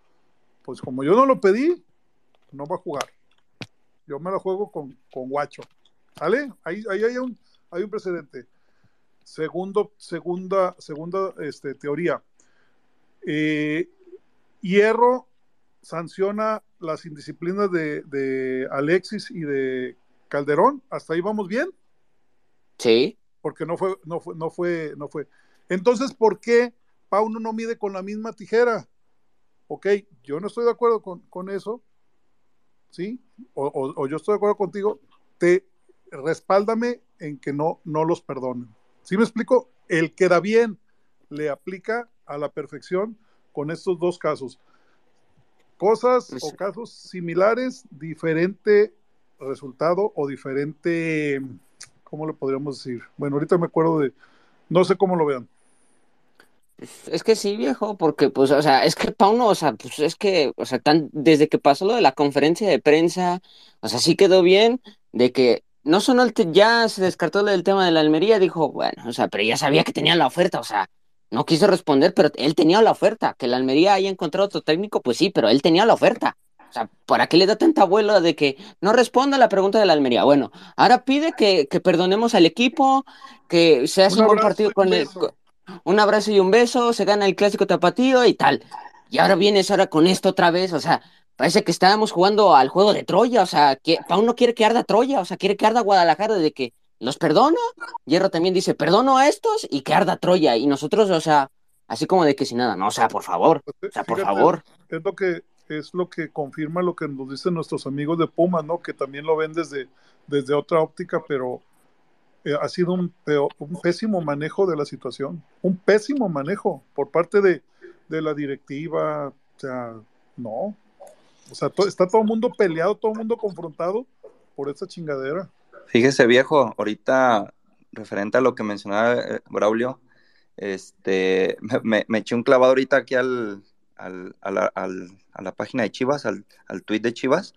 pues como yo no lo pedí, no va a jugar. Yo me la juego con, con Guacho. ¿Sale? Ahí, ahí hay, un, hay un precedente. Segundo, segunda, segunda este, teoría. Eh, Hierro sanciona las indisciplinas de, de Alexis y de Calderón. Hasta ahí vamos bien. Sí. Porque no fue, no fue, no fue, no fue. Entonces, ¿por qué Pauno no mide con la misma tijera? Ok, yo no estoy de acuerdo con, con eso, ¿sí? O, o- o yo estoy de acuerdo contigo, te respáldame en que no, no los perdonen. ¿Sí me explico? El queda bien le aplica a la perfección con estos dos casos. Cosas o casos similares, diferente resultado o diferente, ¿cómo le podríamos decir? Bueno, ahorita me acuerdo de, no sé cómo lo vean. Es que sí, viejo, porque pues, o sea, es que Pauno, o sea, pues es que, o sea, tan, desde que pasó lo de la conferencia de prensa, o sea, sí quedó bien de que no sonó el ya se descartó del tema de la Almería, dijo, bueno, o sea, pero ya sabía que tenía la oferta, o sea, no quiso responder, pero él tenía la oferta, que la Almería haya encontrado otro técnico, pues sí, pero él tenía la oferta. O sea, ¿para qué le da tanta vuelo de que no responda a la pregunta de la Almería? Bueno, ahora pide que, que perdonemos al equipo, que se hace Un un buen partido con el, con- un abrazo y un beso, se gana el clásico tapatío y tal. Y ahora vienes ahora con esto otra vez, o sea, parece que estábamos jugando al juego de Troya, o sea, que Pau no quiere que arda Troya, o sea, quiere que arda Guadalajara de que los perdono. Hierro también dice, perdono a estos y que arda Troya. Y nosotros, o sea, así como de que sin nada, no, o sea, por favor, o sea, por Fíjate, favor. Es lo que es lo que confirma lo que nos dicen nuestros amigos de Pumas, ¿no? Que también lo ven desde, desde otra óptica, pero eh, ha sido un, un pésimo manejo de la situación, un pésimo manejo por parte de, de la directiva, o sea, no, o sea, to- está todo el mundo peleado, todo el mundo confrontado por esa chingadera. Fíjese, viejo, ahorita referente a lo que mencionaba eh, Braulio, este, me, me- me eché un clavado ahorita aquí al, al- a, la, al- a la página de Chivas, al, al tweet de Chivas.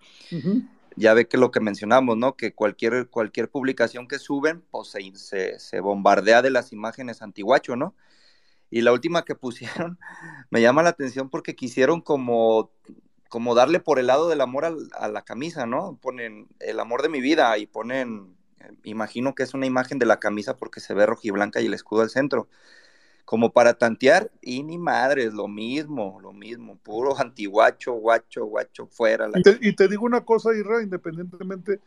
Ya ve que lo que mencionamos, ¿no? Que cualquier, cualquier publicación que suben, pues se, se, se bombardea de las imágenes antiguacho, ¿no? Y la última que pusieron (laughs) me llama la atención porque quisieron como, como darle por el lado del amor al- a la camisa, ¿no? Ponen el amor de mi vida y ponen, eh, imagino que es una imagen de la camisa porque se ve rojiblanca y el escudo al centro. Como para tantear, y ni madres, lo mismo, lo mismo, puro antiguacho, guacho, guacho, fuera. La... Y te, y te digo una cosa, Irra, independientemente,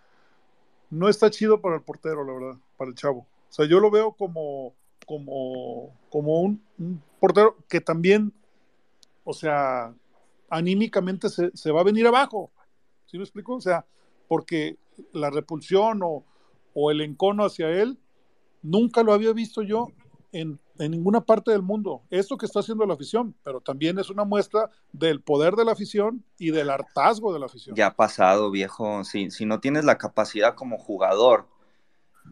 no está chido para el portero, la verdad, para el chavo. O sea, yo lo veo como, como, como un, un portero que también, o sea, anímicamente se, va a venir abajo. ¿Sí me explico? O sea, porque la repulsión o, el encono hacia él, nunca lo había visto yo en, ninguna parte del mundo. Esto que está haciendo la afición, pero también es una muestra del poder de la afición y del hartazgo de la afición. Ya ha pasado, viejo. Si, no tienes la capacidad como jugador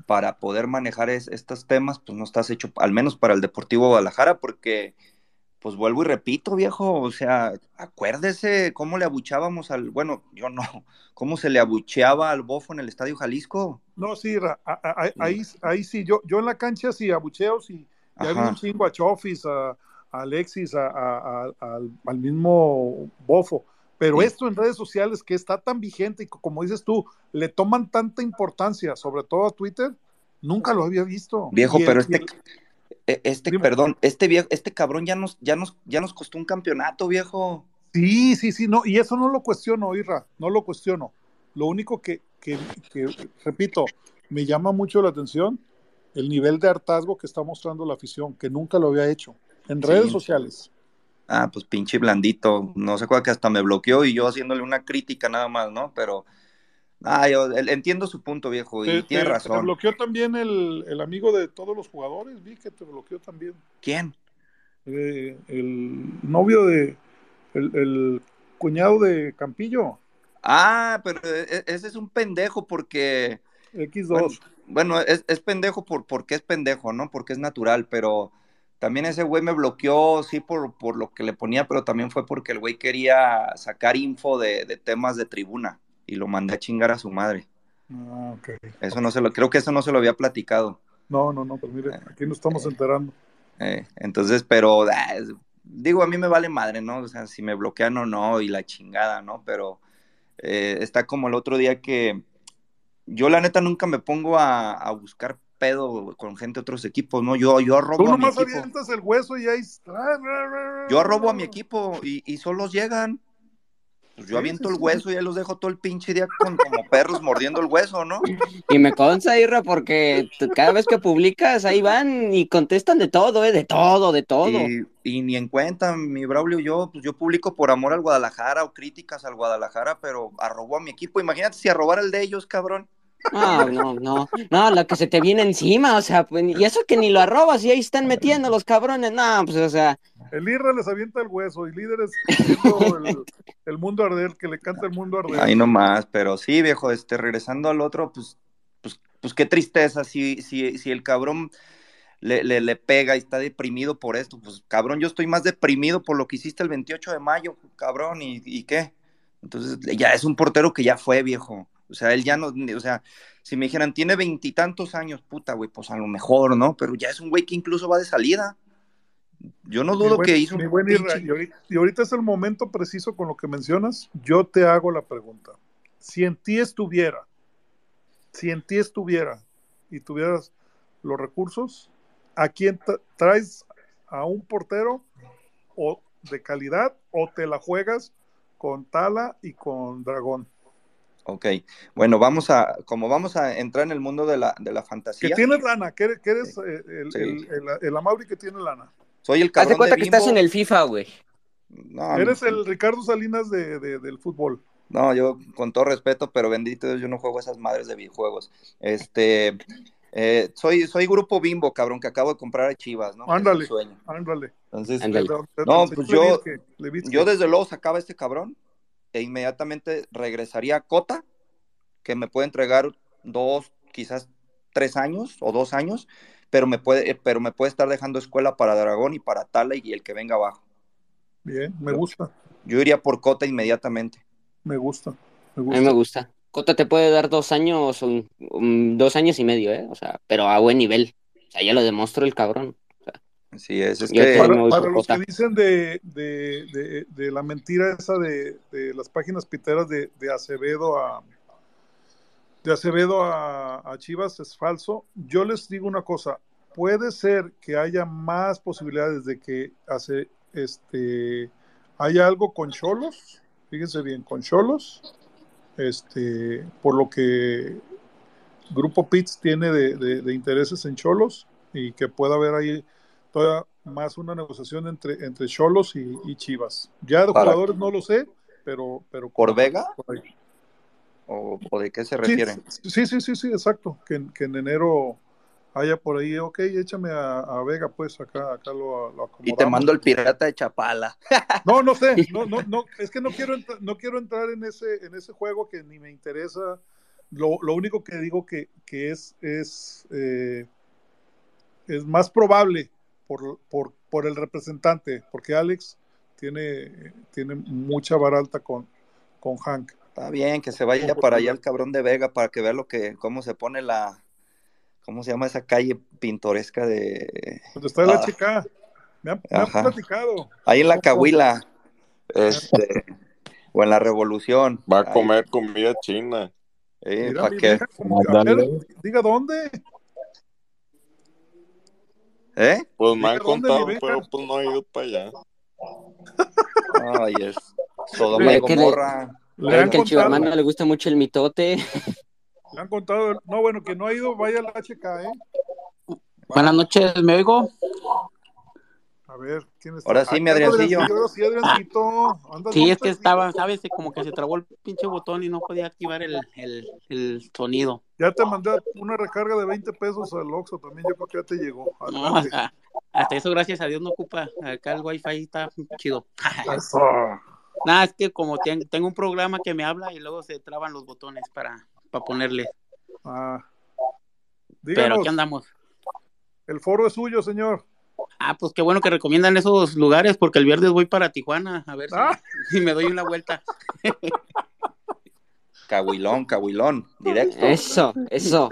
para poder manejar es- estos temas, pues no estás hecho, al menos para el Deportivo Guadalajara, porque, pues vuelvo y repito, viejo, o sea, acuérdese cómo le abuchábamos al, bueno, yo no, (laughs) cómo se le abucheaba al bofo en el Estadio Jalisco. No, sí, Ra, a- a- a- ahí, ahí sí, yo, yo en la cancha sí abucheo, sí, ya vi un chingo a Chofis, a, Alexis, al, al mismo Bofo, pero Sí. esto en redes sociales que está tan vigente y co- como dices tú, le toman tanta importancia, sobre todo a Twitter, nunca lo había visto. Viejo, el- pero este, el- e- este, perdón, este viejo, este cabrón ya nos, ya nos, ya nos costó un campeonato, viejo. Sí, sí, sí, no, y eso no lo cuestiono, Irra, no lo cuestiono. Lo único que, que, que, repito, me llama mucho la atención el nivel de hartazgo que está mostrando la afición, que nunca lo había hecho en Sí. redes sociales. Ah, pues pinche blandito. No se acuerda que hasta me bloqueó y yo haciéndole una crítica nada más, ¿no? Pero, ah, yo entiendo su punto, viejo, y Te, tiene te- te razón. bloqueó también el, el amigo de todos los jugadores, vi que te bloqueó también. ¿Quién? Eh, el novio de, el, el cuñado de Campillo, Ah, pero e- ese es un pendejo porque, X2. bueno, bueno, es, es pendejo por, porque es pendejo, ¿no? Porque es natural, pero también ese güey me bloqueó, sí, por, por lo que le ponía, pero también fue porque el güey quería sacar info de, de temas de tribuna y lo mandé a chingar a su madre. Ah, ok. Eso no se lo, creo que eso no se lo había platicado. No, no, no, pues mire, aquí nos estamos enterando. Eh, entonces, pero ah, digo, a mí me vale madre, ¿no? O sea, si me bloquean o no y la chingada, ¿no? Pero eh, está como el otro día que yo la neta nunca me pongo a, a buscar pedo con gente de otros equipos, ¿no? Yo, yo Tú arrobo a mi nomás equipo, avientas el hueso y ahí yo arrobo a mi equipo y, y solos llegan. Pues yo aviento el hueso y ahí los dejo todo el pinche día con, como perros mordiendo el hueso, ¿no? Y me consta, Irra, porque cada vez que publicas, ahí van y contestan de todo, ¿eh? De todo, de todo. Y, y ni en cuenta, mi Braulio, yo, pues yo publico por amor al Guadalajara o críticas al Guadalajara, pero arrobo a mi equipo. Imagínate si arrobara el de ellos, cabrón. No, no, no, no, lo que se te viene encima, o sea, pues, y eso que ni lo arrobas y ahí están metiendo los cabrones, no, pues, o sea, El Irra les avienta el hueso y líderes el, el mundo arder, que le canta el mundo arder. Ahí nomás, pero sí, viejo, este, regresando al otro, pues, pues, pues qué tristeza, si, si, si el cabrón le, le, le pega y está deprimido por esto, pues cabrón, yo estoy más deprimido por lo que hiciste el 28 de mayo, cabrón, ¿y, y qué? Entonces, ya es un portero que ya fue, viejo. O sea, él ya no, o sea, si me dijeran, tiene veintitantos años, puta, güey, pues a lo mejor, ¿no? Pero ya es un güey que incluso va de salida. Yo no dudo buen- que hizo un buen pinche- y ahorita, y ahorita es el momento preciso con lo que mencionas. Yo te hago la pregunta. Si en ti estuviera, si en ti estuviera y tuvieras los recursos, ¿a quién tra- traes a un portero o de calidad o te la juegas con Tala y con Dragón? Ok, bueno, vamos a, como vamos a entrar en el mundo de la, de la Que fantasía, tienes lana, que eres, que eres, eh, el, el, el, el Amauri que tiene lana. Soy el Haz de cabrón cuenta de que estás en el FIFA, güey. No, Eres no, el Ricardo Salinas de, de- del fútbol. no, yo con todo respeto, pero bendito Dios, yo no juego esas madres de videojuegos. Este, eh, soy, soy grupo Bimbo, cabrón, que acabo de comprar a Chivas, ¿no? Ándale, sueño. ándale. Entonces, Ándale. No, pues yo, yo desde luego sacaba a este cabrón e inmediatamente regresaría a Cota, que me puede entregar dos, quizás tres años o dos años, pero me puede, eh, pero me puede estar dejando escuela para Dragón y para Tala y el que venga abajo. Bien, me gusta, Yo iría por Cota inmediatamente. me gusta, me A gusta. mí me gusta. Cota te puede dar dos años, un- un- dos años y medio, ¿eh? O sea, pero a buen nivel. O sea, ya lo demostró el cabrón. Así es, es Yo que Para por los que dicen de, de, de, de la mentira esa de, de las páginas piteras de, de Acevedo a de Acevedo a, a Chivas es falso. Yo les digo una cosa, puede ser que haya más posibilidades de que hace este haya algo con Cholos, fíjense bien, con Cholos, este, por lo que Grupo Pitts tiene de, de- de intereses en Cholos y que pueda haber ahí todavía más una negociación entre, entre Cholos y, y Chivas. Ya de jugadores no lo sé, pero... pero ¿Por Vega? por ahí. ¿O, o de qué se refieren? sí, sí, sí, sí, exacto. Que, que en enero haya por ahí, ok, échame a, a Vega, pues acá, acá lo, lo Y te mando el pirata de Chapala. (laughs) No, no sé, no, no, no, (laughs) es que no quiero, entrar, no quiero entrar en ese, en ese juego que ni me interesa. Lo, lo único que digo que, que es, es, eh, es más probable por, por, por el representante, porque Alex tiene, tiene mucha vara alta con, con Hank. Está bien, que se vaya para allá el cabrón de Vega para que vea lo que, cómo se pone la, ¿cómo se llama esa calle pintoresca de... Donde está el Ah, HK. Me han, me han Ajá. platicado. Ahí en la Cahuila, este, o en la Revolución. Va a Ahí, comer comida china. eh, Mira, ¿para qué? a ver, diga dónde. ¿Eh? Pues me han contado, pero pues no he ido para allá. Ay, es Sodoma y Gomorra. Le Mira han que al contado, chivermano le gusta mucho el mitote. le han contado. No, bueno, que no ha ido, vaya al HK, ¿eh? Buenas noches, ¿me oigo? A ver, ¿quién está? Ahora sí, mi está Adriancillo. Sí, Adriancito. Andas Sí, es que estaba, ¿sabes? Como que se trabó el pinche botón y no podía activar el, el, el sonido. Ya te mandé una recarga de 20 pesos al Oxxo también, yo creo que ya te llegó. No, Adelante. hasta, hasta eso, gracias a Dios, no ocupa. Acá el wifi está chido. Eso. (laughs) Nada, es que como ten- tengo un programa que me habla y luego se traban los botones para, para ponerle. Ah. Pero aquí andamos. el foro es suyo, señor. Ah, pues qué bueno que recomiendan esos lugares porque el viernes voy para Tijuana a ver si, Ah. (laughs) si me doy una vuelta. (laughs) Cahuilón, Cahuilón, directo. Eso, eso.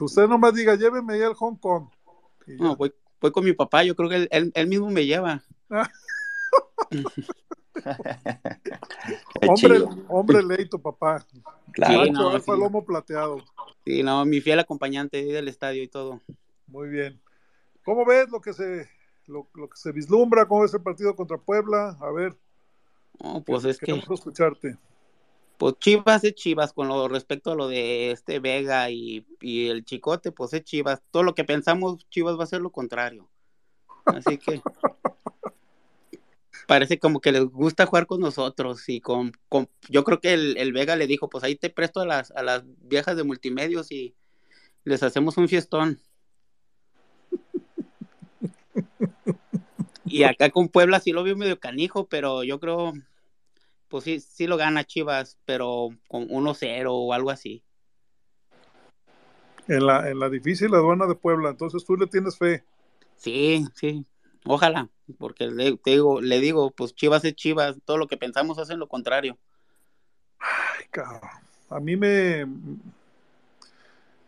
Usted nomás diga, lléveme ahí al Hong Kong. No, voy, voy con mi papá, yo creo que él, él- él mismo me lleva. Ah, (laughs) hombre, hombre leito, papá. Claro. Sí, no, sí. lomo plateado. Sí, no, mi fiel acompañante del estadio y todo. Muy bien. ¿Cómo ves lo que se lo, lo que se vislumbra? ¿Cómo ves el partido contra Puebla? A ver, No, pues es que, escucharte. pues Chivas es Chivas con lo respecto a lo de este Vega y, y el Chicote, pues es Chivas. Todo lo que pensamos, Chivas va a ser lo contrario. Así que (laughs) parece como que les gusta jugar con nosotros y con, con- yo creo que el, el Vega le dijo, pues ahí te presto a las, a las viejas de multimedios y les hacemos un fiestón. Y acá con Puebla sí lo vio medio canijo, pero yo creo, pues sí, sí lo gana Chivas, pero con 1-0 o algo así. En la, en la difícil aduana de Puebla, entonces tú le tienes fe. Sí, sí, ojalá, porque le, te digo, le digo, pues Chivas es Chivas, todo lo que pensamos hacen lo contrario. Ay, cabrón. A mí me,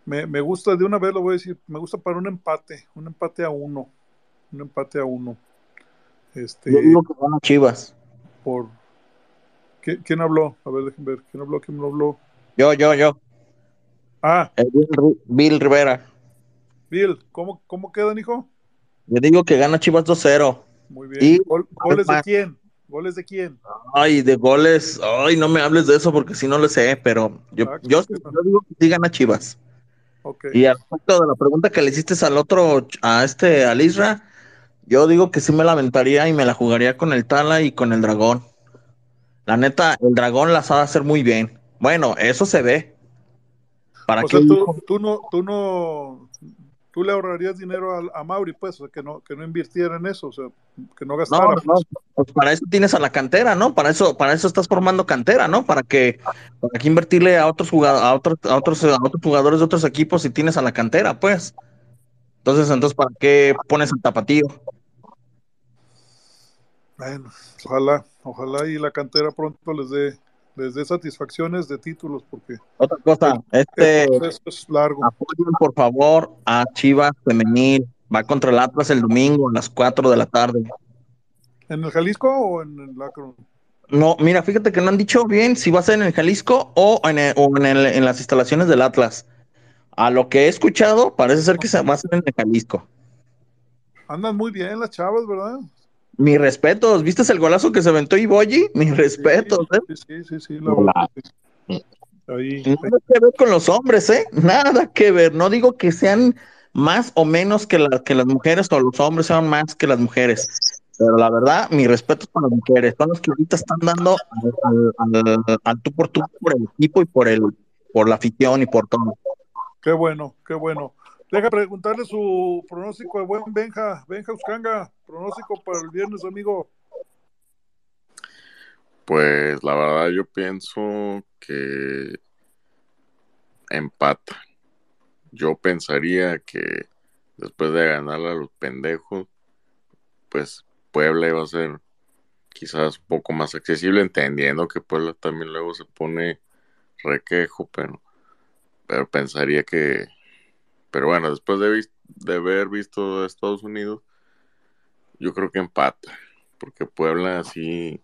me, me gusta, de una vez lo voy a decir, me gusta para un empate, un empate a uno, un empate a uno. Este, Yo digo que gana Chivas. por... ¿Qui- ¿Quién habló? A ver, déjenme ver. ¿Quién habló? ¿Quién no habló? Yo, yo, yo. Ah, El Bill, Bill Rivera. Bill, ¿cómo, cómo quedan, hijo? Yo digo que gana Chivas 2-0. Muy bien. Y Gol- ¿Goles de quién? ¿Goles de quién? Ay, de goles. Ay, no me hables de eso porque si no le sé, pero yo, Ah, yo, yo digo que sí gana Chivas. Ok. Y al respecto de la pregunta que le hiciste al otro, a este, al Isra, yo digo que sí me la aventaría y me la jugaría con el Tala y con el Dragón. La neta, el Dragón la sabe hacer muy bien. Bueno, eso se ve. ¿Para O sea, tú no, tú no, tú le ahorrarías dinero a, a Mauri, pues, o sea, que no, que no invirtiera en eso, o sea, que no No, gastara. pues para eso tienes a la cantera, ¿no? Para eso, para eso estás formando cantera, ¿no? Para que, para que invertirle a otros jugadores, a otros, a otros, a otros jugadores de otros equipos si tienes a la cantera, pues. Entonces, entonces, ¿para qué pones el tapatío? Bueno, ojalá, ojalá y la cantera pronto les dé, les dé satisfacciones de títulos, porque Otra cosa, este, el proceso es largo. apoyen por favor a Chivas Femenil. Va contra el Atlas el domingo a las 4 de la tarde. ¿En el Jalisco o en el Akron? No, mira, fíjate que no han dicho bien si va a ser en el Jalisco o en, el- o en, el- en las instalaciones del Atlas. A lo que he escuchado, parece ser que se va a hacer en el Jalisco. Andan muy bien las chavas, ¿verdad? Mis respetos, ¿viste el golazo que se aventó Iboyi? Mis respetos, ¿eh? Sí, sí, sí, sí, la verdad. sí. Ahí, Nada que ver con los hombres, ¿eh? Nada que ver. No digo que sean más o menos que, la- que las mujeres o los hombres sean más que las mujeres. Pero la verdad, mi respeto es para las mujeres. Son las que ahorita están dando al, al- al- al tú por tú por el equipo y por el por la afición y por todo. Qué bueno, qué bueno. Deja preguntarle su pronóstico de buen Benja, Benja Uscanga, pronóstico para el viernes, amigo. Pues la verdad yo pienso que empata. Yo pensaría que después de ganarle a los pendejos, pues Puebla iba a ser quizás un poco más accesible, entendiendo que Puebla también luego se pone requejo, pero, pero pensaría que, pero bueno, después de, de haber visto a Estados Unidos, yo creo que empata, porque Puebla sí,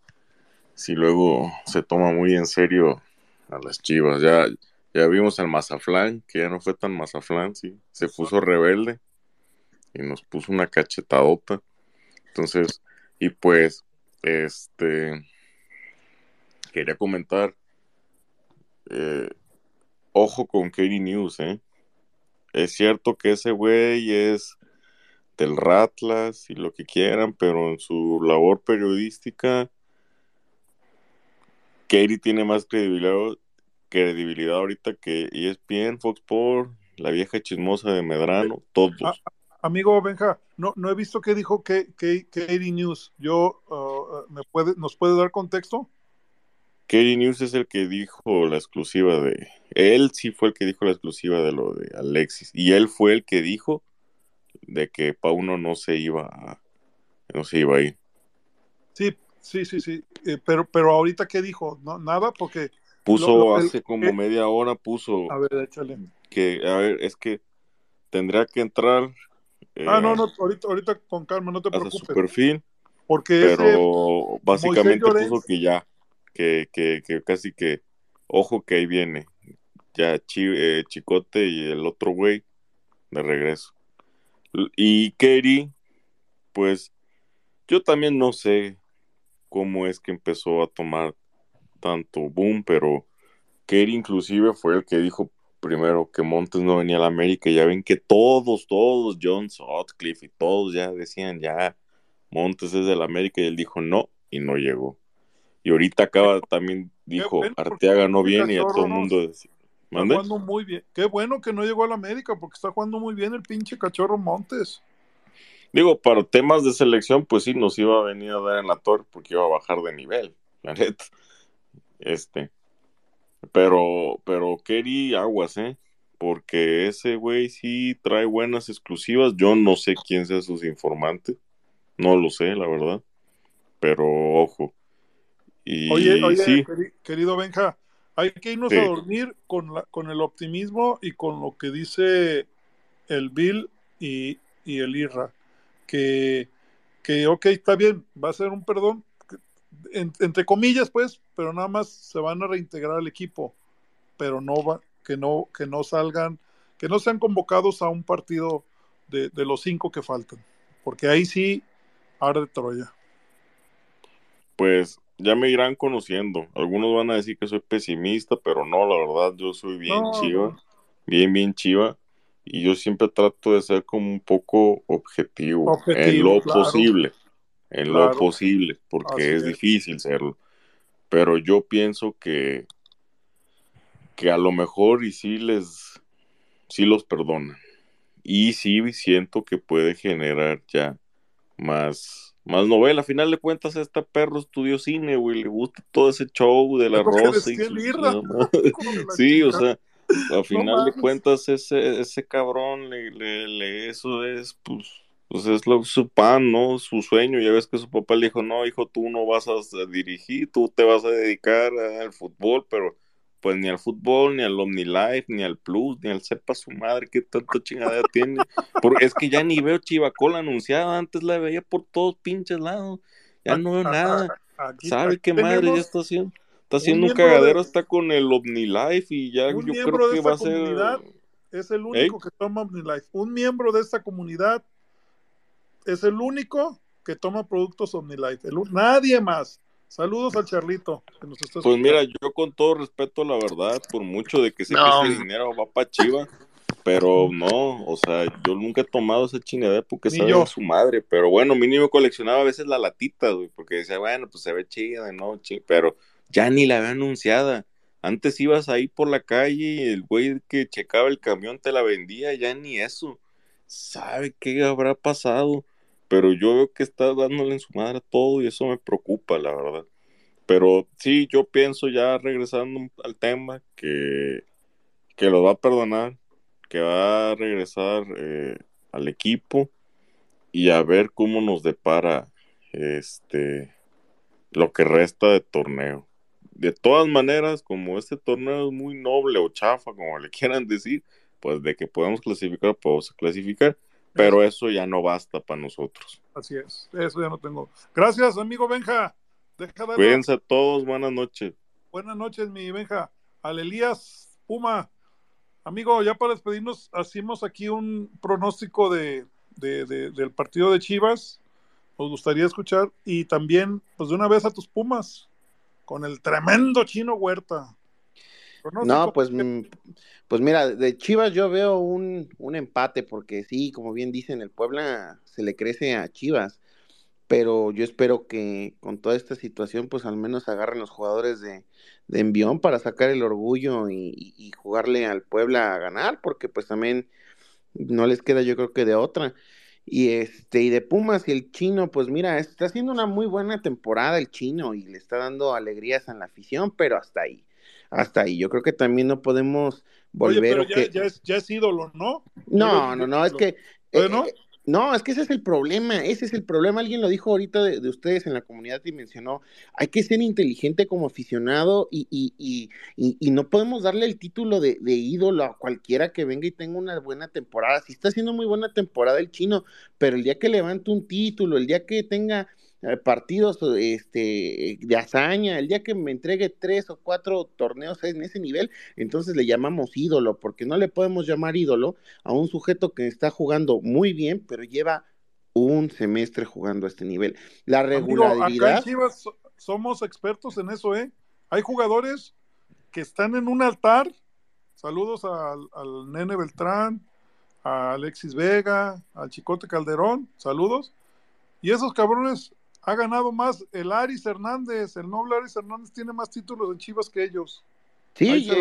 sí luego se toma muy en serio a las Chivas. Ya, ya vimos al Mazaflán, que ya no fue tan Mazaflán, sí, se puso rebelde y nos puso una cachetadota. Entonces, y pues, este, quería comentar, eh, ojo con Katie News, ¿eh? Es cierto que ese güey es del Ratlas y lo que quieran, pero en su labor periodística, Katie tiene más credibilidad, credibilidad ahorita que ESPN, Fox Sports, la vieja chismosa de Medrano, todos. Ah, amigo Benja, no, no he visto qué dijo que, que, Katie News. Yo, uh, ¿me puede, ¿Nos puede dar contexto? Katie News es el que dijo la exclusiva de. Él sí fue el que dijo la exclusiva de lo de Alexis. Y él fue el que dijo de que Pauno no se iba a, no se iba a ir. Sí, sí, sí, sí. Eh, pero, pero ahorita qué dijo, no, nada, porque Puso lo- lo- el- hace como eh, media hora, puso a ver, échale. que, a ver, es que tendría que entrar eh, Ah, no, no, ahorita, ahorita con calma, no te a su preocupes. perfil, Porque ese pero básicamente puso que ya, que, que, que casi que, ojo que ahí viene, ya eh, Chicote y el otro güey de regreso. Y Katie, pues yo también no sé cómo es que empezó a tomar tanto boom, pero Katie inclusive fue el que dijo primero que Montes no venía a la América. Ya ven que todos, todos, John Sutcliffe y todos ya decían ya Montes es del América y él dijo no y no llegó. Y ahorita acaba también dijo bueno, Arteaga no ese viene y a todo el mundo decía, Está jugando muy bien. Qué bueno que no llegó a la América porque está jugando muy bien el pinche cachorro Montes. Digo, para temas de selección, pues sí, nos iba a venir a dar en la torre porque iba a bajar de nivel, la neta. Este. Pero, pero Kerry, aguas, ¿eh? Porque ese güey sí trae buenas exclusivas. Yo no sé quién sea sus informantes. No lo sé, la verdad. Pero ojo. Y Oye, oye, sí, querido Benja, hay que irnos Sí. a dormir con, la, con el optimismo y con lo que dice el Bill y, y el Irra. Que, que, ok, está bien, va a ser un perdón, en- entre comillas, pues, pero nada más se van a reintegrar al equipo, pero no va, que no, que no salgan, que no sean convocados a un partido de, de los cinco que faltan, porque ahí sí, ahora de Troya. pues ya me irán conociendo. Algunos van a decir que soy pesimista, pero no, la verdad, yo soy bien No, chiva, bien, bien chiva. Y yo siempre trato de ser como un poco objetivo, en lo claro. posible, en lo posible, porque es. difícil serlo. Pero yo pienso que, que a lo mejor y sí les, sí los perdonan. Y sí siento que puede generar ya más, más novela. A final de cuentas, este perro estudió cine, güey. Le gusta todo ese show de la rosa y (laughs) de la (laughs) Sí, o chingada. sea, a final de mames. cuentas, ese, ese cabrón, le, le- le- eso es, pues, pues es lo, su pan, ¿no? Su sueño. Ya ves que su papá le dijo, no, hijo, tú no vas a dirigir, tú te vas a dedicar al fútbol, pero pues ni al fútbol, ni al OmniLife, ni al Plus, ni al sepa su madre, qué tanta chingadera tiene. Porque es que ya ni veo Chivacola anunciada, antes la veía por todos pinches lados, ya no veo nada. Aquí, ¿Sabe aquí qué madre ya está haciendo? Está un haciendo un, de- cagadero, está con el OmniLife y ya un yo creo que va a ser... comunidad es el único que toma OmniLife. Un miembro de esta comunidad es el único que toma productos OmniLife. El nadie más. Saludos al Charlito que nos está Pues mira, yo con todo respeto, la verdad, por mucho de que sé No. que ese dinero va para Chiva, pero no, o sea, yo nunca he tomado esa chingadera porque Ni sabe yo. a su madre, pero bueno, mínimo coleccionaba a veces la latita, güey, porque decía, bueno, pues se ve chida, ¿no? Chi- Pero ya ni la había anunciada. Antes ibas ahí por la calle y el güey que checaba el camión te la vendía, ya ni eso. ¿Sabe qué habrá pasado? Pero yo veo que está dándole en su madre todo y eso me preocupa, la verdad. Pero sí, yo pienso ya regresando al tema que, que lo va a perdonar, que va a regresar eh, al equipo y a ver cómo nos depara este lo que resta de torneo. De todas maneras, como este torneo es muy noble o chafa, como le (laughs) quieran decir, pues de que podemos clasificar, podemos clasificar, pero eso ya no basta para nosotros. Así es. Eso ya no tengo. Gracias, amigo Benja. Darle Cuídense a todos, buenas noches. Buenas noches, mi Benja. Al Elías Puma. Amigo, ya para despedirnos, hacemos aquí un pronóstico de, de- de- del partido de Chivas. Nos gustaría escuchar. Y también, pues de una vez a tus Pumas. Con el tremendo chino Huerta. No, pues, mm, pues mira, de Chivas yo veo un, un empate, porque sí, como bien dicen, el Puebla se le crece a Chivas, pero yo espero que con toda esta situación, pues al menos agarren los jugadores de, de envión para sacar el orgullo y, y- y jugarle al Puebla a ganar, porque pues también no les queda yo creo que de otra. Y este, y de Pumas y el chino, pues mira, está haciendo una muy buena temporada el chino y le está dando alegrías a la afición, pero hasta ahí, hasta ahí. Yo creo que también no podemos Oye, volver pero o ya, que... ya es, ya es ídolo, ¿no? No, no, no, es que... ¿Todavía eh, no? eh, no, es que ese es el problema, ese es el problema. Alguien lo dijo ahorita de, de ustedes en la comunidad y mencionó, hay que ser inteligente como aficionado y, y, y, y, y no podemos darle el título de, de ídolo a cualquiera que venga y tenga una buena temporada. Sí está haciendo muy buena temporada el chino, pero el día que levante un título, el día que tenga eh, partidos este, de hazaña, el día que me entregue tres o cuatro torneos en ese nivel, entonces le llamamos ídolo, porque no le podemos llamar ídolo a un sujeto que está jugando muy bien, pero lleva un semestre jugando a este nivel. La Amigo, acá en regularidad, Chivas somos expertos en eso, ¿eh? Hay jugadores que están en un altar. Saludos al, al Nene Beltrán, a Alexis Vega, al Chicote Calderón. Saludos. Y esos cabrones ha ganado más el Aris Hernández. El noble Aris Hernández tiene más títulos en Chivas que ellos. Sí, yo,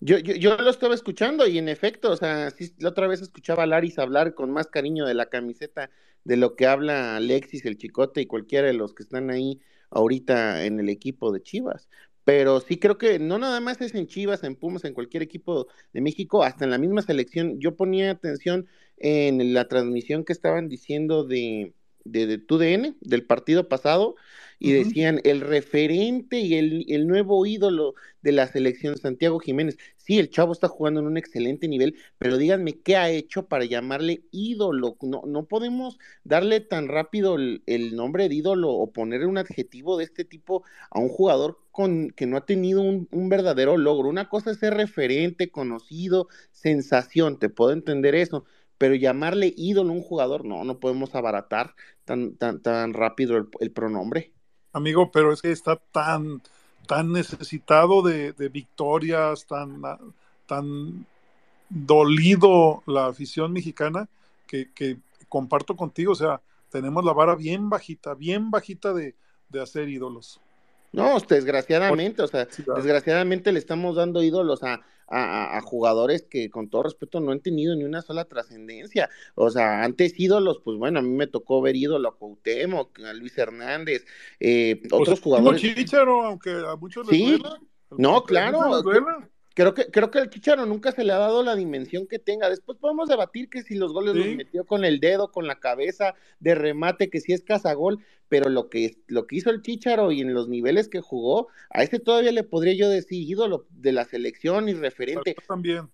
yo, yo, yo lo estaba escuchando y en efecto, o sea, sí, la otra vez escuchaba a Laris hablar con más cariño de la camiseta de lo que habla Alexis, el Chicote y cualquiera de los que están ahí ahorita en el equipo de Chivas. Pero sí creo que no nada más es en Chivas, en Pumas, en cualquier equipo de México, hasta en la misma selección. Yo ponía atención en la transmisión que estaban diciendo de, de, de TUDN, del partido pasado, y decían el referente y el, el nuevo ídolo de la selección, Santiago Jiménez. Sí, el chavo está jugando en un excelente nivel, pero díganme qué ha hecho para llamarle ídolo. No, no podemos darle tan rápido el, el nombre de ídolo o ponerle un adjetivo de este tipo a un jugador con, que no ha tenido un, un verdadero logro. Una cosa es ser referente, conocido, sensación, te puedo entender eso, pero llamarle ídolo a un jugador, no, no podemos abaratar tan, tan, tan rápido el, pronombre. Amigo, pero es que está tan, tan necesitado de, de victorias, tan, tan dolido la afición mexicana, que, que comparto contigo, o sea, tenemos la vara bien bajita, bien bajita de, de hacer ídolos. No, desgraciadamente, o sea, Sí, claro. desgraciadamente le estamos dando ídolos a, a, a jugadores que con todo respeto no han tenido ni una sola trascendencia. O sea, antes ídolos, pues bueno, a mí me tocó ver ídolo a Cuauhtémoc, a Luis Hernández, eh, otros jugadores. Chicharo, aunque a muchos les Sí, duela. no, claro. Creo que, creo que el Chicharo nunca se le ha dado la dimensión que tenga. Después podemos debatir que si los goles los Sí. metió con el dedo, con la cabeza, de remate, que si es cazagol, pero lo que, lo que hizo el Chicharo y en los niveles que jugó, a ese todavía le podría yo decir ídolo de la selección y referente Yo también.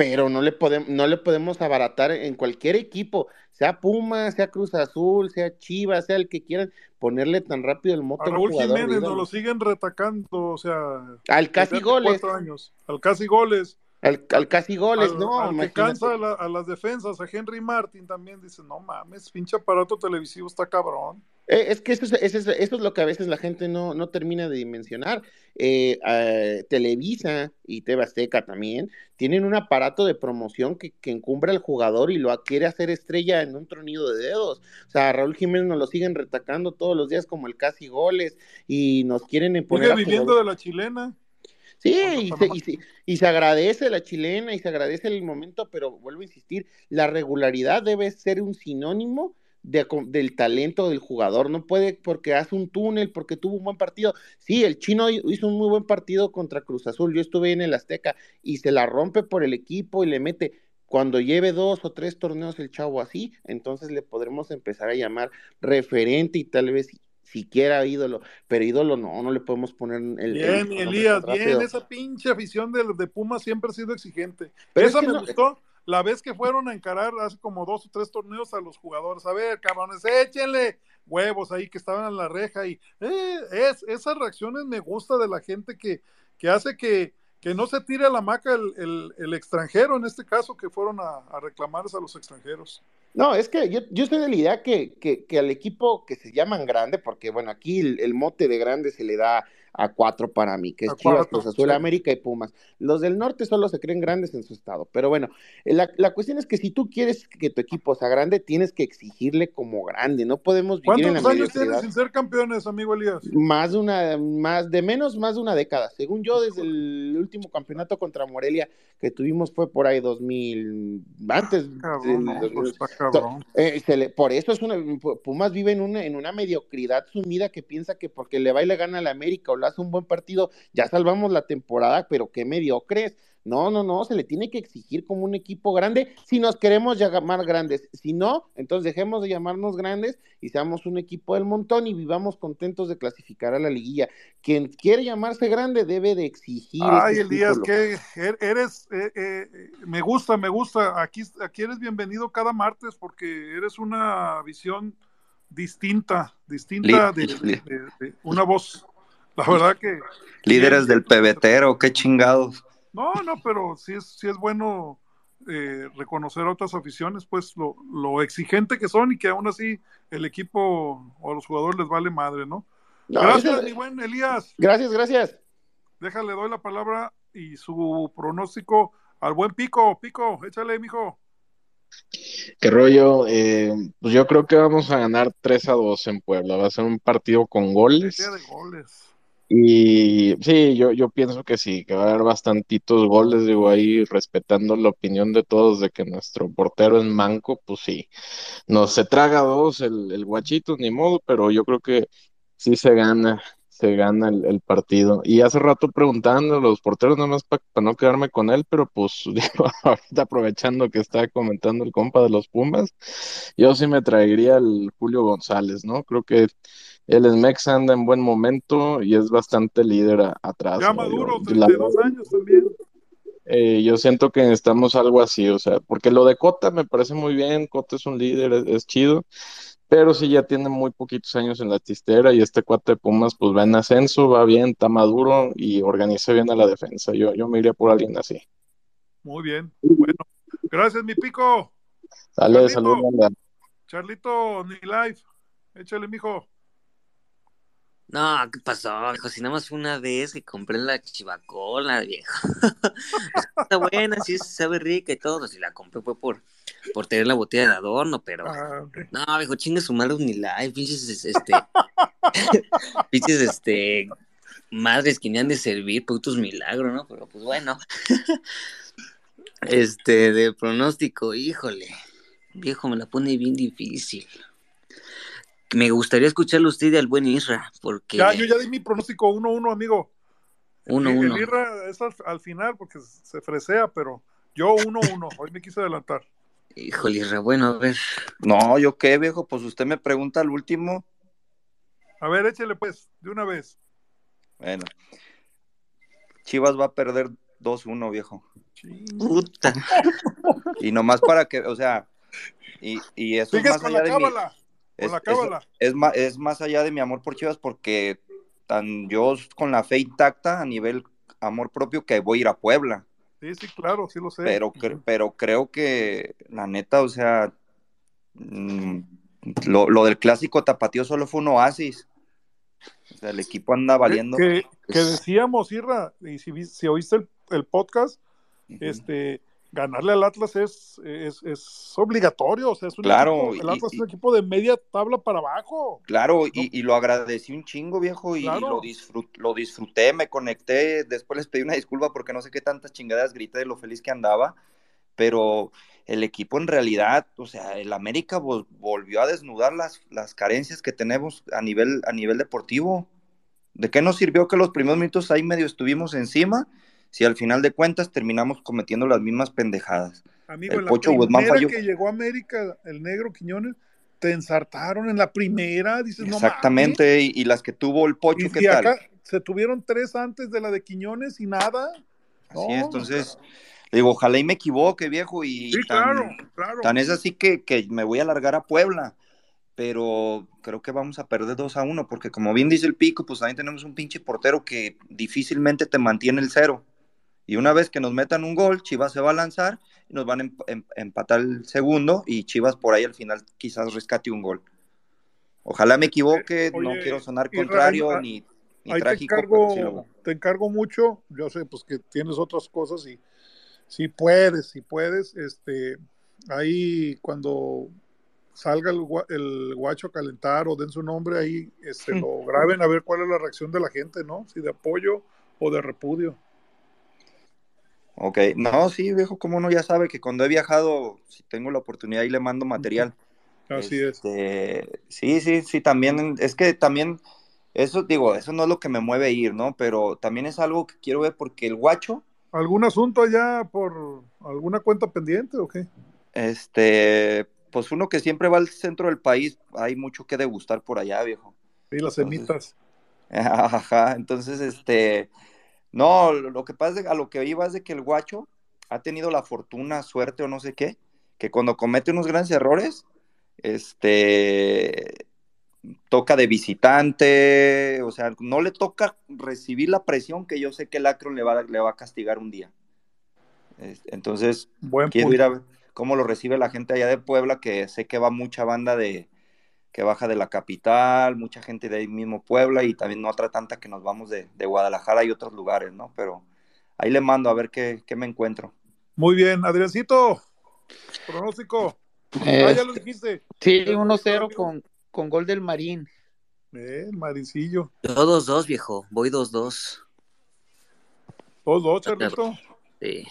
Pero no le podemos, no le podemos abaratar en cualquier equipo, sea Puma, sea Cruz Azul, sea Chivas, sea el que quieran, ponerle tan rápido el moto A Raúl jugador Jiménez nos lo siguen retacando, o sea, Al casi goles, años, al casi goles. al, al casi goles, al, no, al que cansa a, la- a las defensas, a Henry Martin también dice, no mames, pinche aparato televisivo está cabrón. Eh, Es que eso es, eso es- eso es lo que a veces la gente no, no termina de dimensionar. Eh, eh, Televisa y TV Azteca también tienen un aparato de promoción que, que encumbra al jugador y lo quiere hacer estrella en un tronido de dedos. O sea, a Raúl Jiménez nos lo siguen retacando todos los días como el casi goles y nos quieren a viviendo de la chilena. Sí, y se, y, se, y se agradece la chilena y se agradece el momento, pero vuelvo a insistir, la regularidad debe ser un sinónimo de, del talento del jugador. No puede porque hace un túnel, porque tuvo un buen partido. Sí, el chino hizo un muy buen partido contra Cruz Azul. Yo estuve en el Azteca y se la rompe por el equipo y le mete. Cuando lleve dos o tres torneos el chavo así, entonces le podremos empezar a llamar referente y tal vez siquiera ídolo, pero ídolo no, no le podemos poner el. Bien, el Elías, bien, rápido. esa pinche afición de, de Pumas siempre ha sido exigente. Pero Esa es que me no- gustó la vez que fueron a encarar hace como dos o tres torneos a los jugadores. A ver, cabrones, échenle huevos ahí que estaban en la reja y eh, es, esas reacciones me gusta de la gente que, que hace que, que no se tire a la maca el, el- extranjero, en este caso, que fueron a, a a los extranjeros. No, es que yo, yo soy de la idea que, que, que al equipo que se llaman grande, porque bueno, aquí el, el mote de grande se le da a cuatro para mí, que es A Chivas, Cruz Azul, sí. América y Pumas. Los del norte solo se creen grandes en su estado. Pero bueno, eh, la, la cuestión es que si tú quieres que tu equipo sea grande, tienes que exigirle como grande. No podemos vivir en la ¿Cuántos años tienes sin ser campeones, amigo Elías? Más de una, más de menos, más de una década. Según yo, desde el último campeonato contra Morelia que tuvimos fue por ahí 2000, antes Cabrón, del no, 2000. pues está cabrón. Eh, se le- por eso es una, Pumas vive en una, en una mediocridad sumida que piensa que porque le va y le gana a la América o le hace un buen partido, ya salvamos la temporada, pero qué mediocres. No, no, no, se le tiene que exigir como un equipo grande si nos queremos llamar grandes. Si no, entonces dejemos de llamarnos grandes y seamos un equipo del montón y vivamos contentos de clasificar a la liguilla. Quien quiere llamarse grande debe de exigir. Ay, ese Elías, que er- eres, eh, eh, me gusta, me gusta. Aquí, aquí eres bienvenido cada martes porque eres una visión distinta, distinta de, Li- de- de una voz. La verdad que Líderes del pebetero, qué chingados. no, no, pero sí es, sí es bueno eh, reconocer a otras aficiones, pues lo, lo exigente que son y que aún así el equipo o a los jugadores les vale madre, ¿no? No, gracias, mi buen Elías. Gracias, gracias. Déjale, doy la palabra y su pronóstico al buen Pico. Pico, échale, mijo. ¿Qué rollo? Eh, pues yo creo que vamos a ganar 3 a 2 en Puebla. Va a ser un partido con goles. De goles. Y sí, yo, yo pienso que sí, que va a haber bastantitos goles, digo, ahí respetando la opinión de todos de que nuestro portero es manco, pues sí, no se traga dos el, el guachito, ni modo, pero yo creo que sí se gana, se gana el, el partido. Y hace rato preguntando a los porteros, nada más para no quedarme con él, pero pues (laughs) digo, ahorita aprovechando que está comentando el compa de los Pumas, yo sí me traería el Julio González, ¿no? Creo que el Smex anda en buen momento y es bastante líder a- atrás. Ya ¿no? maduro, Yo- la- 32 años también. eh, yo siento que necesitamos algo así, o sea, porque lo de Cota me parece muy bien, Cota es un líder, es, es chido, pero sí ya tiene muy poquitos años en la tistera y este cuate de Pumas pues va en ascenso, va bien, está maduro y organiza bien a la defensa. Yo, yo me iría por alguien así. Muy bien. Bueno, gracias, mi pico. Carlito. saludos. Charlito, ni live. Échale, mijo. No, ¿qué pasó, viejo? Si nada más fue una vez que compré la chivacola, viejo. (laughs) Está buena, sí, sabe rica y todo. Si la compré fue por, por tener la botella de adorno, pero. Ah, No, viejo, chingue su madre ni live, pinches, este. (laughs) pinches, este. Madres que ni han de servir, putos milagros, ¿no? Pero pues bueno. (laughs) Este, de pronóstico, híjole. Viejo, me la pone bien difícil. Me gustaría escucharlo usted y al buen Isra, porque. Ya, yo ya di mi pronóstico 1-1, amigo. Uno, El- uno. El Irra es al, al final porque se fresea, pero yo 1-1. Hoy me quise adelantar. Híjole, Isra, bueno, a ver. No, yo qué, viejo, pues usted me pregunta al último. A ver, échale pues, de una vez. Bueno. Chivas va a perder 2-1, viejo. Puta. Y nomás para que, o sea, y, y eso es más con allá la de mi, es, la cábala. es ma- es más allá de mi amor por Chivas porque tan yo con la fe intacta a nivel amor propio que voy a ir a Puebla. Sí, sí, claro, sí lo sé. Pero, pero creo que la neta, o sea, mm, lo, lo del clásico tapatío solo fue un oasis. O sea, el equipo anda valiendo. Que, decíamos, Irra, y si, si oíste el, el podcast, este, ganarle al Atlas es, es, es obligatorio. O sea, es un Claro, equipo- el Atlas y- es un equipo de media tabla para abajo. Claro, y, y lo agradecí un chingo, viejo, y, Claro. lo, disfrut- lo disfruté, me conecté, después les pedí una disculpa porque no sé qué tantas chingadas grité de lo feliz que andaba, pero el equipo en realidad, o sea, el América vol- volvió a desnudar las, las carencias que tenemos a nivel, a nivel deportivo. ¿De qué nos sirvió que los primeros minutos ahí medio estuvimos encima si al final de cuentas terminamos cometiendo las mismas pendejadas? Amigo, el la Pocho Guzmán falló. que llegó a América, el negro Quiñones, te ensartaron en la primera, dices, no mames. Exactamente, y, y las que tuvo el Pocho, Y ¿qué si tal? acá se tuvieron tres antes de la de Quiñones y nada. Así No, es, entonces, digo, ojalá y me equivoque, viejo, y Sí, tan, claro, claro. tan es así que, que me voy a alargar a Puebla, pero creo que vamos a perder 2 a 1, porque como bien dice el Pico, pues también tenemos un pinche portero que difícilmente te mantiene el cero, y una vez que nos metan un gol, Chivas se va a lanzar, y nos van a em- em- empatar el segundo, y Chivas por ahí al final quizás rescate un gol. Ojalá me equivoque, no Oye, quiero sonar contrario ah, ni, ni Ahí te trágico, encargo, pero sí lo veo. te encargo mucho, yo sé pues que tienes otras cosas y si puedes, si puedes, este, ahí cuando salga el, gua- el guacho a calentar o den su nombre ahí, este, (laughs) lo graben a ver cuál es la reacción de la gente, ¿no? Si de apoyo o de repudio. Ok, no, sí, viejo, como no, ya sabe que cuando he viajado, si tengo la oportunidad, ahí le mando material. Así es. Este, sí, sí, sí, también, es que también, eso digo, eso no es lo que me mueve a ir, ¿no? Pero también es algo que quiero ver porque el guacho, ¿Algún asunto allá por alguna cuenta pendiente o qué? este, pues uno que siempre va al centro del país, hay mucho que degustar por allá, viejo. Sí, las semitas. (laughs) Ajá, entonces, este, no, lo que pasa es que a lo que iba es de que el guacho ha tenido la fortuna, suerte o no sé qué, que cuando comete unos grandes errores, este, toca de visitante, o sea, no le toca recibir la presión que yo sé que el Akron le va, le va a castigar un día. Es- Entonces, Buen quiero punto. ir a ver cómo lo recibe la gente allá de Puebla, que sé que va mucha banda de que baja de la capital, mucha gente de ahí mismo Puebla y también no otra tanta que nos vamos de, de Guadalajara y otros lugares, ¿no? Pero ahí le mando a ver qué, qué me encuentro. Muy bien, Adriancito, pronóstico. Ah, ya lo Este, dijiste. sí, Ya lo 1-0 dijiste, con, con gol del Marín. Eh, Marincillo. Yo 2-2, viejo. Voy 2-2. Dos, dos, Charlito. Sí.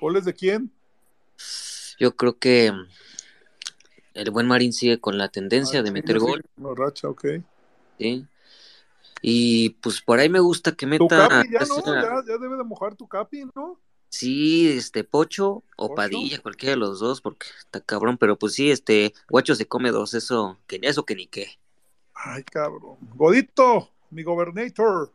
¿Goles de quién? Yo creo que el buen Marín sigue con la tendencia de meter gol. Racha, ok. Sí. Y pues por ahí me gusta que Tu meta. capi ya no, ya, ya debe de mojar tu capi, ¿no? Sí, este Pocho o Padilla, cualquiera de los dos, porque está cabrón, pero pues sí, este Guacho se come dos, eso que eso que ni qué. Ay, cabrón. Godito, mi gobernator.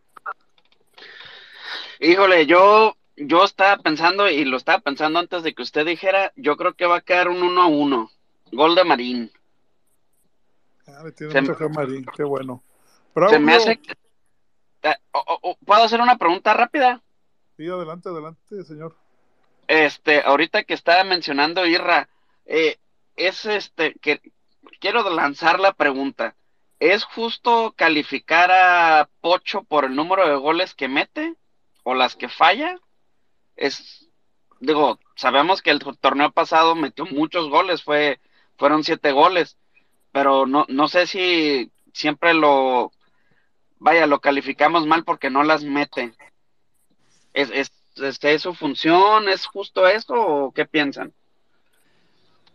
Híjole, yo, yo estaba pensando, y lo estaba pensando antes de que usted dijera, yo creo que va a quedar un 1 a 1. Gol de Marín. Ah, le tiene a Marín, qué bueno. Se me Braulio. hace. que- eh, ¿Puedo hacer una pregunta rápida? Sí, adelante, adelante, señor. Este, ahorita que estaba mencionando Irra, eh, es este, que quiero lanzar la pregunta. ¿Es justo calificar a Pocho por el número de goles que mete o las que falla? Es, digo, sabemos que el torneo pasado metió muchos goles, fue, fueron siete goles, pero no, no sé si siempre lo, vaya, lo calificamos mal porque no las mete. ¿Es, es, su función? ¿Es justo eso o qué piensan?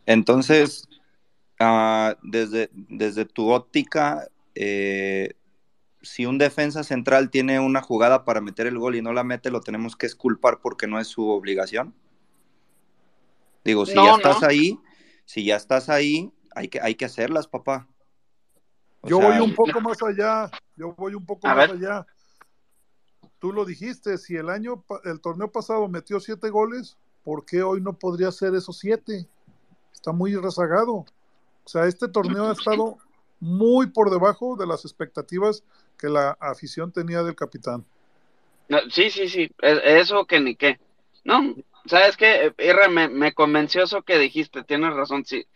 Entonces, ah, desde, desde tu óptica, eh, si un defensa central tiene una jugada para meter el gol y no la mete, lo tenemos que esculpar porque no es su obligación. Digo, si No, ya no. estás ahí, si ya estás ahí, hay que, hay que hacerlas, papá. O Yo sea, voy un poco más allá. Yo voy un poco A más ver. allá. Tú lo dijiste, si el año, el torneo pasado metió siete goles, ¿por qué hoy no podría ser esos siete? Está muy rezagado. O sea, este torneo ha estado muy por debajo de las expectativas que la afición tenía del capitán. No, sí, sí, sí, es- eso que ni qué. No, ¿sabes qué? Irra, me, me convenció eso que dijiste, tienes razón, sí.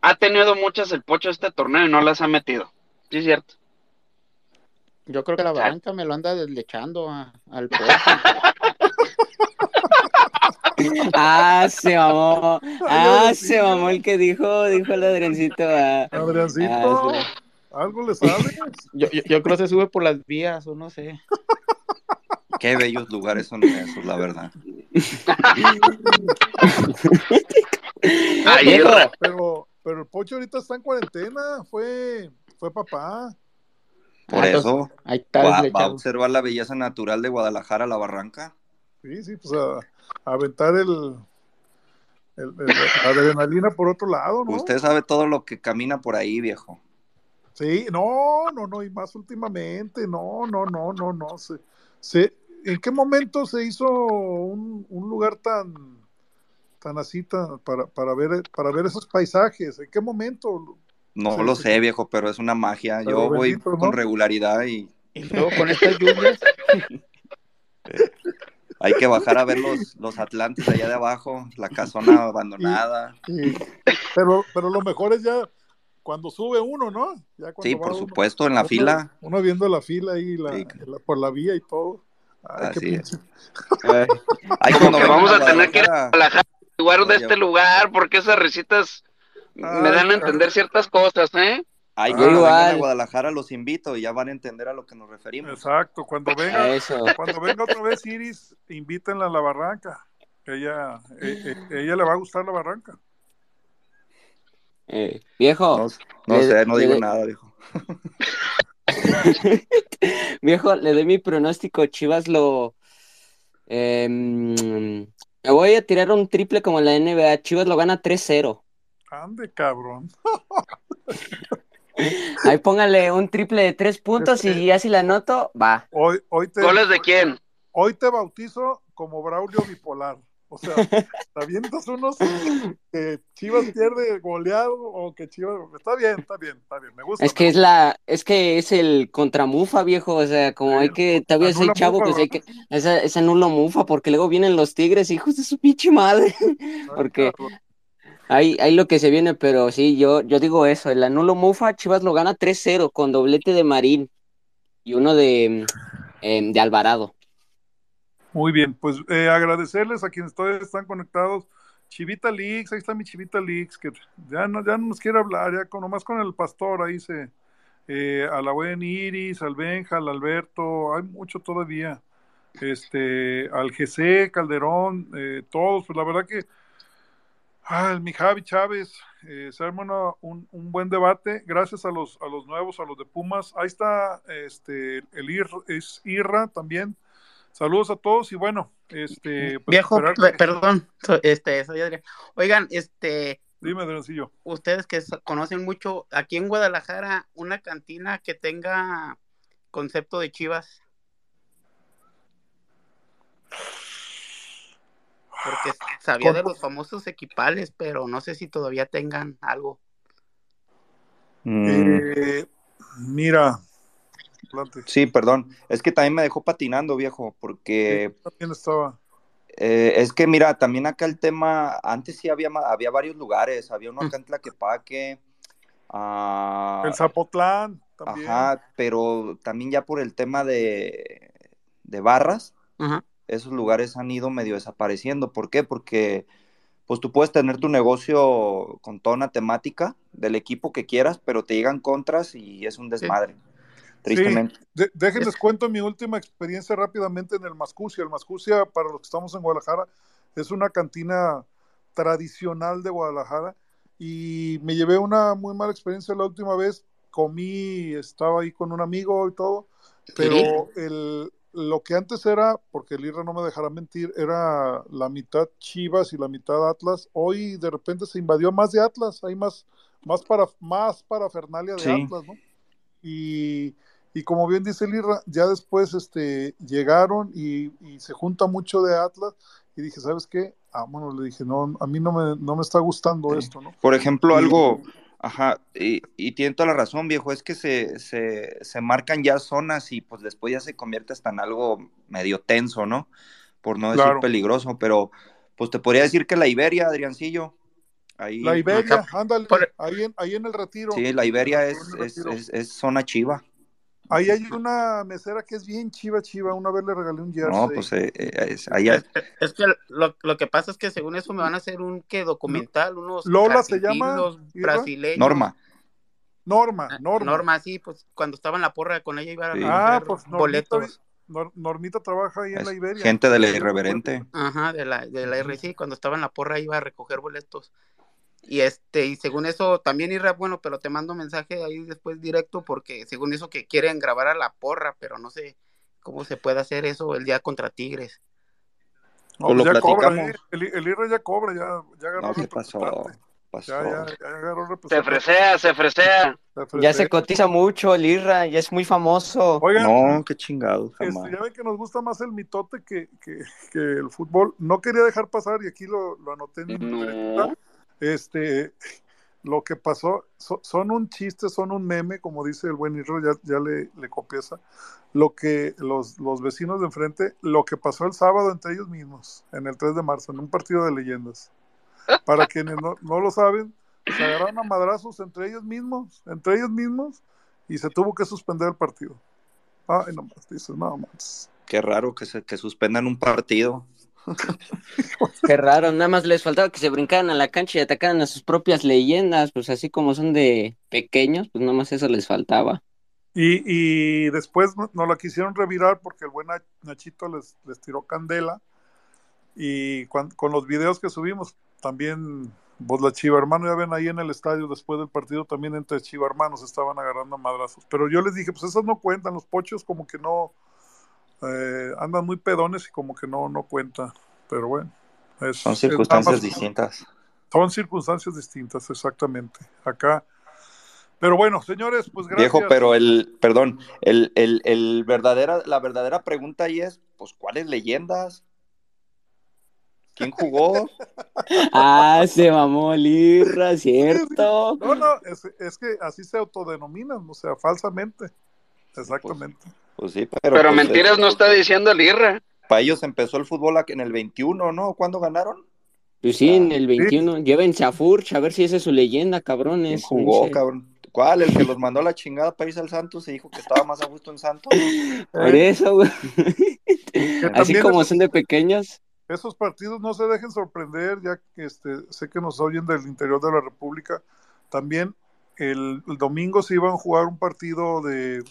Ha tenido muchas el pocho este torneo y no las ha metido. Sí, es cierto. Yo creo que la barranca me lo anda deslechando a- al pozo. (laughs) Ah, se mamó. (laughs) Ah, se mamó el que dijo, dijo el Adriancito. ah. Adriancito, Ah. ¿algo le sabes? (laughs) Yo, yo, yo creo que se sube por las vías o no sé. Qué bellos lugares son esos, la verdad. Ay, pero, pero, pero el Pocho ahorita está en cuarentena, fue, fue papá. Por Ah, eso ahí está va, va a observar la belleza natural de Guadalajara, la barranca. Sí, sí, pues a, a aventar el, el- el- la adrenalina por otro lado, ¿no? Usted sabe todo lo que camina por ahí, viejo. Sí, no, no, no, y más últimamente, no, no, no, no, no. Se, se- ¿En qué momento se hizo un, un lugar tan, tan así tan, para, para, ver, para ver esos paisajes? ¿En qué momento? No lo sé, viejo, pero es una magia. Pero Yo voy bendito, ¿no? con regularidad y Y luego con estas lluvias. (laughs) hay que bajar a ver los, los Atlantes allá de abajo, la casona (laughs) abandonada. Pero, pero lo mejor es ya cuando sube uno, ¿no? Ya Sí, por uno- supuesto, en la uno- fila. Uno viendo la fila ahí, la, la- por la vía y todo. Ay, qué Así es. Ay, (laughs) Como que vamos a tener que ir a Guadalajara, lugar de Oye. este lugar, porque esas risitas me dan a entender ciertas cosas, ¿eh? Ay, Yo cuando vengan a. Guadalajara los invito y ya van a entender a lo que nos referimos. Exacto, cuando venga, Eso. cuando venga otra vez Iris, invítenla a la barranca. Ella, eh, eh, ella le va a gustar la barranca. Eh, viejo. No, no le- sé, no le- digo nada, viejo. (laughs) Viejo, le doy mi pronóstico. Chivas lo. em, me voy a tirar un triple como en la NBA. Chivas lo gana 3-0. Ande, cabrón. Ahí póngale un triple de tres puntos y ya si la anoto, va. Hoy, hoy te, ¿Goles de quién? Hoy te bautizo como Braulio bipolar. O sea, te avientas unos que Chivas pierde goleado o que Chivas. Está bien, está bien, está bien. Me gusta. Es que es la, es que es el contramufa, viejo. O sea, como hay que, todavía soy chavo, mufa, pues hay que, esa, esa nulo mufa, porque luego vienen los tigres, hijos de su pinche madre. Porque hay, hay lo que se viene, pero sí, yo, yo digo eso, el anulo mufa, Chivas lo gana 3-0 con doblete de Marín y uno de, em, de Alvarado. Muy bien, pues eh, agradecerles a quienes todavía están conectados. Chivita Leaks, ahí está mi Chivita Leaks, que ya no, ya no nos quiere hablar, ya con, nomás con el pastor ahí se eh, a la buen Iris, al Benja, al Alberto, hay mucho todavía. Este, al GC, Calderón, eh, todos, pues la verdad que Ah, mi Javi Chávez, eh, se un, un buen debate, gracias a los, a los nuevos, a los de Pumas. Ahí está este, el Ir, es Irra también. Saludos a todos y bueno, este, pues Viejo, que- perdón, este, soy Adrián. Oigan, este, Dime, Adriancillo. ustedes que conocen mucho, aquí en Guadalajara, una cantina que tenga concepto de chivas. Porque sabía de los famosos equipales, pero no sé si todavía tengan algo. Eh, mira, Sí, perdón. Es que también me dejó patinando, viejo, porque También estaba. eh, es que, mira, también acá el tema, antes sí había, había varios lugares, había uno acá en Tlaquepaque, ah, El Zapotlán también. ajá, pero también ya por el tema de, de barras, esos lugares han ido medio desapareciendo. ¿Por qué? Porque pues tú puedes tener tu negocio con toda una temática del equipo que quieras, pero te llegan contras y es un desmadre, tristemente. Sí, de- déjenles cuento mi última experiencia rápidamente en el Mascucia. El Mascucia, para los que estamos en Guadalajara, es una cantina tradicional de Guadalajara y me llevé una muy mala experiencia la última vez. Comí, estaba ahí con un amigo y todo, pero el, lo que antes era, porque el IRA no me dejará mentir, era la mitad Chivas y la mitad Atlas. Hoy de repente se invadió más de Atlas, hay más, más para más parafernalia de Sí. Atlas, ¿no? Y, y como bien dice el IRA, ya después este, llegaron y, y se junta mucho de Atlas y dije, ¿sabes qué? Ah, bueno, le dije, no, a mí no me, no me está gustando esto, ¿no? Por ejemplo, Y- algo, ajá, y, y tiene toda la razón, viejo, es que se, se, se marcan ya zonas y pues después ya se convierte hasta en algo medio tenso, ¿no? Por no decir Claro. peligroso, pero pues te podría decir que la Iberia, Adriancillo, ahí, La Iberia, ándale, ahí en, ahí en el retiro. sí, la Iberia es, es, es zona chiva. Ahí hay una mesera que es bien chiva, chiva. Una vez le regalé un jersey. No, pues eh, eh, es- allá, Es que lo, lo que pasa es que según eso me van a hacer un que documental, unos Lola se llama, brasileños. Norma. Norma, Norma. Norma, sí, pues cuando estaba en la porra con ella iba a Sí. Ah, recoger pues Normita, boletos. Nor- Normita trabaja ahí en es la Iberia. gente de la irreverente. Ajá, de la, de la RC, cuando estaba en la porra iba a recoger boletos. Y este, y según eso, también irá bueno, pero te mando mensaje ahí después directo, porque según eso que quieren grabar a la porra, pero no sé cómo se puede hacer eso el día contra Tigres. No, Pues lo pues ya cobra, platicamos. eh. El, el IRA ya cobra, ya, ya agarró No, ¿qué pasó? representante. Pasó. Ya, ya, ya agarró Se fresea, se fresea. Se Ya se cotiza mucho el Irra, ya es muy famoso. Oigan, No, qué chingado, Este, jamás. ya ven que nos gusta más el mitote que, que, que el fútbol. No quería dejar pasar, y aquí lo, lo anoté en mi libretita, Este, lo que pasó, so- son un chiste, son un meme, como dice el buen Irro, ya, le, le. Lo que los, los vecinos de enfrente, lo que pasó el sábado entre ellos mismos, en el 3 de marzo, en un partido de leyendas. Para quienes no, lo saben, se agarraron a madrazos entre ellos mismos, entre ellos mismos, y se tuvo que suspender el partido. Ay, no más, dices, no más. Qué raro que, se, que suspendan un partido. (laughs) Qué raro, nada más les faltaba que se brincaran a la cancha y atacaran a sus propias leyendas, pues así como son de pequeños, pues nada más eso les faltaba. Y, y después no- la quisieron revirar porque el buen Nach- Nachito les, les tiró candela. Y con los videos que subimos, también, pues la Chiva Hermano, ya ven ahí en el estadio después del partido, también entre Chiva Hermanos estaban agarrando madrazos. Pero yo les dije, pues esas no cuentan, los pochos como que no, eh, andan muy pedones y como que no, no cuenta. Pero bueno, es, Son es circunstancias más- distintas. Son circunstancias distintas, exactamente. Acá. Pero bueno, señores, pues gracias. Viejo, pero el, perdón, el, el, el verdadera, la verdadera pregunta ahí es, pues, ¿cuáles leyendas? ¿Quién jugó? (laughs) Ah, se mamó el Irra, ¿cierto? No, no, es, es que así se autodenominan, o sea, falsamente. Exactamente. Pues sí, pero. Pero pues, mentiras no está diciendo el Irra. Para ellos empezó el fútbol en el 21, ¿no? ¿Cuándo ganaron? Pues sí, en el 21, llévense a Furch, a ver si esa es su leyenda, cabrones. ¿Quién jugó, cabrón? ¿Cuál? El que los mandó a la chingada para irse al Santos y dijo que estaba más a gusto en Santos. (laughs) Por eso, güey. Así como es- son de pequeños. Esos partidos no se dejen sorprender, ya que este, sé que nos oyen del interior de la República. También el, el domingo se iban a jugar un partido de,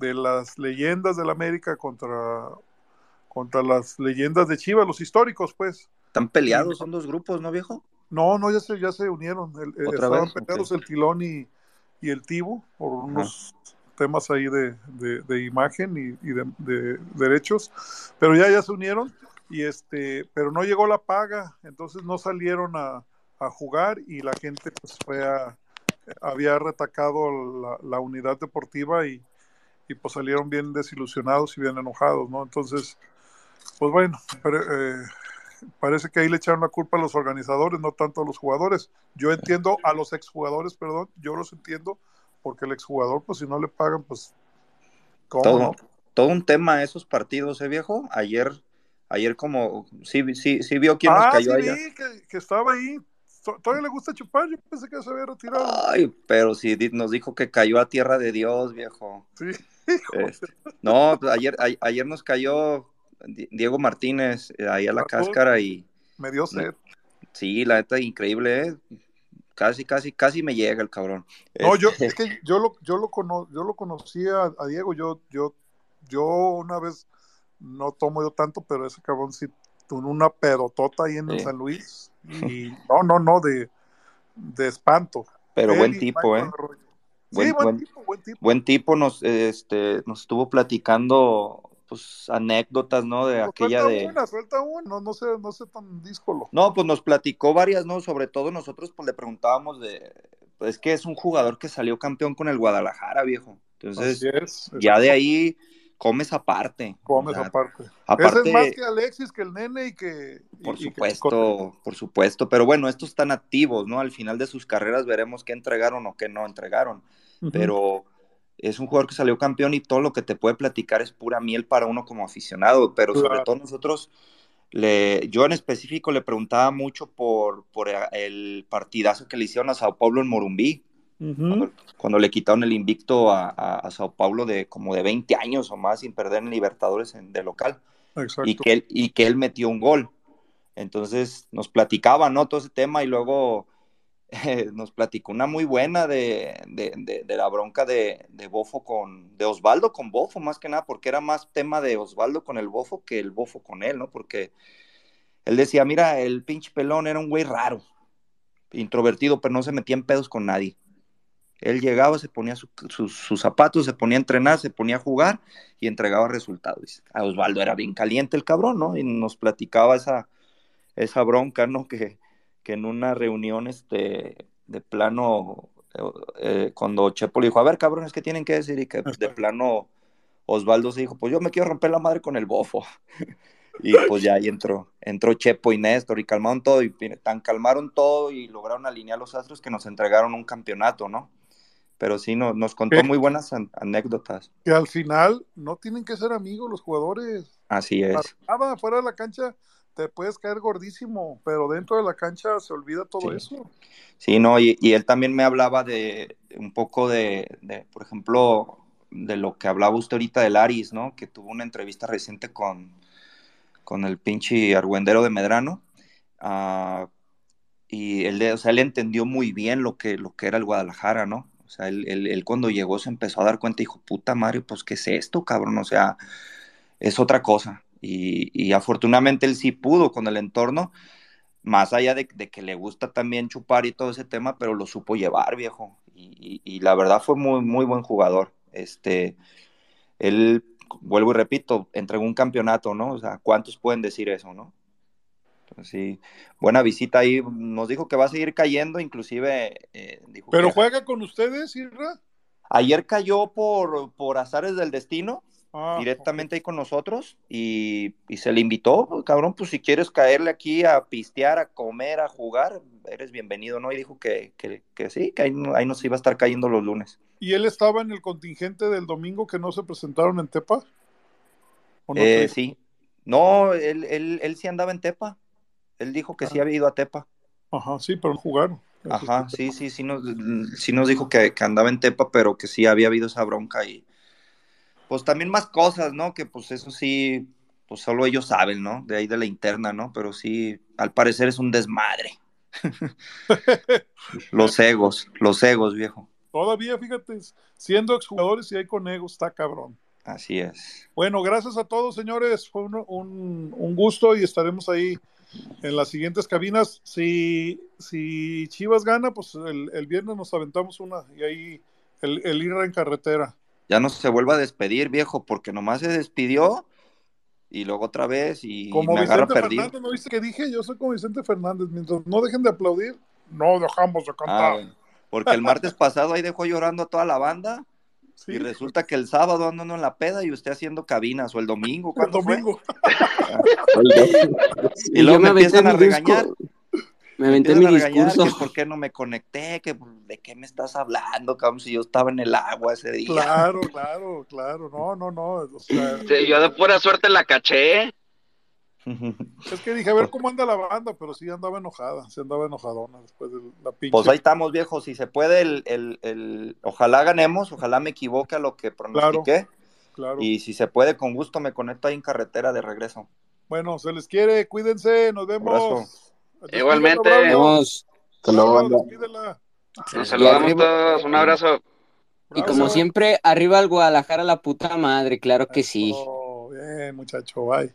de las leyendas del América contra, contra las leyendas de Chivas, los históricos, pues. Están peleados, son dos grupos, ¿no, viejo? No, no, ya se, ya se unieron. El- eh, ¿Otra estaban vez? peleados el Tilón y, y el Tibu por unos temas ahí de, de- de imagen y, y de, de derechos, pero ya, ya se unieron y este, pero no llegó la paga, entonces no salieron a, a jugar y la gente pues fue a, había retacado la, la unidad deportiva y, y pues salieron bien desilusionados y bien enojados, ¿no? Entonces, pues bueno, pero, eh, parece que ahí le echaron la culpa a los organizadores, no tanto a los jugadores. Yo entiendo a los exjugadores, perdón, yo los entiendo, porque el exjugador, pues si no le pagan, pues, ¿cómo todo, no? todo un tema esos partidos, ¿eh, viejo? Ayer, ayer como, sí, sí, sí vio quién nos Ah, cayó sí allá. vi que, que estaba ahí. To- Todavía le gusta chupar, yo pensé que se había retirado. Ay, pero sí di- nos dijo que cayó a tierra de Dios, viejo. Sí, Este, no, pues, ayer, a- ayer nos cayó Di- Diego Martínez eh, ahí a la cáscara y me dio sed. sí, la neta increíble, ¿eh? Casi, casi, casi me llega el cabrón. No, yo, Este, es que (laughs) yo lo, yo lo, cono, yo lo conocía a, a Diego, yo, yo, yo una vez, no tomo yo tanto, pero ese cabrón sí tuvo una pedotota ahí en el. San Luis, (laughs) y no, no, no, de, de espanto. Pero Él buen tipo, ¿eh? Arroyo. Sí, Buen, buen buen- tipo, buen tipo. buen tipo, nos, este, nos estuvo platicando pues anécdotas, ¿no? De Pues aquella suelta de... una, suelta una, no, no sé, no sé tan díscolo. No, pues nos platicó varias, ¿no? Sobre todo nosotros pues le preguntábamos de... Pues que es un jugador que salió campeón con el Guadalajara, viejo. Entonces, es, ya de ahí comes aparte. Comes O sea, aparte. aparte- Ese es más que Alexis, que el nene y que. Por y que supuesto, por supuesto. Pero bueno, estos están activos, ¿no? Al final de sus carreras veremos qué entregaron o qué no entregaron. Pero es un jugador que salió campeón y todo lo que te puede platicar es pura miel para uno como aficionado. Pero sobre Claro. todo nosotros, le, yo en específico le preguntaba mucho por, por el partidazo que le hicieron a Sao Paulo en Morumbí. Ujú. Cuando le quitaron el invicto a, a, a Sao Paulo de como de 20 años o más sin perder en Libertadores en- de local Exacto. y que él, y que él metió un gol. Entonces nos platicaba, ¿no? Todo ese tema y luego (laughs) nos platicó una muy buena de, de, la bronca de, Bofo con, de Osvaldo con Bofo, más que nada, porque era más tema de Osvaldo con el Bofo que el Bofo con él, ¿no? Porque él decía, mira, el pinche pelón era un güey raro, introvertido, pero no se metía en pedos con nadie. Él llegaba, se ponía su- sus, zapatos, se ponía a entrenar, se ponía a jugar y entregaba resultados. A Osvaldo era bien caliente el cabrón, ¿no? Y nos platicaba esa, esa bronca, ¿no? Que, que en una reunión este, de plano, eh, cuando Chepo le dijo, a ver, cabrones, ¿qué tienen que decir? Y que de plano Osvaldo se dijo, pues yo me quiero romper la madre con el bofo. (laughs) Y pues ya ahí entró, entró Chepo y Néstor y calmaron todo, y tan calmaron todo y lograron alinear los astros que nos entregaron un campeonato, ¿no? Pero sí, no, nos contó muy buenas an- anécdotas. Que al final no tienen que ser amigos los jugadores. Así es. Nada, fuera de la cancha te puedes caer gordísimo, pero dentro de la cancha se olvida todo Sí. eso. Sí, no, y, y él también me hablaba de un poco de, de, por ejemplo, de lo que hablaba usted ahorita del Aris, ¿no? Que tuvo una entrevista reciente con, con el pinche argüendero de Medrano. ah, y él, o sea, él entendió muy bien lo que, lo que era el Guadalajara, ¿no? O sea, él, él- él cuando llegó se empezó a dar cuenta y dijo, puta madre, pues, ¿qué es esto, cabrón? O sea, es otra cosa. Y, y afortunadamente él sí pudo con el entorno, más allá de, de que le gusta también chupar y todo ese tema, pero lo supo llevar, viejo. Y, y- y la verdad fue muy, muy buen jugador. Este, él, vuelvo y repito, entregó un campeonato, ¿no? O sea, ¿cuántos pueden decir eso, no? Sí, buena visita ahí. Nos dijo que va a seguir cayendo, inclusive eh, dijo Pero que juega con ustedes, Irra. ayer cayó por, por azares del destino, Ah, directamente ahí con nosotros, y, y se le invitó, cabrón, pues si quieres caerle aquí a pistear, a comer, a jugar, eres bienvenido, ¿no? Y dijo que, que, que sí, que ahí, no- ahí nos iba a estar cayendo los lunes. ¿Y él estaba en el contingente del domingo que no se presentaron en Tepa? ¿O no Eh, sí, no, él, él, él sí andaba en Tepa, él dijo que sí había ido a Tepa. Ajá, sí, pero no jugaron. Ajá, sí, sí, sí nos, sí nos dijo que, que andaba en Tepa, pero que sí había habido esa bronca y pues también más cosas, ¿no? Que pues eso sí, pues solo ellos saben, ¿no? De ahí de la interna, ¿no? Pero sí, al parecer es un desmadre. (laughs) Los egos, los egos, viejo. Todavía, fíjate, siendo exjugadores y hay con egos, está cabrón. Así es. Bueno, gracias a todos, señores. Fue un, un- un gusto y estaremos ahí en las siguientes cabinas. Si, si Chivas gana, pues el, el viernes nos aventamos una y ahí el, el ir en carretera. Ya no se vuelva a despedir, viejo, porque nomás se despidió y luego otra vez y Como me agarra Vicente perdido. Fernández, ¿no viste que dije? Yo soy como Vicente Fernández. Mientras no dejen de aplaudir, no dejamos de Ah, cantar. bueno. porque el martes pasado ahí dejó llorando a toda la banda y resulta que el sábado ando uno en la peda y usted haciendo cabinas o el domingo, ¿cuándo fue? Y (laughs) Y luego me empiezan a regañar. disco- me aventé mi discurso. que por qué no me conecté, que de qué me estás hablando, cabrón, si yo estaba en el agua ese día. Claro, claro, claro. No, no, no. o sea, Sí, yo de pura suerte la caché. es que dije, a ver cómo anda la banda, pero sí andaba enojada, sí andaba enojadona después de la pinche. Pues ahí estamos, viejo. Si se puede, el, el, el- ojalá ganemos, ojalá me equivoque a lo que pronostiqué. Claro. Y si se puede, con gusto me conecto ahí en carretera de regreso. Bueno, se les quiere, cuídense, nos vemos. Abrazo. Igualmente. Despídela. Nos saludamos todos. Un abrazo. Y como siempre, arriba al Guadalajara la puta madre, claro que sí. Bien, muchacho, bye.